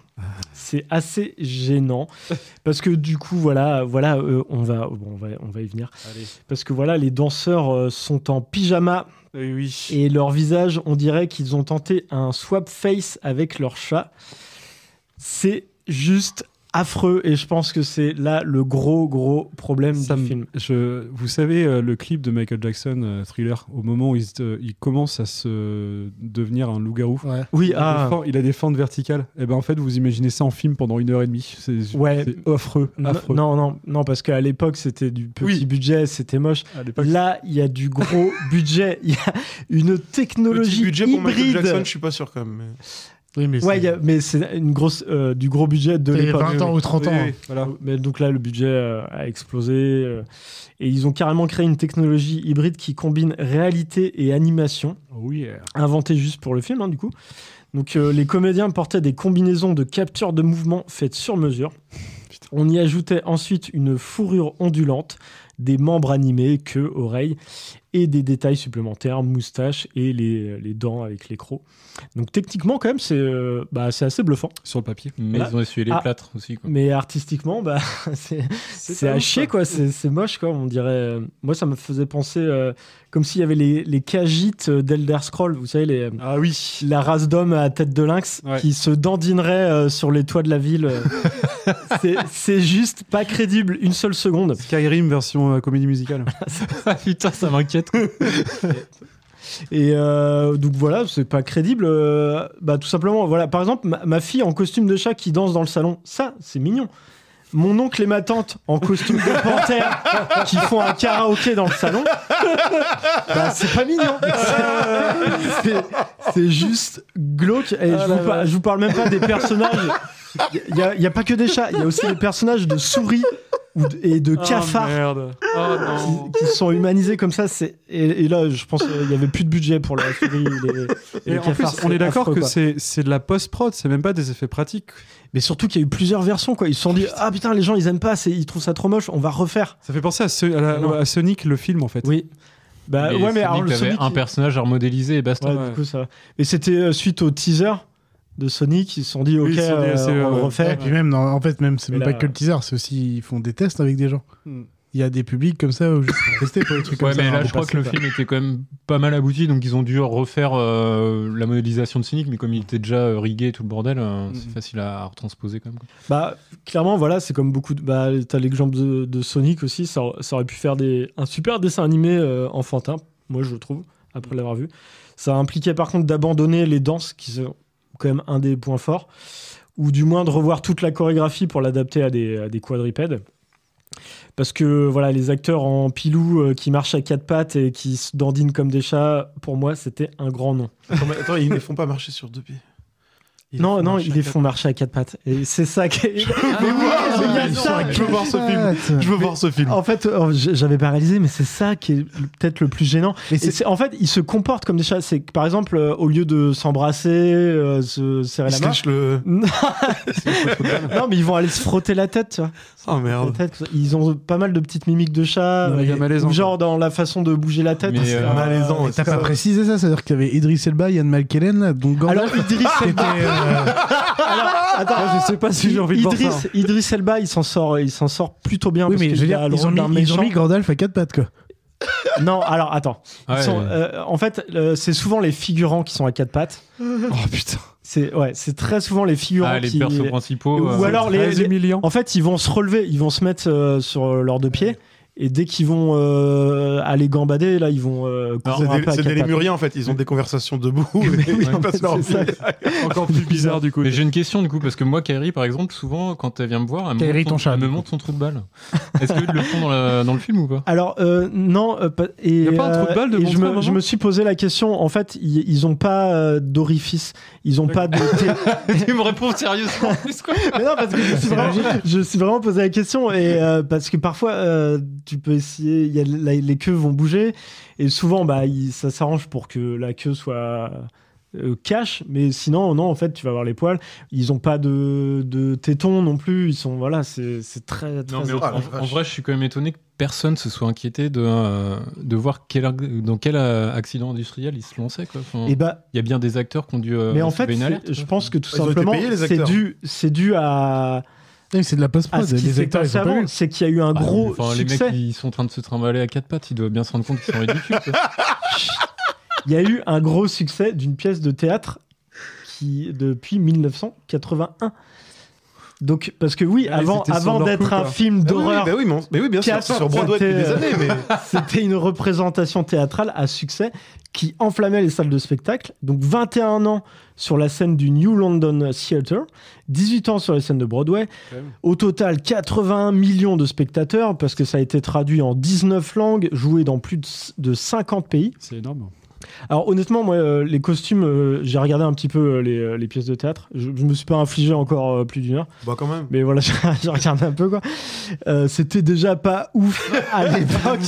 C'est assez gênant parce que du coup, voilà, voilà, euh, on va, bon, on va, on va y venir. Allez. Parce que voilà, les danseurs euh, sont en pyjama Eh oui. et leur visage, on dirait qu'ils ont tenté un swap face avec leur chat. C'est juste affreux et je pense que c'est là le gros gros problème Ça du film. je, vous savez, euh, le clip de Michael Jackson, euh, Thriller, au moment où il, se- il commence à se devenir un loup-garou. Oui, il, a ah. des fentes- il a des fentes verticales. Et ben en fait, vous imaginez ça en film pendant une heure et demie. C'est Ouais. affreux. Non, affreux. Non, non, non, parce qu'à l'époque, c'était du petit Oui. budget, c'était moche. Là, il y a du gros budget, il y a une Petit technologie budget pour Michael hybride. Jackson, je suis pas sûr quand même. mais- Oui, mais Ouais, y a- mais c'est une grosse, euh, du gros budget de l'époque. 20 ans ou 30 ans. Oui, hein. oui, voilà. Mais donc là, le budget euh, a explosé. euh, et ils ont carrément créé une technologie hybride qui combine réalité et animation, Oh yeah. inventée juste pour le film, hein, du coup. Donc euh, les comédiens portaient des combinaisons de capture de mouvement faites sur mesure. On y ajoutait ensuite une fourrure ondulante, des membres animés, queue, oreilles, et des détails supplémentaires, moustaches et les, les dents avec les crocs. Donc techniquement, quand même, c'est euh, bah, c'est assez bluffant. Sur le papier. Mais Voilà. ils ont essuyé les Ah. plâtres aussi. Quoi. Mais artistiquement, bah, c'est à chier, quoi. C'est c'est moche, quoi. On dirait. Moi, ça me faisait penser euh, comme s'il y avait les, les euh, d'Elder Scroll, vous savez, les, Ah oui. la race d'hommes à tête de lynx Ouais. qui se dandineraient euh, sur les toits de la ville. euh. C'est- c'est juste pas crédible une seule seconde. Skyrim version euh, comédie musicale. Ah putain, ça m'inquiète. Et euh, donc voilà, c'est pas crédible. euh, bah tout simplement, voilà. Par exemple, ma, ma fille en costume de chat qui danse dans le salon, ça, c'est mignon. Mon oncle et ma tante en costume de panthère qui font un karaoké dans le salon, bah, c'est pas mignon. C'est- juste glauque. Et Ah je, vous par- je vous parle même pas des personnages. Il n'y a, y a pas que des chats, il y a aussi des personnages de souris et de Oh, cafards. Oh qui, qui sont humanisés comme ça. C'est et, et là, je pense qu'il y avait plus de budget pour la souris. et les, et Et les en plus, cafards, on est d'accord que c'est de la post-prod, c'est même pas des effets pratiques. Mais surtout qu'il y a eu plusieurs versions, quoi. Ils se sont dit, ah putain, les gens ils aiment pas, ils trouvent ça trop moche, on va refaire. Ça fait penser à, ce- à la- Non. à Sonic, le film, en fait. Oui. Bah ouais, mais alors le Sonic. un personnage à remodéliser et basta. Ouais, du coup, ça. Et c'était euh, suite au teaser de Sonic, ils se sont dit, ok, dit, euh, on le euh, refait. Et puis même, non, en fait, même c'est Mais même là- pas que le teaser, c'est aussi ils font des tests avec des gens. Hmm. Il y a des publics comme ça où juste pour tester pour des trucs Ouais, comme ça. mais là, je crois que le film était quand même pas mal abouti, donc ils ont dû refaire euh, la modélisation de Sonic, mais comme il était déjà euh, rigué et tout le bordel, euh, c'est facile à, à retransposer quand même. quoi. Bah, clairement, voilà, c'est comme beaucoup de. Bah, t'as l'exemple de, de Sonic aussi, ça, ça aurait pu faire des, un super dessin animé euh, enfantin, moi je trouve, après l'avoir vu. Ça impliquait par contre d'abandonner les danses, qui sont quand même un des points forts, ou du moins de revoir toute la chorégraphie pour l'adapter à des, à des quadripèdes. Parce que voilà, les acteurs en pilou euh, qui marchent à quatre pattes et qui se dandinent comme des chats, pour moi, c'était un grand nom. Attends, ils ne font pas marcher sur deux pieds. Ils non, non, ils les font marcher à quatre pattes. Et c'est ça qui est. Ah, mais ils ça. Je veux voir ce film. Je veux voir ce film. En fait, euh, j- j'avais pas réalisé, mais c'est ça qui est peut-être le plus gênant. C'est- en fait, ils se comportent comme des chats. C'est que, par exemple, euh, au lieu de s'embrasser, euh, se serrer Ils la main. le. non, mais ils vont aller se frotter la tête, tu vois. Oh merde. Tête, ils ont pas mal de petites mimiques de chat. Non, il y a et- malaisant, ou genre dans la façon de bouger la tête. Mais, c'est euh, un- malaisant, T'as pas précisé ça, c'est-à-dire qu'il y avait Idris Elba, Yann Malkellen, là, donc Gandalf. Alors, Idris Elba. Attends, je sais pas si j'ai envie de voir Idriss, ça. Idriss Elba, il s'en sort, il s'en sort plutôt bien. Oui, parce mais je veux dire, ils ont, mis, ils ont mis Gandalf à quatre pattes, quoi. Non, alors attends. Ils Ouais. sont, euh, en fait, euh, c'est souvent les figurants qui sont à quatre pattes. Oh putain. C'est ouais, c'est très souvent les figurants Ah, les qui. persos principaux. Ou euh, alors les, les-. En fait, ils vont se relever, ils vont se mettre euh, sur leurs deux pieds. Et dès qu'ils vont euh, aller gambader, là, ils vont euh, C'est des, des lémuriens en fait, ils ont des conversations debout et oui, ils en fait. Encore plus bizarre du coup. Mais j'ai une question du coup, parce que moi, Kairi, par exemple, souvent, quand elle vient me voir, elle me, Kairi, montre, ton son, chat, elle me montre son trou de balle. Est-ce qu'ils le font dans, la- dans le film ou pas? Alors euh, non, euh, pas- et, Y a pas un trou de balle de et je, me, je me suis posé la question. En fait, ils, ils ont pas euh, d'orifice, ils ont pas de. Tu me réponds sérieusement quoi Mais non, parce que je me suis vraiment, je me suis vraiment posé la question et parce que parfois tu peux essayer, il y a la- les queues vont bouger et souvent bah il- ça s'arrange pour que la queue soit euh, cache, mais sinon non en fait tu vas voir les poils, ils ont pas de, de tétons non plus, ils sont voilà c'est très très Non, mais en, vrai, je suis quand même étonné que personne se soit inquiété de, euh, de voir quel, dans quel euh, accident industriel il se. Quoi. Enfin, Et bah il y a bien des acteurs qui ont dû. euh, mais en fait une alerte, je pense que tout Ils simplement c'est dû c'est dû à, C'est de la post-prod, ce qui les s'est acteurs, c'est qu'il y a eu un Ah, gros enfin, les succès. mecs, ils sont en train de se trimballer à quatre pattes, ils doivent bien se rendre compte qu'ils sont ridicules. Il y a eu un gros succès d'une pièce de théâtre qui depuis 1981. Donc parce que oui, Ouais, avant, d'être un film Ah oui, d'horreur, bah oui, mais, on- mais oui, bien sûr, c'est sur Broadway depuis des c'était, années, mais c'était une représentation théâtrale à succès qui enflammait les salles de spectacle. Donc 21 ans sur la scène du New London Theatre, 18 ans sur les scènes de Broadway. Au total, 81 millions de spectateurs parce que ça a été traduit en 19 langues, joué dans plus de 50 pays. C'est énorme. Alors honnêtement, moi, euh, les costumes, euh, j'ai regardé un petit peu euh, les, euh, les pièces de théâtre. Je, je me suis pas infligé encore euh, plus d'une heure. bah quand même. Mais voilà, j'ai regardé un peu quoi. Euh, C'était déjà pas ouf à l'époque.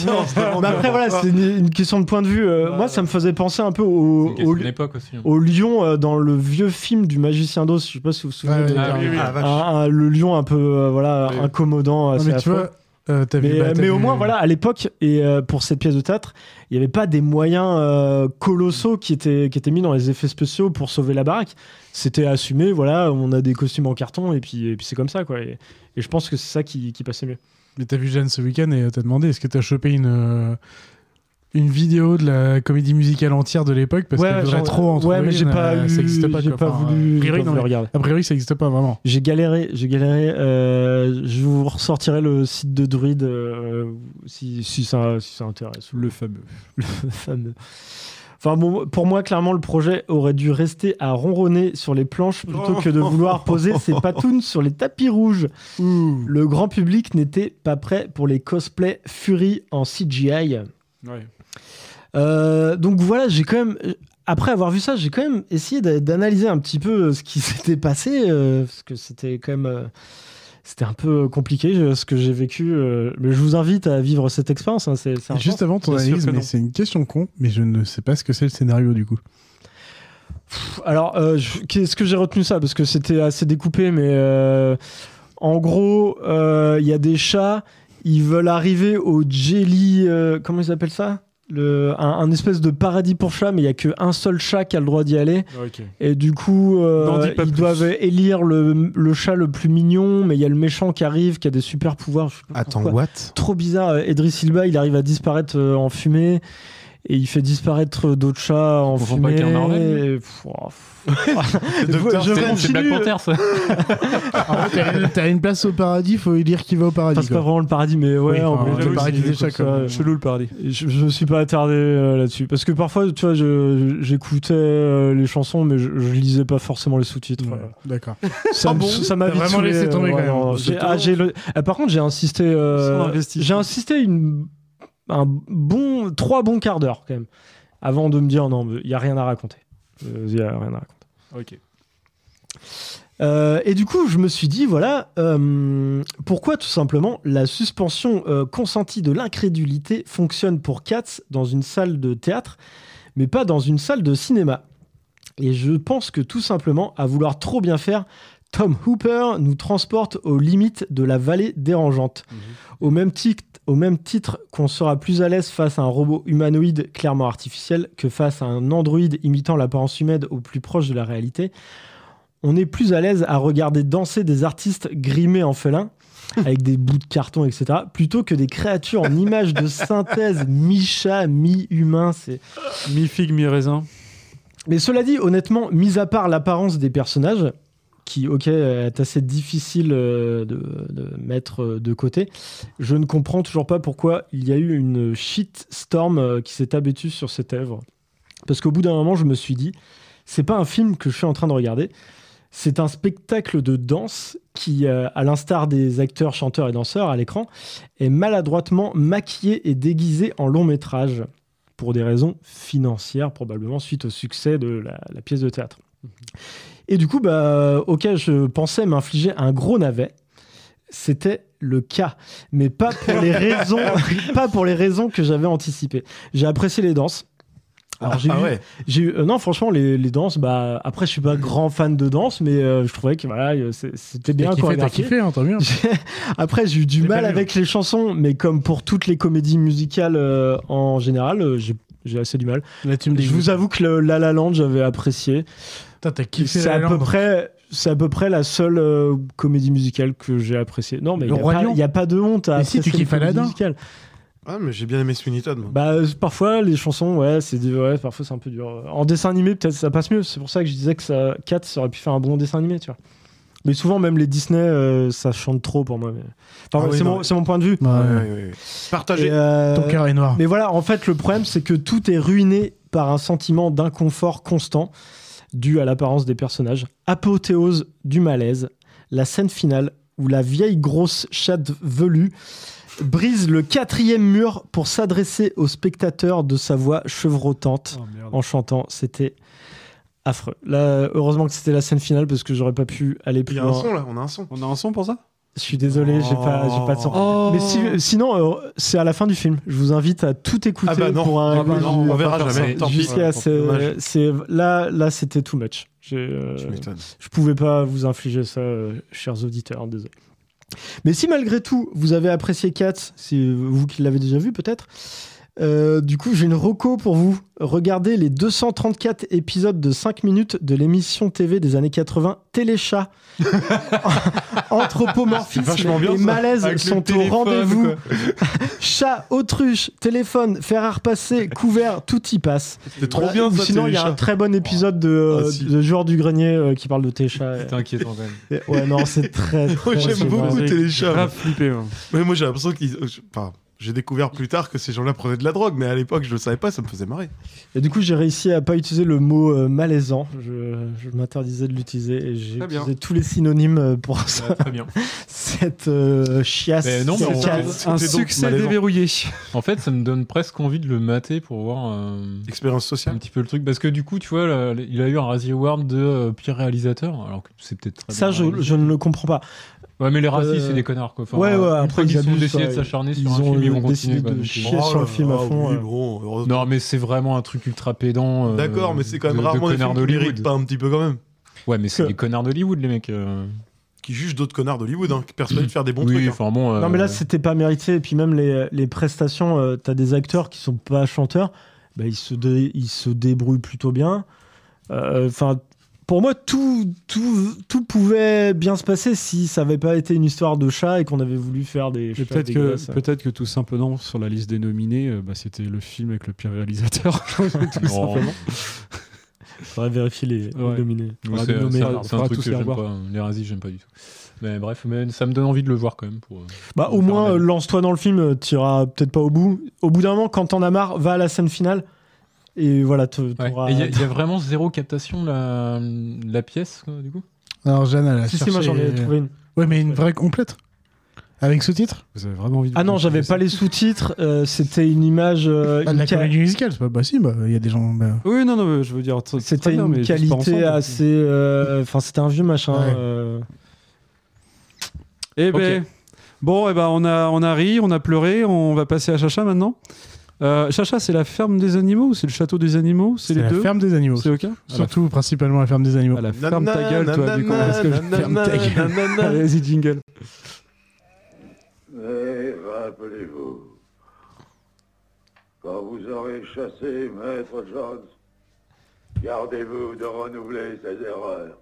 Mais après voilà, c'est une, une question de point de vue. Euh, moi, ça me faisait penser un peu au, au, aussi. hein. au lion euh, dans le vieux film du magicien d'Oz. Je sais pas si vous vous souvenez. Ouais, de- ouais, Ah oui, oui. Vache. un- un- le lion un peu euh, voilà Oui. incommodant. Non, assez mais tu vois, euh, vu. Bah, euh, mais au moins, voilà, à l'époque, et euh, pour cette pièce de théâtre, il n'y avait pas des moyens euh, colossaux qui étaient, qui étaient mis dans les effets spéciaux pour sauver la baraque. C'était assumé, voilà, on a des costumes en carton, et puis, et puis c'est comme ça, quoi. Et, et je pense que c'est ça qui, qui passait mieux. Mais t'as vu Jeanne ce week-end et t'as demandé est-ce que t'as chopé une, une vidéo de la comédie musicale entière de l'époque Parce qu'elle voudrait genre- trop en ouais, trouver mais j'ai une, pas eu, ça existe pas. j'ai quoi. pas Enfin, voulu, a priori, j'ai pas non, mais- regarder. a priori, ça existe pas vraiment. J'ai galéré, j'ai galéré. euh, je vous ressortirai le site de Druid euh, si, si, ça, si ça intéresse. Le fameux. Le fameux. Enfin bon, pour moi, clairement, le projet aurait dû rester à ronronner sur les planches plutôt que de vouloir poser ses patounes sur les tapis rouges. Le grand public n'était pas prêt pour les cosplays Fury en CGI. Ouais. Euh, donc voilà, j'ai quand même. Après avoir vu ça, j'ai quand même essayé d'a- d'analyser un petit peu euh, ce qui s'était passé, euh, parce que c'était quand même. euh, c'était un peu compliqué ce que j'ai vécu. euh, mais je vous invite à vivre cette expérience. hein, c'est, c'est Juste avant ton analyse, mais c'est une question con, mais je ne sais pas ce que c'est le scénario du coup. Alors, euh, je- qu'est-ce que j'ai retenu ça? Parce que c'était assez découpé, mais euh, en gros, euh, il y a des chats, ils veulent arriver au jelly. euh, comment ils appellent ça? Le, un, un espèce de paradis pour chats, mais il y a qu'un seul chat qui a le droit d'y aller. Ok. Et du coup, euh, ils plus. doivent élire le, le chat le plus mignon, mais il y a le méchant qui arrive, qui a des super pouvoirs. je sais pas Attends, pourquoi. what? Trop bizarre. Idris Silva, il arrive à disparaître euh, en fumée. Et il fait disparaître d'autres chats en pas fumée. Marvel, oh, pff. Docteur Je Strange, C'est Black. Panther, ça. En fait, t'as- une place au paradis, faut lui dire qu'il va au paradis. Enfin, c'est pas vraiment le paradis, mais ouais, Oui, en enfin, le paradis des chats, quoi. chelou le paradis. Je, je me suis pas attardé euh, là-dessus. Parce que parfois, tu vois, j'écoutais euh, les chansons, mais je, je lisais pas forcément les sous-titres. Ouais, Voilà. D'accord. Ça Ah bon ça m'a vraiment laissé tomber euh, quand ouais, même. ah, ah, par contre, j'ai insisté. euh, j'ai insisté une, un bon, trois bons quarts d'heure quand même, avant de me dire non, il y a rien à raconter. Euh, Il y a rien à raconter. Ok. Euh, et du coup, je me suis dit, voilà, euh, pourquoi tout simplement la suspension euh, consentie de l'incrédulité fonctionne pour Katz dans une salle de théâtre, mais pas dans une salle de cinéma. Et je pense que tout simplement, à vouloir trop bien faire, Tom Hooper nous transporte aux limites de la vallée dérangeante. Au même titre, au même titre qu'on sera plus à l'aise face à un robot humanoïde clairement artificiel que face à un androïde imitant l'apparence humaine au plus proche de la réalité, on est plus à l'aise à regarder danser des artistes grimés en félin avec des bouts de carton, etc., plutôt que des créatures en images de synthèse mi-chat, mi-humain. C'est Mi-figue, mi-raisin. mais cela dit, honnêtement, mis à part l'apparence des personnages, qui, ok, est assez difficile euh, de, mettre euh, de côté, je ne comprends toujours pas pourquoi il y a eu une shitstorm euh, qui s'est abattue sur cette œuvre. Parce qu'au bout d'un moment, je me suis dit, c'est pas un film que je suis en train de regarder, c'est un spectacle de danse qui, à l'instar des acteurs, chanteurs et danseurs à l'écran, est maladroitement maquillé et déguisé en long métrage pour des raisons financières, probablement suite au succès de la, la pièce de théâtre. Et du coup, bah, ok, je pensais m'infliger un gros navet. C'était le cas, mais pas pour les raisons, pas pour les raisons que j'avais anticipées. J'ai apprécié les danses. Alors, j'ai Ah eu- ouais. j'ai eu- euh, non, franchement, les, les danses, bah, après, je suis pas grand fan de danse, mais euh, je trouvais que voilà, euh, c'était bien kiffé, chorégraphié. kiffé, hein, tant mieux. Après, j'ai eu du J'ai mal avec les chansons, mais comme pour toutes les comédies musicales euh, en général, j'ai j'ai assez du mal. Là, tu me Je vous avoue que le La La Land, j'avais apprécié. Putain, t'as kiffé C'est La à peu près. C'est à peu près la seule euh, comédie musicale que j'ai appréciée. Non, mais il n'y a, pas- y a pas de honte à Et si tu kiffes Aladdin musicales. Ah, mais j'ai bien aimé Sweeney Todd, moi. Bah, euh, parfois, les chansons, ouais, c'est ouais, parfois c'est un peu dur. En dessin animé, peut-être ça passe mieux. C'est pour ça que je disais que ça, 4 ça aurait pu faire un bon dessin animé, tu vois. Mais souvent, même les Disney, euh, ça chante trop pour moi. mais- Enfin, Ah oui, c'est mon, mais- c'est mon point de vue. Ouais, Ouais, ouais. ouais, ouais, ouais. Partagez. Et, euh, Ton cœur est noir. Mais voilà, en fait, le problème, c'est que tout est ruiné par un sentiment d'inconfort constant dû à l'apparence des personnages. Apothéose du malaise, la scène finale où la vieille grosse chatte velue brise le quatrième mur pour s'adresser aux spectateurs de sa voix chevrotante Oh, en chantant. C'était affreux. Là, heureusement que c'était la scène finale parce que j'aurais pas pu aller Il plus y a loin. un son là, on a un son. On a un son pour ça? Je suis désolé, j'ai pas, j'ai pas de son. Mais si- sinon, euh, c'est à la fin du film. Je vous invite à tout écouter Ah bah non. pour un Ah bah non, on verra jamais. ça. Tant pis. Jusqu'à ce- c'est là, là, c'était too much. Euh, je pouvais pas vous infliger ça, euh, chers auditeurs. Désolé. Mais si malgré tout vous avez apprécié Cats, c'est vous qui l'avez déjà vu peut-être. Euh, du coup, j'ai une reco pour vous. Regardez les 234 épisodes de 5 minutes de l'émission TV des années 80 Téléchat. Anthropomorphisme C'est vachement bien, et malaise Avec sont au rendez-vous. Chat, autruche, téléphone, fer à repasser, couvert, tout y passe. C'était trop Voilà. bien, ça, Sinon, il y a un très bon épisode de, Ah, si. de Joueur du Grenier euh, qui parle de Téléchat. C'était inquiétant quand même. Et- Ouais, non, c'est très, très Moi, j'aime c'est beaucoup. Téléchat. Grave flippé. hein. Mais moi, j'ai l'impression qu'ils. euh, Enfin, J'ai découvert plus tard que ces gens-là prenaient de la drogue, mais à l'époque, je le savais pas, ça me faisait marrer. Et du coup, j'ai réussi à pas utiliser le mot euh, malaisant. Je, je m'interdisais de l'utiliser et j'ai bien. utilisé tous les synonymes euh, pour ça. très bien. Cette euh, chiasse. Mais non, mais cette on- case. Un succès déverrouillé. En fait, ça me donne presque envie de le mater pour voir. euh, Expérience sociale. Un petit peu le truc. Parce que du coup, tu vois, là, il a eu un Razzie Award de euh, pire réalisateur. Alors que c'est peut-être Ça, je ne le comprends pas. Ouais, mais les Razzies, Euh, c'est des connards, quoi. Enfin, ouais, ouais, après, qu'ils ils ont abusent, décidé de s'acharner sur Ils un ont film, ils vont décidé continuer. quoi. de chier euh, sur le film à fond. oui, bon. Non, mais c'est vraiment un truc ultra pédant. euh, D'accord, mais c'est quand même de- de rarement des connards films qui d'Hollywood. méritent pas un petit peu quand même. Ouais, mais c'est des connards d'Hollywood, les mecs. euh. Qui jugent d'autres connards d'Hollywood, hein, qui persuadés de faire des bons Oui, trucs. hein. enfin bon. euh, Non, mais là, c'était pas mérité. Et puis même les, les prestations, euh, t'as des acteurs qui sont pas chanteurs, bah, ils, se dé- ils se débrouillent plutôt bien. Euh, Enfin, pour moi, tout, tout, tout pouvait bien se passer si ça avait pas été une histoire de chat et qu'on avait voulu faire des peut-être que, peut-être que tout simplement sur la liste des nominés, euh, bah, c'était le film avec le pire réalisateur. tout Non. simplement. Faudrait vérifier les, les Ouais. nominés. Les nommer, c'est un, truc que les j'aime pas. Les Razzies, j'aime pas du tout. Mais bref, mais ça me donne envie de le voir quand même. Pour, euh, Bah, pour au moins, euh, lance-toi dans le film, tu iras peut-être pas au bout. Au bout d'un moment, quand t'en as marre, va à la scène finale. Et voilà, te- Ouais. Il y, a- il y a vraiment zéro captation de la, la pièce, quoi, du coup? Alors, Jeanne, elle a Si, si, cherché... moi j'en ai trouvé une. Ouais, mais une vraie complète? Avec sous-titres? Vous avez vraiment envie de Ah non, j'avais pas les sous-titres, euh, c'était une image. euh, Ah, de une la ca- comédie musicale, c'est pas possible. Il y a des gens. bah, Oui, non, non, mais je veux dire. C'était une qualité ensemble. assez. euh, Enfin, c'était un vieux machin. Ouais. euh, Eh ben, bon, eh ben, on a, on a ri, on a pleuré, on va passer à Chacha maintenant? Euh, Chacha, c'est la ferme des animaux ou c'est le château des animaux? C'est les la deux? ferme des animaux. C'est ok Surtout, principalement, la ferme des animaux. À la ferme ta gueule, toi, du coup, parce que nanana, ferme ta gueule. nanana. Allez, Vas-y, jingle. Mais rappelez-vous, quand vous aurez chassé Maître Jones, gardez-vous de renouveler ces erreurs.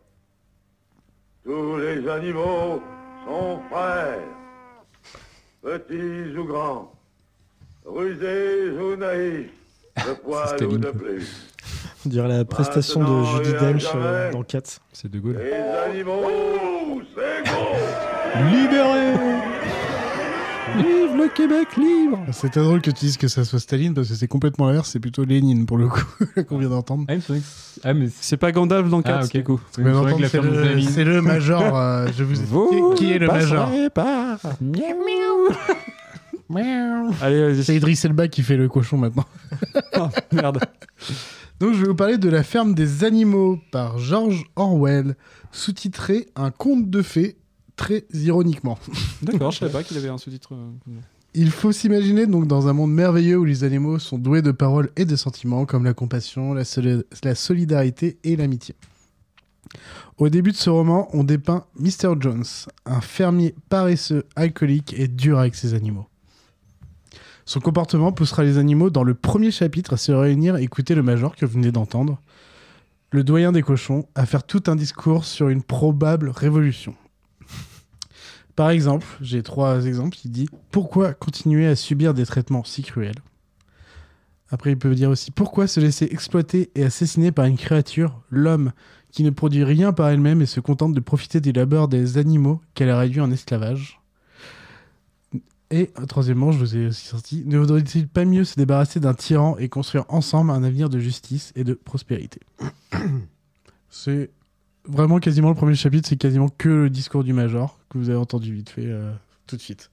Tous les animaux sont frères, petits ou grands, rusés ou naïfs, de poil ou de plus. On dirait la prestation de Judy Dench euh, dans Cats. C'est de Gaulle. Les animaux, c'est gros Libéré Vive le Québec libre C'est très drôle que tu dises que ça soit Staline parce que c'est complètement l'inverse, c'est plutôt Lénine pour le coup qu'on vient d'entendre. Ah, ah, mais C'est pas Gandalf dans 4 Ah, du coup. C'est le, le major. euh, je vous Vous qui, qui est le major. Allez. C'est Idriss Elba qui fait le cochon maintenant. Oh, merde. Donc je vais vous parler de La ferme des animaux par George Orwell, sous-titré Un conte de fées, très ironiquement. D'accord, je savais pas qu'il avait un sous-titre. euh. Il faut s'imaginer donc dans un monde merveilleux où les animaux sont doués de paroles et de sentiments comme la compassion, la, soli- la solidarité et l'amitié. Au début de ce roman, on dépeint Mr. Jones, un fermier paresseux, alcoolique et dur avec ses animaux. Son comportement poussera les animaux dans le premier chapitre à se réunir et écouter le major que vous venez d'entendre, le doyen des cochons, à faire tout un discours sur une probable révolution. Par exemple, j'ai trois exemples. Il dit Pourquoi continuer à subir des traitements si cruels? Après, il peut dire aussi Pourquoi se laisser exploiter et assassiner par une créature, l'homme, qui ne produit rien par elle-même et se contente de profiter des labeurs des animaux qu'elle a réduits en esclavage? Et troisièmement, je vous ai aussi sorti Ne vaudrait-il pas mieux se débarrasser d'un tyran et construire ensemble un avenir de justice et de prospérité C'est vraiment quasiment le premier chapitre, c'est quasiment que le discours du Major que vous avez entendu vite fait euh, tout de suite.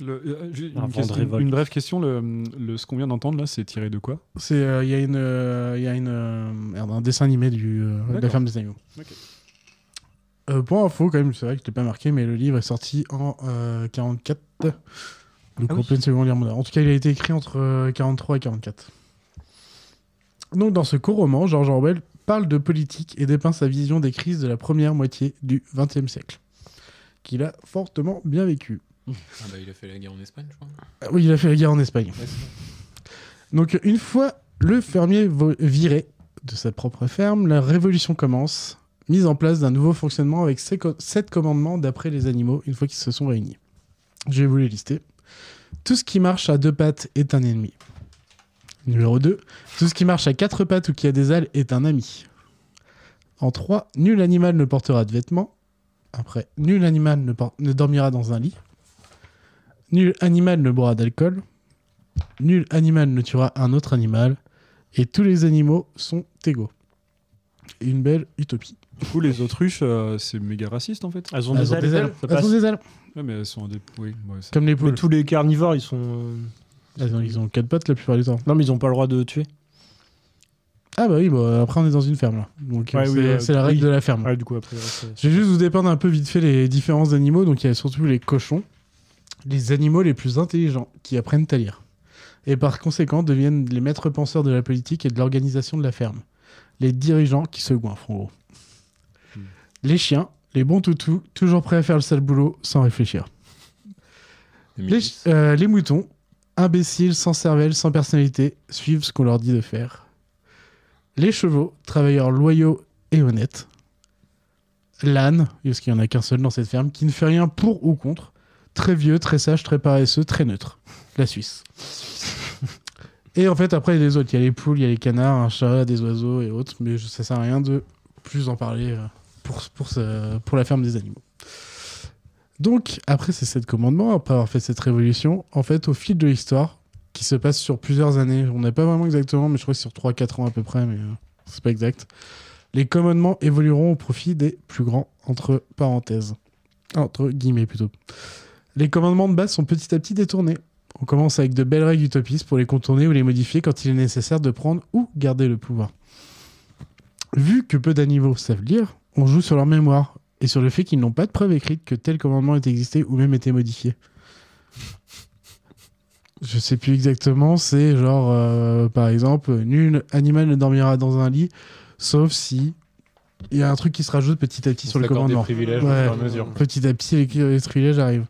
Le- euh, une, question- brève question, le, le- ce qu'on vient d'entendre là, c'est tiré de quoi? C'est euh, il y a une euh, il y a une euh, merde, un dessin animé du euh, de la ferme des animaux. Ok. Euh, pour info quand même, c'est vrai que je l'ai pas marqué, mais le livre est sorti en euh, 44. Donc Ah en oui. pleine seconde guerre mondiale. En tout cas, il a été écrit entre euh, 43 et 44. Donc dans ce court roman, George Orwell parle de politique et dépeint sa vision des crises de la première moitié du XXe siècle, qu'il a fortement bien vécu. Ah bah, il a fait la guerre en Espagne, je crois. Ah Oui, il a fait la guerre en Espagne. Ouais. Donc, une fois le fermier viré de sa propre ferme, la révolution commence. Mise en place d'un nouveau fonctionnement avec sept commandements d'après les animaux, une fois qu'ils se sont réunis. Je vais vous les lister. Tout ce qui marche à deux pattes est un ennemi. Numéro 2. Tout ce qui marche à quatre pattes ou qui a des ailes est un ami. En 3. Nul animal ne portera de vêtements. Après, nul animal ne, ne dormira dans un lit. Nul animal ne boira d'alcool. Nul animal ne tuera un autre animal. Et tous les animaux sont égaux. Une belle utopie. Du coup, les autruches, euh, c'est méga raciste en fait. Elles ont Elles des ont ailes, des ailes. ça Elles passe. ont des ailes. Ouais, mais elles sont des. Oui, ouais, c'est- Comme les poules. Mais tous les carnivores, ils sont. euh, Elles ont, ils ont quatre pattes la plupart du temps. Non, mais ils ont pas le droit de tuer. Ah bah oui, bah, après on est dans une ferme là. Donc euh, Ouais, c'est oui, ouais, c'est la règle oui. de la ferme. Ouais, du coup, après, ouais, c'est- Je vais juste vous dépeindre un peu vite fait les différents animaux. Donc il y a surtout les cochons, les animaux les plus intelligents qui apprennent à lire. Et par conséquent deviennent les maîtres penseurs de la politique et de l'organisation de la ferme. Les dirigeants qui se goinfrent en gros. Les chiens, les bons toutous, toujours prêts à faire le sale boulot sans réfléchir. Les, euh, les moutons, imbéciles, sans cervelle, sans personnalité, suivent ce qu'on leur dit de faire. Les chevaux, travailleurs loyaux et honnêtes. L'âne, parce qu'il n'y en a qu'un seul dans cette ferme, qui ne fait rien pour ou contre. Très vieux, très sage, très paresseux, très neutre. La Suisse. et en fait, après, il y a les autres. Il y a les poules, il y a les canards, un chat, des oiseaux et autres. Mais je- ça sert à rien de plus en parler euh, pour, pour, la ferme des animaux. Donc, après ces sept commandements, après avoir fait cette révolution, en fait, au fil de l'histoire, qui se passe sur plusieurs années, on n'a pas vraiment exactement, mais je crois que sur 3-4 ans à peu près, mais euh, c'est pas exact, les commandements évolueront au profit des plus grands, entre parenthèses. Entre guillemets plutôt. Les commandements de base sont petit à petit détournés. On commence avec de belles règles utopistes pour les contourner ou les modifier quand il est nécessaire de prendre ou garder le pouvoir. Vu que peu d'animaux savent lire, on joue sur leur mémoire et sur le fait qu'ils n'ont pas de preuve écrite que tel commandement ait existé ou même été modifié. Je sais plus exactement, c'est genre, euh, par exemple, nul animal ne dormira dans un lit, sauf si il y a un truc qui se rajoute petit à petit On sur le des commandement. privilèges à mesure. Petit à petit, les, les privilèges arrivent.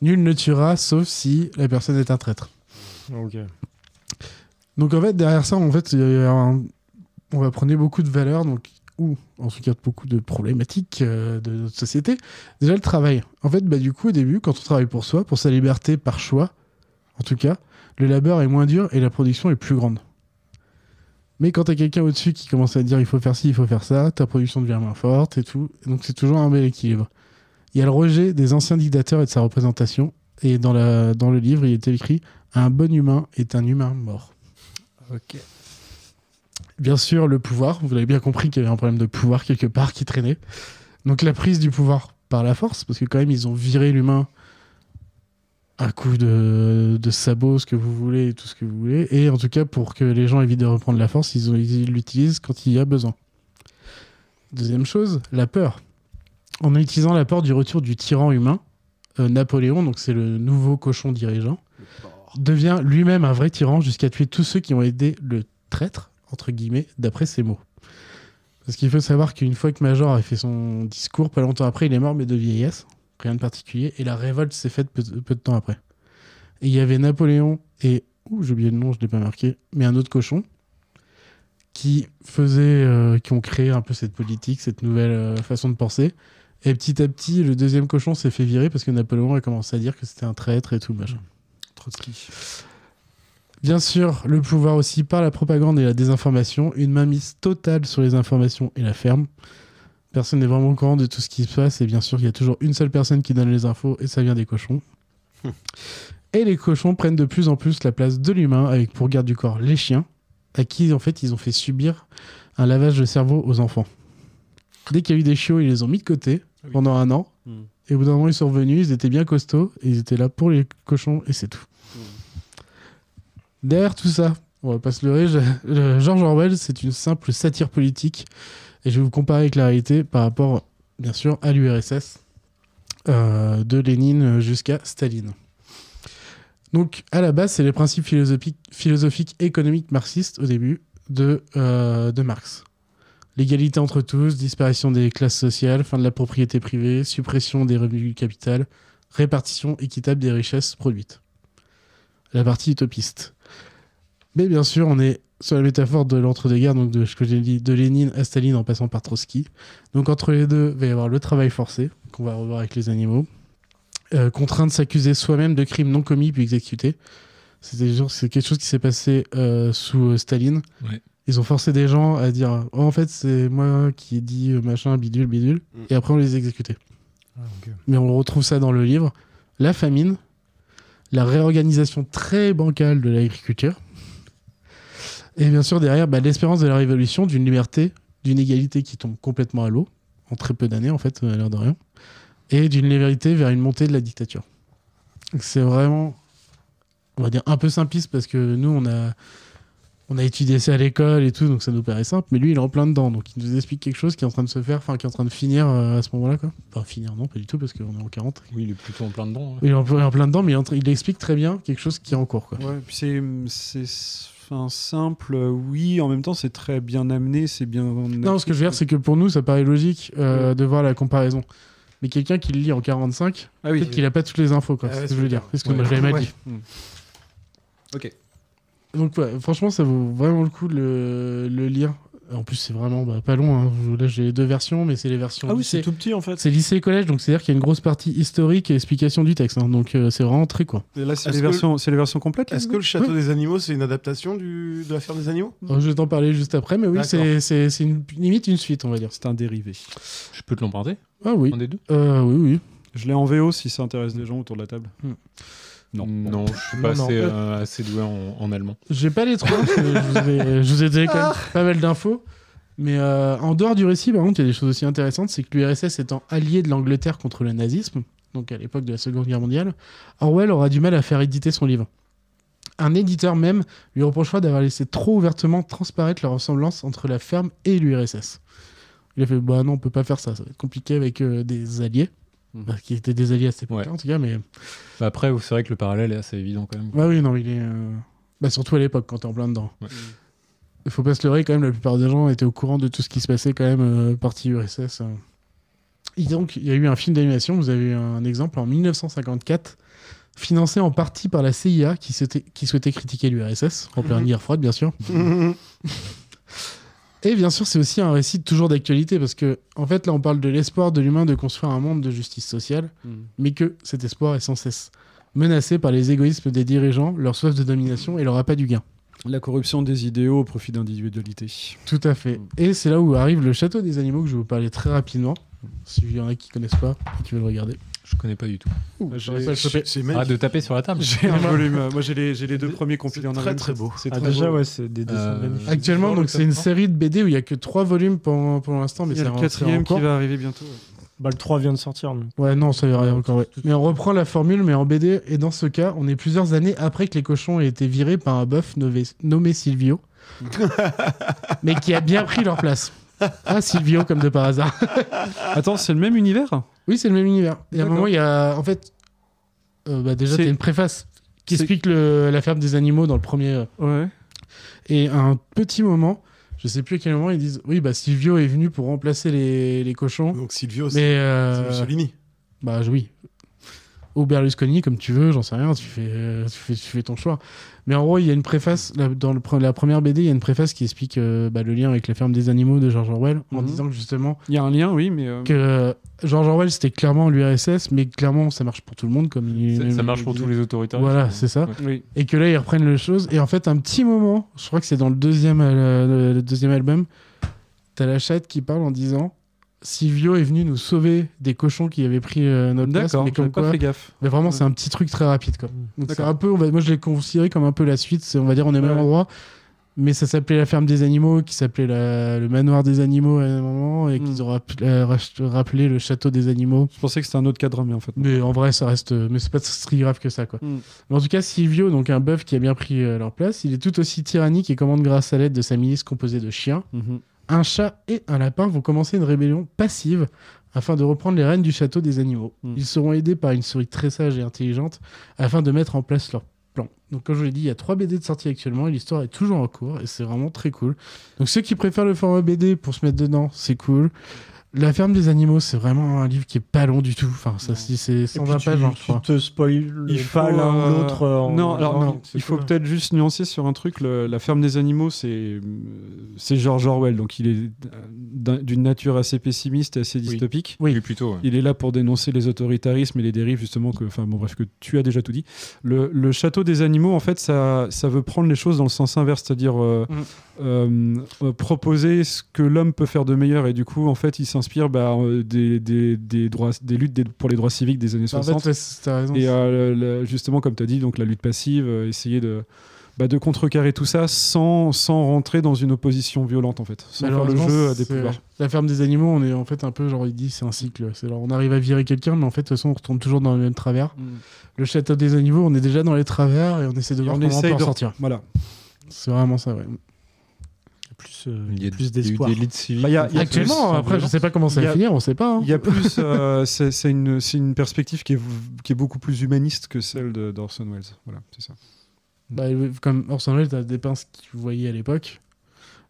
Nul ne tuera, sauf si la personne est un traître. Ok. Donc en fait, derrière ça, en fait, il y a un- on va prendre beaucoup de valeurs, donc ou en tout cas beaucoup de problématiques euh, de notre société. Déjà le travail. En fait, bah, du coup, au début, quand on travaille pour soi, pour sa liberté par choix, en tout cas, le labeur est moins dur et la production est plus grande. Mais quand t'as quelqu'un au-dessus qui commence à dire il faut faire ci, il faut faire ça, ta production devient moins forte et tout. Donc c'est toujours un bel équilibre. Il y a le rejet des anciens dictateurs et de sa représentation. Et dans, la, dans le livre, il est écrit Un bon humain est un humain mort. Ok. Bien sûr, le pouvoir. Vous l'avez bien compris qu'il y avait un problème de pouvoir quelque part qui traînait. Donc la prise du pouvoir par la force, parce que quand même ils ont viré l'humain à coup de, de sabots, ce que vous voulez, tout ce que vous voulez. Et en tout cas, pour que les gens évitent de reprendre la force, ils l'utilisent quand il y a besoin. Deuxième chose, la peur. En utilisant la peur du retour du tyran humain, euh, Napoléon, donc c'est le nouveau cochon dirigeant, devient lui-même un vrai tyran jusqu'à tuer tous ceux qui ont aidé le traître, entre guillemets, d'après ses mots. Parce qu'il faut savoir qu'une fois que Major a fait son discours, pas longtemps après, il est mort, mais de vieillesse, rien de particulier, et la révolte s'est faite peu, de temps après. Et il y avait Napoléon et, ouh, j'ai oublié le nom, je l'ai pas marqué, mais un autre cochon, qui faisaient, euh, qui ont créé un peu cette politique, cette nouvelle euh, façon de penser. Et petit à petit, le deuxième cochon s'est fait virer parce que Napoléon a commencé à dire que c'était un traître et tout, machin. Trotsky. Bien sûr, le pouvoir aussi par la propagande et la désinformation, une mainmise totale sur les informations et la ferme. Personne n'est vraiment au courant de tout ce qui se passe et bien sûr, il y a toujours une seule personne qui donne les infos et ça vient des cochons. et les cochons prennent de plus en plus la place de l'humain avec pour garde du corps les chiens, à qui en fait ils ont fait subir un lavage de cerveau aux enfants. Dès qu'il y a eu des chiots, ils les ont mis de côté pendant un an. Mm. Et au bout d'un moment, ils sont revenus, ils étaient bien costauds, et ils étaient là pour les cochons, et c'est tout. Derrière tout ça, on va pas se leurrer, je- George Orwell, c'est une simple satire politique, et je vais vous comparer avec la réalité par rapport, bien sûr, à l'URSS, euh, de Lénine jusqu'à Staline. Donc, à la base, c'est les principes philosophiques, philosophiques économiques marxistes au début de, euh, de Marx. L'égalité entre tous, disparition des classes sociales, fin de la propriété privée, suppression des revenus du capital, répartition équitable des richesses produites. La partie utopiste. Mais bien sûr, on est sur la métaphore de l'entre-deux-guerres, donc de ce que j'ai dit, de Lénine à Staline en passant par Trotsky. Donc entre les deux, il va y avoir le travail forcé, qu'on va revoir avec les animaux. Euh, contraint de s'accuser soi-même de crimes non commis puis exécutés. C'était genre- C'est quelque chose qui s'est passé euh, sous euh, Staline. Ouais. Ils ont forcé des gens à dire oh, en fait c'est moi qui ai dit euh, machin bidule bidule et après on les exécutait. Mais on retrouve ça dans le livre. La famine, la réorganisation très bancale de l'agriculture. Et bien sûr, derrière, bah, l'espérance de la révolution, d'une liberté, d'une égalité qui tombe complètement à l'eau, en très peu d'années, en fait, à l'air de rien, et d'une liberté vers une montée de la dictature. C'est vraiment, on va dire, un peu simpliste parce que nous, on a, on a étudié ça à l'école et tout, donc ça nous paraît simple, mais lui, il est en plein dedans. Donc, il nous explique quelque chose qui est en train de se faire, enfin, qui est en train de finir euh, à ce moment-là, quoi. Enfin, finir, non, pas du tout, parce qu'on est en 40. Oui, il est plutôt en plein dedans. hein. Il est en, en plein dedans, mais il, il explique très bien quelque chose qui est en cours, quoi. Ouais, puis c'est simple, oui, en même temps c'est très bien amené, c'est bien. Non, ce que je veux dire, c'est que pour nous, ça paraît logique euh, de voir la comparaison. Mais quelqu'un qui le lit en 45, Ah oui. peut-être qu'il a pas toutes les infos, quoi. Ah c'est ouais, ce que je veux dire. Que moi, mal dit. Mm. Ok. Donc, ouais, franchement, ça vaut vraiment le coup de le, le lire. En plus, c'est vraiment bah, pas long. hein. Là, j'ai les deux versions, mais c'est les versions. Ah oui, lycée. c'est tout petit en fait. C'est lycée et collège, donc c'est-à-dire qu'il y a une grosse partie historique et explication du texte. hein. Donc, euh, c'est vraiment très quoi. Et là, c'est les, que- versions- c'est les versions complètes Est-ce que le château des animaux, c'est une adaptation du... de la ferme des animaux? Alors, je vais t'en parler juste après, mais oui, c'est c'est- c'est une, limite une suite, on va dire. C'est un dérivé. Je peux te l'emprunter? Ah oui. Un des deux? Euh, oui, oui. Je l'ai en VO si ça intéresse les gens autour de la table. Hmm. Non. Non, je suis pas non. assez, euh, assez doué en, en allemand. J'ai pas les trois, parce que je vous ai, je vous ai donné quand même pas mal d'infos. Mais euh, en dehors du récit, par contre, il y a des choses aussi intéressantes. C'est que l'URSS étant allié de l'Angleterre contre le nazisme, donc à l'époque de la Seconde Guerre mondiale, Orwell aura du mal à faire éditer son livre. Un éditeur même lui reprochera d'avoir laissé trop ouvertement transparaître la ressemblance entre la ferme et l'URSS. Il a fait Bah non, on peut pas faire ça, ça va être compliqué avec euh, des alliés, Bah, qui étaient des alliés à cette époque en tout cas, mais. Bah après, c'est vrai que le parallèle est assez évident quand même. Ouais, oui, non, il est. euh, Bah, surtout à l'époque, quand t'es en plein dedans. Il faut pas se leurrer, quand même, la plupart des gens étaient au courant de tout ce qui se passait, quand même, euh, partie URSS. euh. Et donc, il y a eu un film d'animation, vous avez eu un exemple en 1954, financé en partie par la CIA, qui, souhaitait- qui souhaitait critiquer l'URSS, en pleine Mhm. guerre froide, bien sûr. Et bien sûr, c'est aussi un récit toujours d'actualité, parce que, en fait, là, on parle de l'espoir de l'humain de construire un monde de justice sociale, Mhm. mais que cet espoir est sans cesse menacé par les égoïsmes des dirigeants, leur soif de domination et leur appât du gain. La corruption des idéaux au profit d'individualité. Tout à fait. Et c'est là où arrive le château des animaux que je vais vous parler très rapidement. S'il y en a qui connaissent pas et qui veulent regarder. Je connais pas du tout. Ouh, j'aurais pas le choper. Arrête de taper sur la table. J'ai un volume. Moi, j'ai les, deux premiers compilés en très, très beau. C'est Ah, déjà, beau. ouais, c'est des dessins Euh, magnifiques. Actuellement, donc c'est une série de BD où il y a que trois volumes pour, pour l'instant, mais Il y a c'est le en- quatrième qui va arriver bientôt. ouais. Bah, le 3 vient de sortir. Ouais, non, ça y arrive encore. ouais. Mais on reprend la formule, mais en BD. Et dans ce cas, on est plusieurs années après que les cochons aient été virés par un bœuf nommé Silvio, mais qui a bien pris leur place. Ah, Silvio, comme de par hasard. Attends, c'est le même univers? Oui, c'est le même univers. Et à un moment, il y a. En fait, euh, bah, déjà, C'est- t'as une préface qui explique le- la ferme des animaux dans le premier. euh, Ouais. Et à un petit moment, je sais plus à quel moment, ils disent Oui, bah Silvio est venu pour remplacer les, les cochons. Donc Silvio, Mais. c'est euh, Mussolini. Bah oui. Ou Berlusconi, comme tu veux, j'en sais rien, tu fais, euh, tu, fais, tu fais ton choix. Mais en gros, il y a une préface, dans le pre- la première BD, il y a une préface qui explique euh, bah, le lien avec la ferme des animaux de George Orwell, en Mhm. disant que justement, Il y a un lien, oui, mais. euh, que George Orwell, c'était clairement l'URSS, mais clairement, ça marche pour tout le monde, comme il Ça- marche pour tous les autoritaires. Voilà, c'est ça. Ouais. Oui. Et que là, ils reprennent les choses. Et en fait, un petit moment, je crois que c'est dans le deuxième, le, le deuxième album, t'as la chatte qui parle en disant Silvio est venu nous sauver des cochons qui avaient pris euh, notre place. D'accord, mais comme pas quoi- fait gaffe. Mais vraiment, Ouais. c'est un petit truc très rapide. Quoi. Donc c'est un peu, on va- moi je l'ai considéré comme un peu la suite. On va dire, on est au même Ouais. endroit. Mais ça s'appelait la ferme des animaux, qui s'appelait la- le manoir des animaux à un moment, et Hmm. qu'ils ont euh, rappelé le château des animaux. Je pensais que c'était un autre cadre, mais en fait. Mais en vrai, ça reste. Mais c'est pas si grave que ça, quoi. Hmm. Mais en tout cas, Silvio, donc un bœuf qui a bien pris euh, leur place, il est tout aussi tyrannique et commande grâce à l'aide de sa milice composée de chiens. Mhm. Un chat et un lapin vont commencer une rébellion passive afin de reprendre les rênes du château des animaux. Hmm. Ils seront aidés par une souris très sage et intelligente afin de mettre en place leur plan. Donc, comme je vous l'ai dit, il y a trois BD de sortie actuellement et l'histoire est toujours en cours et c'est vraiment très cool. Donc, ceux qui préfèrent le format BD pour se mettre dedans, c'est cool. La ferme des animaux, c'est vraiment un livre qui est pas long du tout. Enfin, ça, c'est c'est Et 120 puis, tu, pages, hein, je tu te spoil Il faut pas l'un ou euh, l'autre. en- non, alors non, il faut peut-être juste nuancer sur un truc. le- la ferme des animaux, c'est c'est George Orwell, donc il est d'un- d'une nature assez pessimiste et assez dystopique. Oui. Oui, plutôt. ouais. Il est là pour dénoncer les autoritarismes et les dérives, justement, que, enfin, bon, bref, que tu as déjà tout dit. Le, le château des animaux, en fait, ça, ça veut prendre les choses dans le sens inverse, c'est-à-dire euh, Mm. euh, euh, proposer ce que l'homme peut faire de meilleur, et du coup, en fait, il s'inspire s'inspire bah, euh, des, des, des droits, des luttes des- pour les droits civiques des années Bah, en fait, 60. ouais, c'est- t'as raison. Et euh, le- le- justement, comme tu as dit, donc la lutte passive, euh, essayer de, bah, de contrecarrer tout ça sans, sans rentrer dans une opposition violente, en fait. Sans faire le jeu à des pouvoirs. La ferme des animaux, on est en fait un peu, genre, il dit, c'est un cycle. Genre, on arrive à virer quelqu'un, mais en fait, de toute façon, on retourne toujours dans le même travers. Mm. Le château des animaux, on est déjà dans les travers et on essaie de Et voir on comment on essaye peut en de- sortir. Voilà. C'est vraiment ça, ouais. Plus, euh, Il y a plus des- d'espoir. des civiques. Bah, il y a- y a Actuellement, plus- après, je sais pas comment ça va a- finir, on sait pas. hein. Il y a plus, euh, c'est une, c'est une perspective qui est, qui est beaucoup plus humaniste que celle d'Orson Welles. Voilà, c'est ça. Bah, comme Orson Welles, t'as des pinces que tu voyais à l'époque.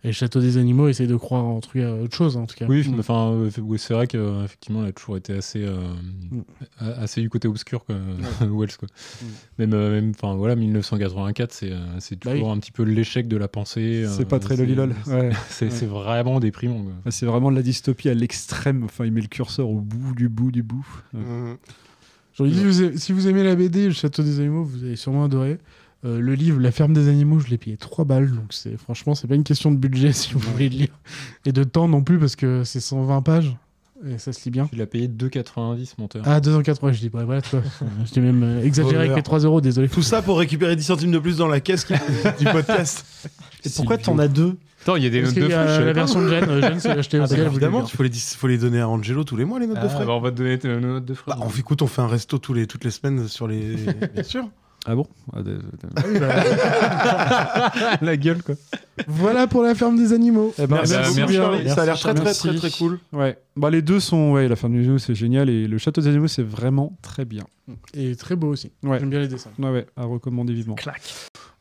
Et le château des animaux essaye de croire en tout cas, autre chose, en tout cas. Oui, mais enfin, euh, oui, c'est vrai qu'effectivement, il a toujours été assez, euh, a- assez du côté obscur, quoi, Wells. Quoi. Même, euh, même, enfin, voilà, 1984, c'est, euh, Bah toujours oui. un petit peu l'échec de la pensée. C'est euh, pas très lolilol. c'est- Ouais. C'est, Ouais. c'est vraiment déprimant. quoi. Ah, C'est vraiment de la dystopie à l'extrême. Enfin, il met le curseur au bout du bout du bout. Ouais. J'aurais dit, si vous aimez- si vous aimez la BD, le château des animaux, vous allez sûrement adorer. Euh, le livre La ferme des animaux, je l'ai payé 3 balles, donc c'est franchement, c'est pas une question de budget si vous voulez le lire. Et de temps non plus, parce que c'est 120 pages, et ça se lit bien. Tu l'as payé 2,90 monteur. Ah, 280, je dis, bah, voilà, tu vois. je t'ai même euh, exagéré avec les 3 euros, désolé. Tout ça pour récupérer 10 centimes de plus dans la caisse qui- du podcast. Et pourquoi t'en as deux Attends, il y a des Parce notes de frais. la pas. version de Jeanne, euh, Jeanne s'est acheté Ah, aussi, voulait évidemment, il faut les, dis- faut les donner à Angelo tous les mois, les notes de Ah, frais. bah, on va te donner tes notes de frais. Bah, on, écoute, on fait un resto tous les, toutes les semaines sur les. Bien sûr. Ah bon? Ah, des- des- La gueule, quoi. Voilà pour la ferme des animaux. Eh ben, Merci merci. Ça a l'air très, très, très, très cool. Ouais. Bah, les deux sont. Ouais, la ferme des animaux, c'est génial. Et le château des animaux, c'est vraiment très bien. Et très beau aussi. Ouais. J'aime bien les dessins. Ouais, ouais, à recommander vivement.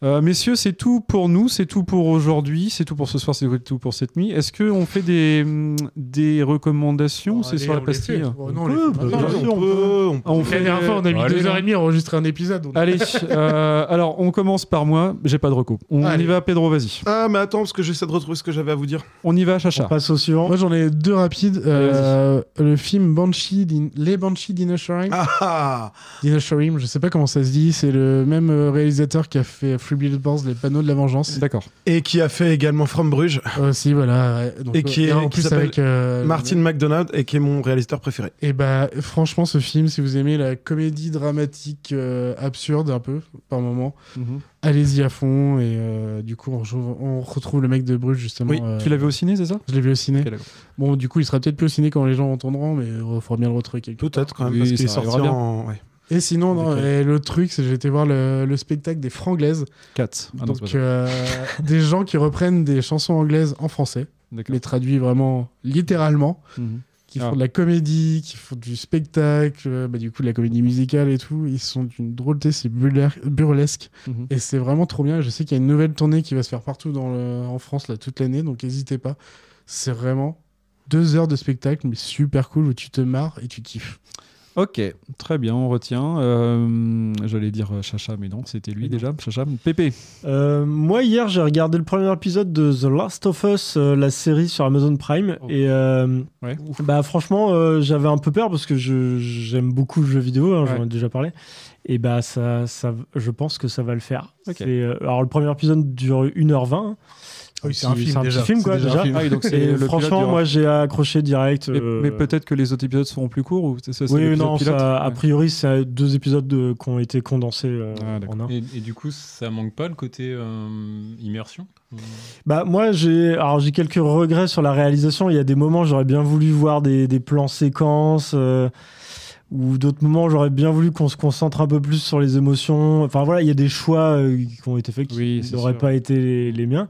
Euh, messieurs, c'est tout pour nous, c'est tout pour aujourd'hui, c'est tout pour ce soir, c'est tout pour cette nuit. Est-ce qu'on fait des, hum, des recommandations C'est sur la pastille. Oh, non, on peut, fait bah, maintenant, bien on sûr, peut, on peut. on On La fait- dernière fois, on a mis Allez, deux heures et demie à enregistrer un épisode. Allez, euh, alors on commence par moi, j'ai pas de recours. On Allez. y va, Pedro, vas-y. Mais attends, parce que j'essaie de retrouver ce que j'avais à vous dire. On y va, Chacha. On passe au suivant. Moi, j'en ai deux rapides. Euh, le film Banshee, d'In- les Banshee d'Inisherin. Ah D'Inisherin, je sais pas comment ça se dit. C'est le même euh, réalisateur qui a fait Free Billboards, les panneaux de la vengeance. D'accord. Et qui a fait également From Bruges. Aussi, voilà. ouais. Donc, et qui euh, est en qui plus s'appelle avec euh, Martin McDonald et qui est mon réalisateur préféré. Et bah, franchement, ce film, si vous aimez la comédie dramatique euh, absurde un peu par moment, Mhm. Allez-y à fond. Et euh, du coup, on, retrouve- on retrouve le mec de Bruges justement. Oui, euh, tu vu au ciné, c'est ça Je l'ai vu au ciné. Bon, du coup, il sera peut-être plus au ciné quand les gens entendront, mais il faudra bien le retrouver quelque part. Peut-être quand même, Oui, parce qu'il est sorti en. ouais. Et sinon, non, et le truc, c'est que j'ai été voir le, le spectacle des Franglaises. 4. Ah Donc, euh, des gens qui reprennent des chansons anglaises en français, mais traduits vraiment littéralement, Mhm. Qui Ah. font de la comédie, qui font du spectacle, euh, bah, du coup de la comédie musicale et tout. Ils sont d'une drôleté, c'est burlesque. Mhm. Et c'est vraiment trop bien. Je sais qu'il y a une nouvelle tournée qui va se faire partout dans le- en France là, toute l'année, donc n'hésitez pas. C'est vraiment deux heures de spectacle, mais super cool, où tu te marres et tu kiffes. Ok, très bien, on retient. Euh, J'allais dire euh, Chacha, mais non, c'était lui déjà. Chacha, Pépé. Euh, moi, hier, j'ai regardé le premier épisode de The Last of Us, euh, la série sur Amazon Prime. Et euh, Ouais. bah, franchement, j'avais un peu peur parce que j'aime beaucoup le jeu vidéo, hein, j'en Ouais. ai déjà parlé. Et bah, ça, ça, je pense que ça va le faire. Alors, le premier épisode dure 1h20. Oui, c'est un film, petit déjà. film, quoi, déjà déjà. un film. Ah oui, donc c'est Et le franchement, moi, j'ai accroché direct. Mais, euh, mais peut-être que les autres épisodes seront plus courts ou c'est ça c'est Oui, non, pilote ça- a priori, c'est deux épisodes de- qui ont été condensés euh, Ah, d'accord. en un. Et, et du coup, ça manque pas le côté euh, immersion Bah moi j'ai alors j'ai quelques regrets sur la réalisation. Il y a des moments j'aurais bien voulu voir des, des plans séquences euh, ou d'autres moments j'aurais bien voulu qu'on se concentre un peu plus sur les émotions. Enfin voilà, il y a des choix euh, qui ont été faits qui Oui, n'auraient pas été les, les miens.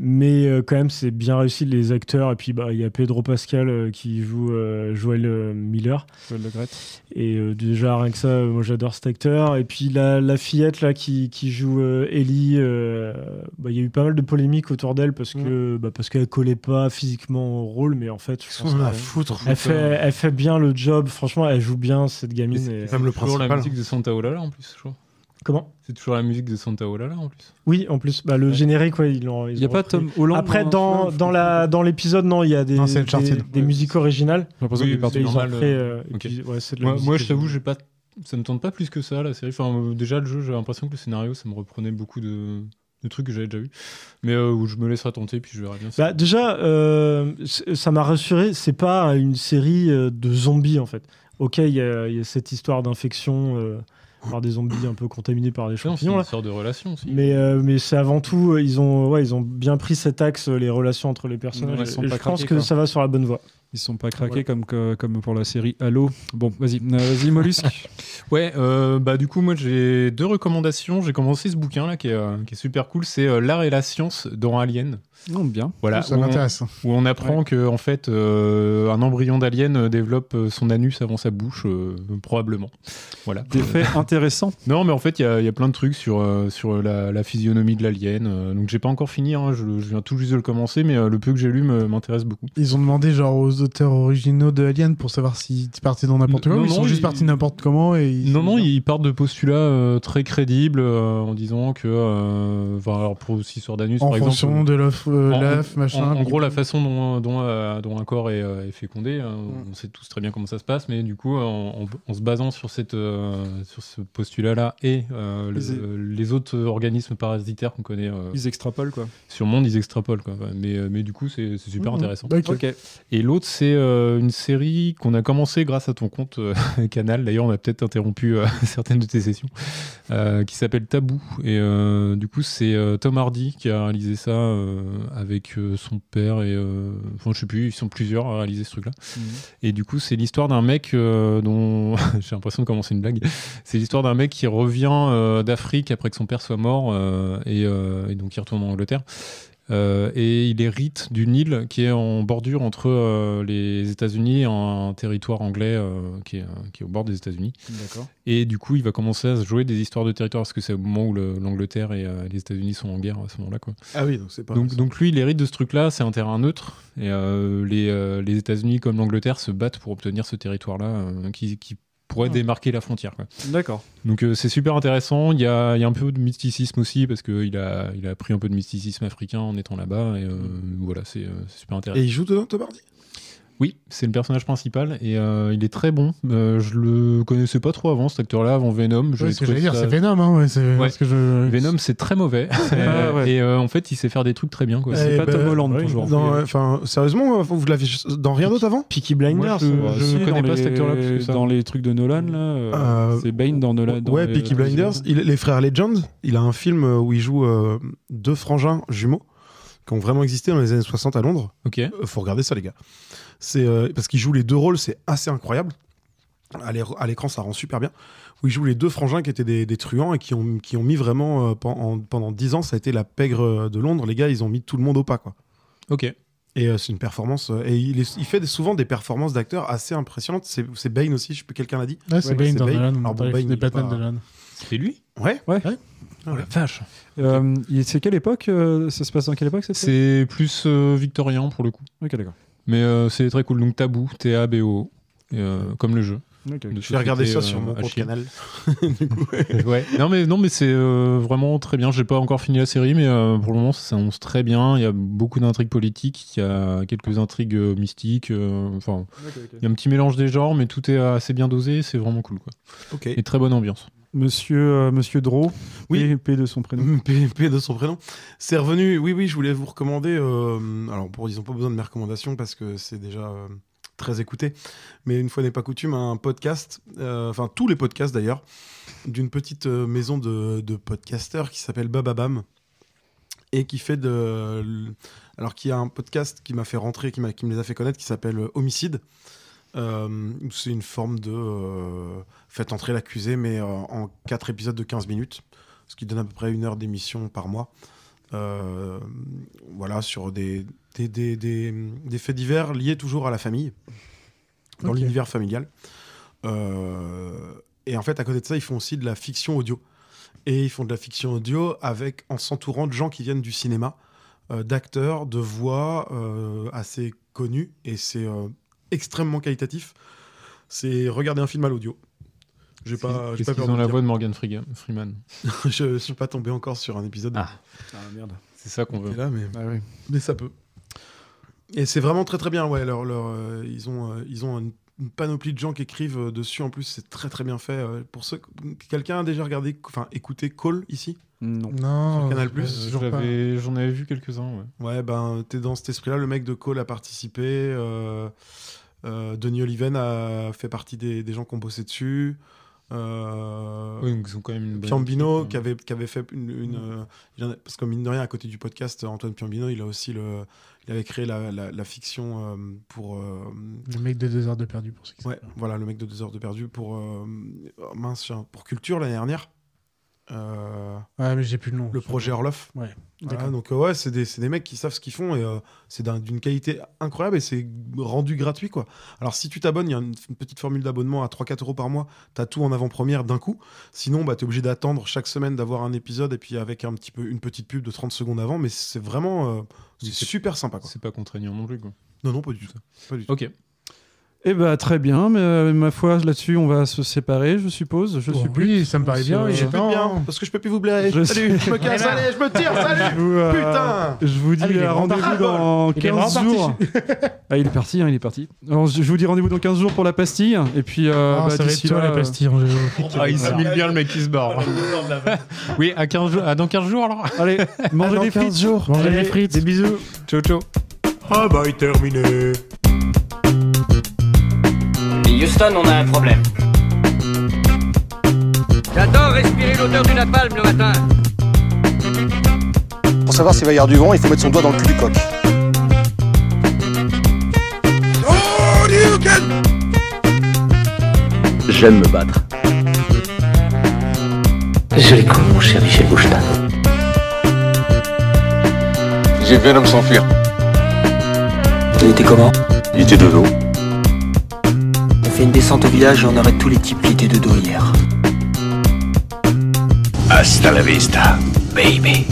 Mais euh, quand même c'est bien réussi les acteurs et puis bah il y a Pedro Pascal euh, qui joue euh, Joel euh, Miller. Joël Le Graët. Et euh, déjà, rien que ça, euh, moi j'adore cet acteur. Et puis la, la fillette là qui, qui joue euh, Ellie, euh, bah, il y a eu pas mal de polémiques autour d'elle parce que bah, parce qu'elle collait pas physiquement au rôle, mais en fait, je pense a foutre. Elle fait, elle fait bien le job. Franchement, elle joue bien cette gamine. C'est et- c'est toujours la musique de Santa Olala en plus, je crois. Comment? C'est toujours la musique de Santa Olala en plus. Oui, en plus, bah, le générique, ouais, ils l'ont. Il y a pas repris. Tom Holland Après, dans dans, dans la dans l'épisode, non, il y a des Non, c'est des, musiques originales. J'ai l'impression normal, repris, euh, euh, puis, ouais, de la Moi, je t'avoue, j'ai pas, ça me tente pas plus que ça la série. Enfin, euh, déjà le jeu, j'ai l'impression que le scénario, ça me reprenait beaucoup de, des trucs que j'avais déjà vu. Mais euh, où je me laisserai tenter, puis je verrai bien. Bah, déjà, euh, ça m'a rassuré. C'est pas une série de zombies en fait. Ok, il y, a il y a cette histoire d'infection euh, par des zombies un peu contaminés par des Non, c'est champignons. une là. sorte de relation aussi. Mais, euh, mais c'est avant tout, euh, ils ont, ouais, ils ont bien pris cet axe, euh, les relations entre les personnages. Ouais, ils sont et pas je pense que quoi. ça va sur la bonne voie. Ils sont pas craqués comme, que- comme pour la série Halo. Bon, vas-y, euh, vas-y, Mollusque. Ouais, euh, bah du coup moi j'ai deux recommandations. J'ai commencé ce bouquin là qui est, euh, qui est super cool. C'est euh, l'art et la science dans Alien. Non, bien. Voilà, Ça m'intéresse. Où on apprend Ouais. que en fait euh, un embryon d'alien euh, développe euh, son anus avant sa bouche, euh, probablement. Voilà. Des faits intéressants. Non, mais en fait il y, a- il y a plein de trucs sur sur la, la physionomie de l'alien. donc j'ai pas encore fini. hein, je, je viens tout juste de le commencer, mais le peu que j'ai lu m'intéresse beaucoup. Ils ont demandé genre aux auteurs originaux de Alien pour savoir s'ils partaient dans n'importe quoi. Non, ou ils non, sont juste ils- partis n'importe comment et ils- Non, non, ils partent de postulats euh, très crédibles euh, en disant que, euh, enfin, alors pour aussi sur d'anus, En par fonction exemple, de l'œuf, euh, en- l'œuf, en- machin, En, puis gros, la façon dont, dont, euh, dont un corps est, euh, est fécondé, euh, Mm. on sait tous très bien comment ça se passe, mais du coup, en, en- en se basant sur, cette, euh, sur ce postulat-là et euh, le- Ils- les autres organismes parasitaires qu'on connaît euh, Ils extrapolent, quoi. sur le monde, ils extrapolent. Quoi. Mais, euh, mais du coup, c'est super Mhm. intéressant. Ok. Ok. Et l'autre, c'est euh, une série qu'on a commencé grâce à ton compte euh, Canal. D'ailleurs, on a peut-être interrompu euh, certaines de tes sessions, euh, qui s'appelle Tabou. Et euh, du coup, c'est euh, Tom Hardy qui a réalisé ça euh, avec euh, son père et. euh, Enfin, je sais plus, ils sont plusieurs à réaliser ce truc-là. Mhm. Et du coup, c'est l'histoire d'un mec euh, dont. J'ai l'impression de commencer une blague. C'est l'histoire d'un mec qui revient euh, d'Afrique après que son père soit mort euh, et, euh, et donc il retourne en Angleterre. Euh, et il hérite d'une île qui est en bordure entre euh, les États-Unis et un territoire anglais euh, qui, est, qui est au bord des États-Unis. Et du coup, il va commencer à se jouer des histoires de territoire parce que c'est au moment où le- l'Angleterre et les États-Unis sont en guerre à ce moment-là. Ah oui, donc c'est pas. Donc, donc lui, il hérite de ce truc-là, c'est un terrain neutre. Et les, les États-Unis comme l'Angleterre se battent pour obtenir ce territoire-là qui, qui pourrait Ah. démarquer la frontière. D'accord. Donc euh, c'est super intéressant. Il y a, il y a un peu de mysticisme aussi parce qu'il a, il a appris un peu de mysticisme africain en étant là-bas. Et euh, voilà, c'est euh, c'est super intéressant. Et il joue dedans, Tom Hardy? Oui, c'est le personnage principal et euh, il est très bon. Euh, je le connaissais pas trop avant cet acteur-là, avant Venom. Ouais, J'avais ce que j'allais dire, ça- c'est Venom, hein, ouais, c'est Ouais. parce que je. Venom, c'est très mauvais. Euh, Ah ouais. Et euh, en fait, il sait faire des trucs très bien. quoi. Eh ben, oui, dans- Enfin, sérieusement, vous l'avez dans rien d'autre avant? Peaky Moi, Blinders. je, je si, connais pas les- cet acteur-là plus que ça. Dans les trucs de Nolan, là, euh, Euh, c'est Bane dans Nolan. dans ouais, les- Peaky Blinders. Il- les frères Legend, il a un film euh, où il joue euh, deux frangins jumeaux qui ont vraiment existé dans les années 60 à Londres. Ok. Euh, faut regarder ça, les gars. C'est euh, parce qu'il joue les deux rôles, c'est assez incroyable. À l'é- à l'écran, ça rend super bien. Où il joue les deux frangins qui étaient des, des truands et qui ont, qui ont mis vraiment euh, pen- en- pendant 10 ans, ça a été la pègre de Londres. Les gars, ils ont mis tout le monde au pas, quoi. Ok. Et euh, c'est une performance. euh, et il, est- il fait des- souvent des performances d'acteurs assez impressionnantes. C'est c'est Bane aussi, je sais plus, quelqu'un l'a dit? Ouais, c'est Bane dans Alors bon, Bane, des il est Batman pas- de Nolan. C'est lui? Ouais. Ouais. Oh la vache. Euh, c'est quelle époque euh, Ça se passe dans quelle époque C'est plus euh, victorien pour le coup. Ok, d'accord. Mais euh, c'est très cool. Donc Tabou, T-A-B-O, euh, comme le jeu. Ok, ok. De Je vais regarder ça sur euh, mon à compte canal. ouais. Non mais non mais c'est euh, vraiment très bien. J'ai pas encore fini la série, mais euh, pour le moment ça s'annonce très bien. Il y a beaucoup d'intrigues politiques, il y a quelques intrigues euh, mystiques. euh, Enfin, il y a un petit mélange des genres, mais tout est assez bien dosé. C'est vraiment cool quoi. Ok. Et très bonne ambiance. Monsieur, euh, Monsieur Draw, Oui. P, de son prénom. P, P de son prénom. C'est revenu. Oui, oui, je voulais vous recommander. euh, alors, pour, ils n'ont pas besoin de mes recommandations parce que c'est déjà euh, très écouté. Mais une fois n'est pas coutume, un podcast, euh, enfin tous les podcasts d'ailleurs, d'une petite maison de, de podcasteurs qui s'appelle Bababam et qui fait de. Alors, qui a un podcast qui m'a fait rentrer, qui, me les a fait connaître, qui s'appelle Homicide. Euh, c'est une forme de euh, faites entrer l'accusé, mais euh, en quatre épisodes de 15 minutes, ce qui donne à peu près une heure d'émission par mois. Euh, voilà, sur des, des, des, des- des faits divers liés toujours à la famille, dans l'univers familial. Euh, et en fait, à côté de ça, ils font aussi de la fiction audio. Et ils font de la fiction audio avec, en s'entourant de gens qui viennent du cinéma, d'acteurs, de voix assez connus. Et c'est extrêmement qualitatif. C'est regarder un film à l'audio. J'ai pas, j'ai Qu'est-ce pas peur qu'ils ont de la voix de. Morgan Freeman je suis pas tombé encore sur un épisode. Ah. Ah merde. C'est ça qu'on veut. Là, mais, Ah mais ça peut. Et c'est vraiment très très bien. Ouais, leur, leur, euh, ils ont, euh, ils ont une, une panoplie de gens qui écrivent euh, dessus. En plus, c'est très très bien fait. euh, Pour ceux, quelqu'un a déjà regardé, enfin écouté Call ici? Non. Non, Sur Canal Plus? J'avais- J'en avais vu quelques-uns, ouais. Ouais, ben, t'es dans cet esprit-là. Le mec de Call a participé. euh, euh, Denis Oliven a fait partie des, des gens qui ont bossé dessus. Euh, Oui, donc ils ont quand même une Piombino, équipe, qui, avait, qui avait fait une. une, euh, il en a- parce que, mine de rien, à côté du podcast, Antoine Piombino, il a aussi le. Il avait créé la, la- la fiction euh, pour. euh, Le mec de deux heures de perdu pour ceux qui Ouais, voilà, le mec de 2 heures de perdu pour. euh, oh, mince, pour Culture l'année dernière. Euh, Ouais, mais j'ai plus le nom. le projet Orloff. Ouais, Voilà, donc euh, ouais, c'est des, c'est des mecs qui savent ce qu'ils font et euh, c'est d'un- d'une qualité incroyable et c'est rendu gratuit quoi. Alors si tu t'abonnes, il y a une, une petite formule d'abonnement à 3-4 euros par mois, t'as tout en avant-première d'un coup. Sinon, bah, t'es obligé d'attendre chaque semaine d'avoir un épisode et puis avec un petit peu une petite pub de 30 secondes avant, mais c'est vraiment euh, c'est super sympa quoi. C'est pas contraignant non plus, quoi. Non, non, pas du tout. Pas du tout. Ok. Eh ben très bien, mais euh, ma foi là-dessus on va se séparer, je suppose. Je suis oui, ça me paraît bien, il suis plus temps. bien parce que je peux plus vous blairer. Je Salut, sais. je me casse, allez, je me tire, salut Je vous, euh, Putain Je vous dis Ah, il euh, rendez-vous dans Il est 15 vraiment jours. ah, il est parti, hein, il est parti. Alors, je vous dis rendez-vous dans 15 jours pour la pastille. Et puis, euh, Ah, bah, ça va être d'ici là, la pastille. Ah, il simule bien le mec qui se barre. oui, à 15 jours, ah, dans 15 jours alors euh, Allez, mangez dans des 15 frites. jours. Mangez des frites. Des bisous. Ciao, ciao. Travail terminé. Houston, on a un problème. J'adore respirer l'odeur du napalm le matin. Pour savoir s'il va y avoir du vent, il faut mettre son doigt dans le cul du coq. J'aime me battre. Joli con, mon cher Michel Bouchetin. J'ai vu un homme s'enfuir. Il était comment? Il était de dos. Fait une descente au village et on arrête tous les types qui étaient de dos hier. Hasta la vista, baby.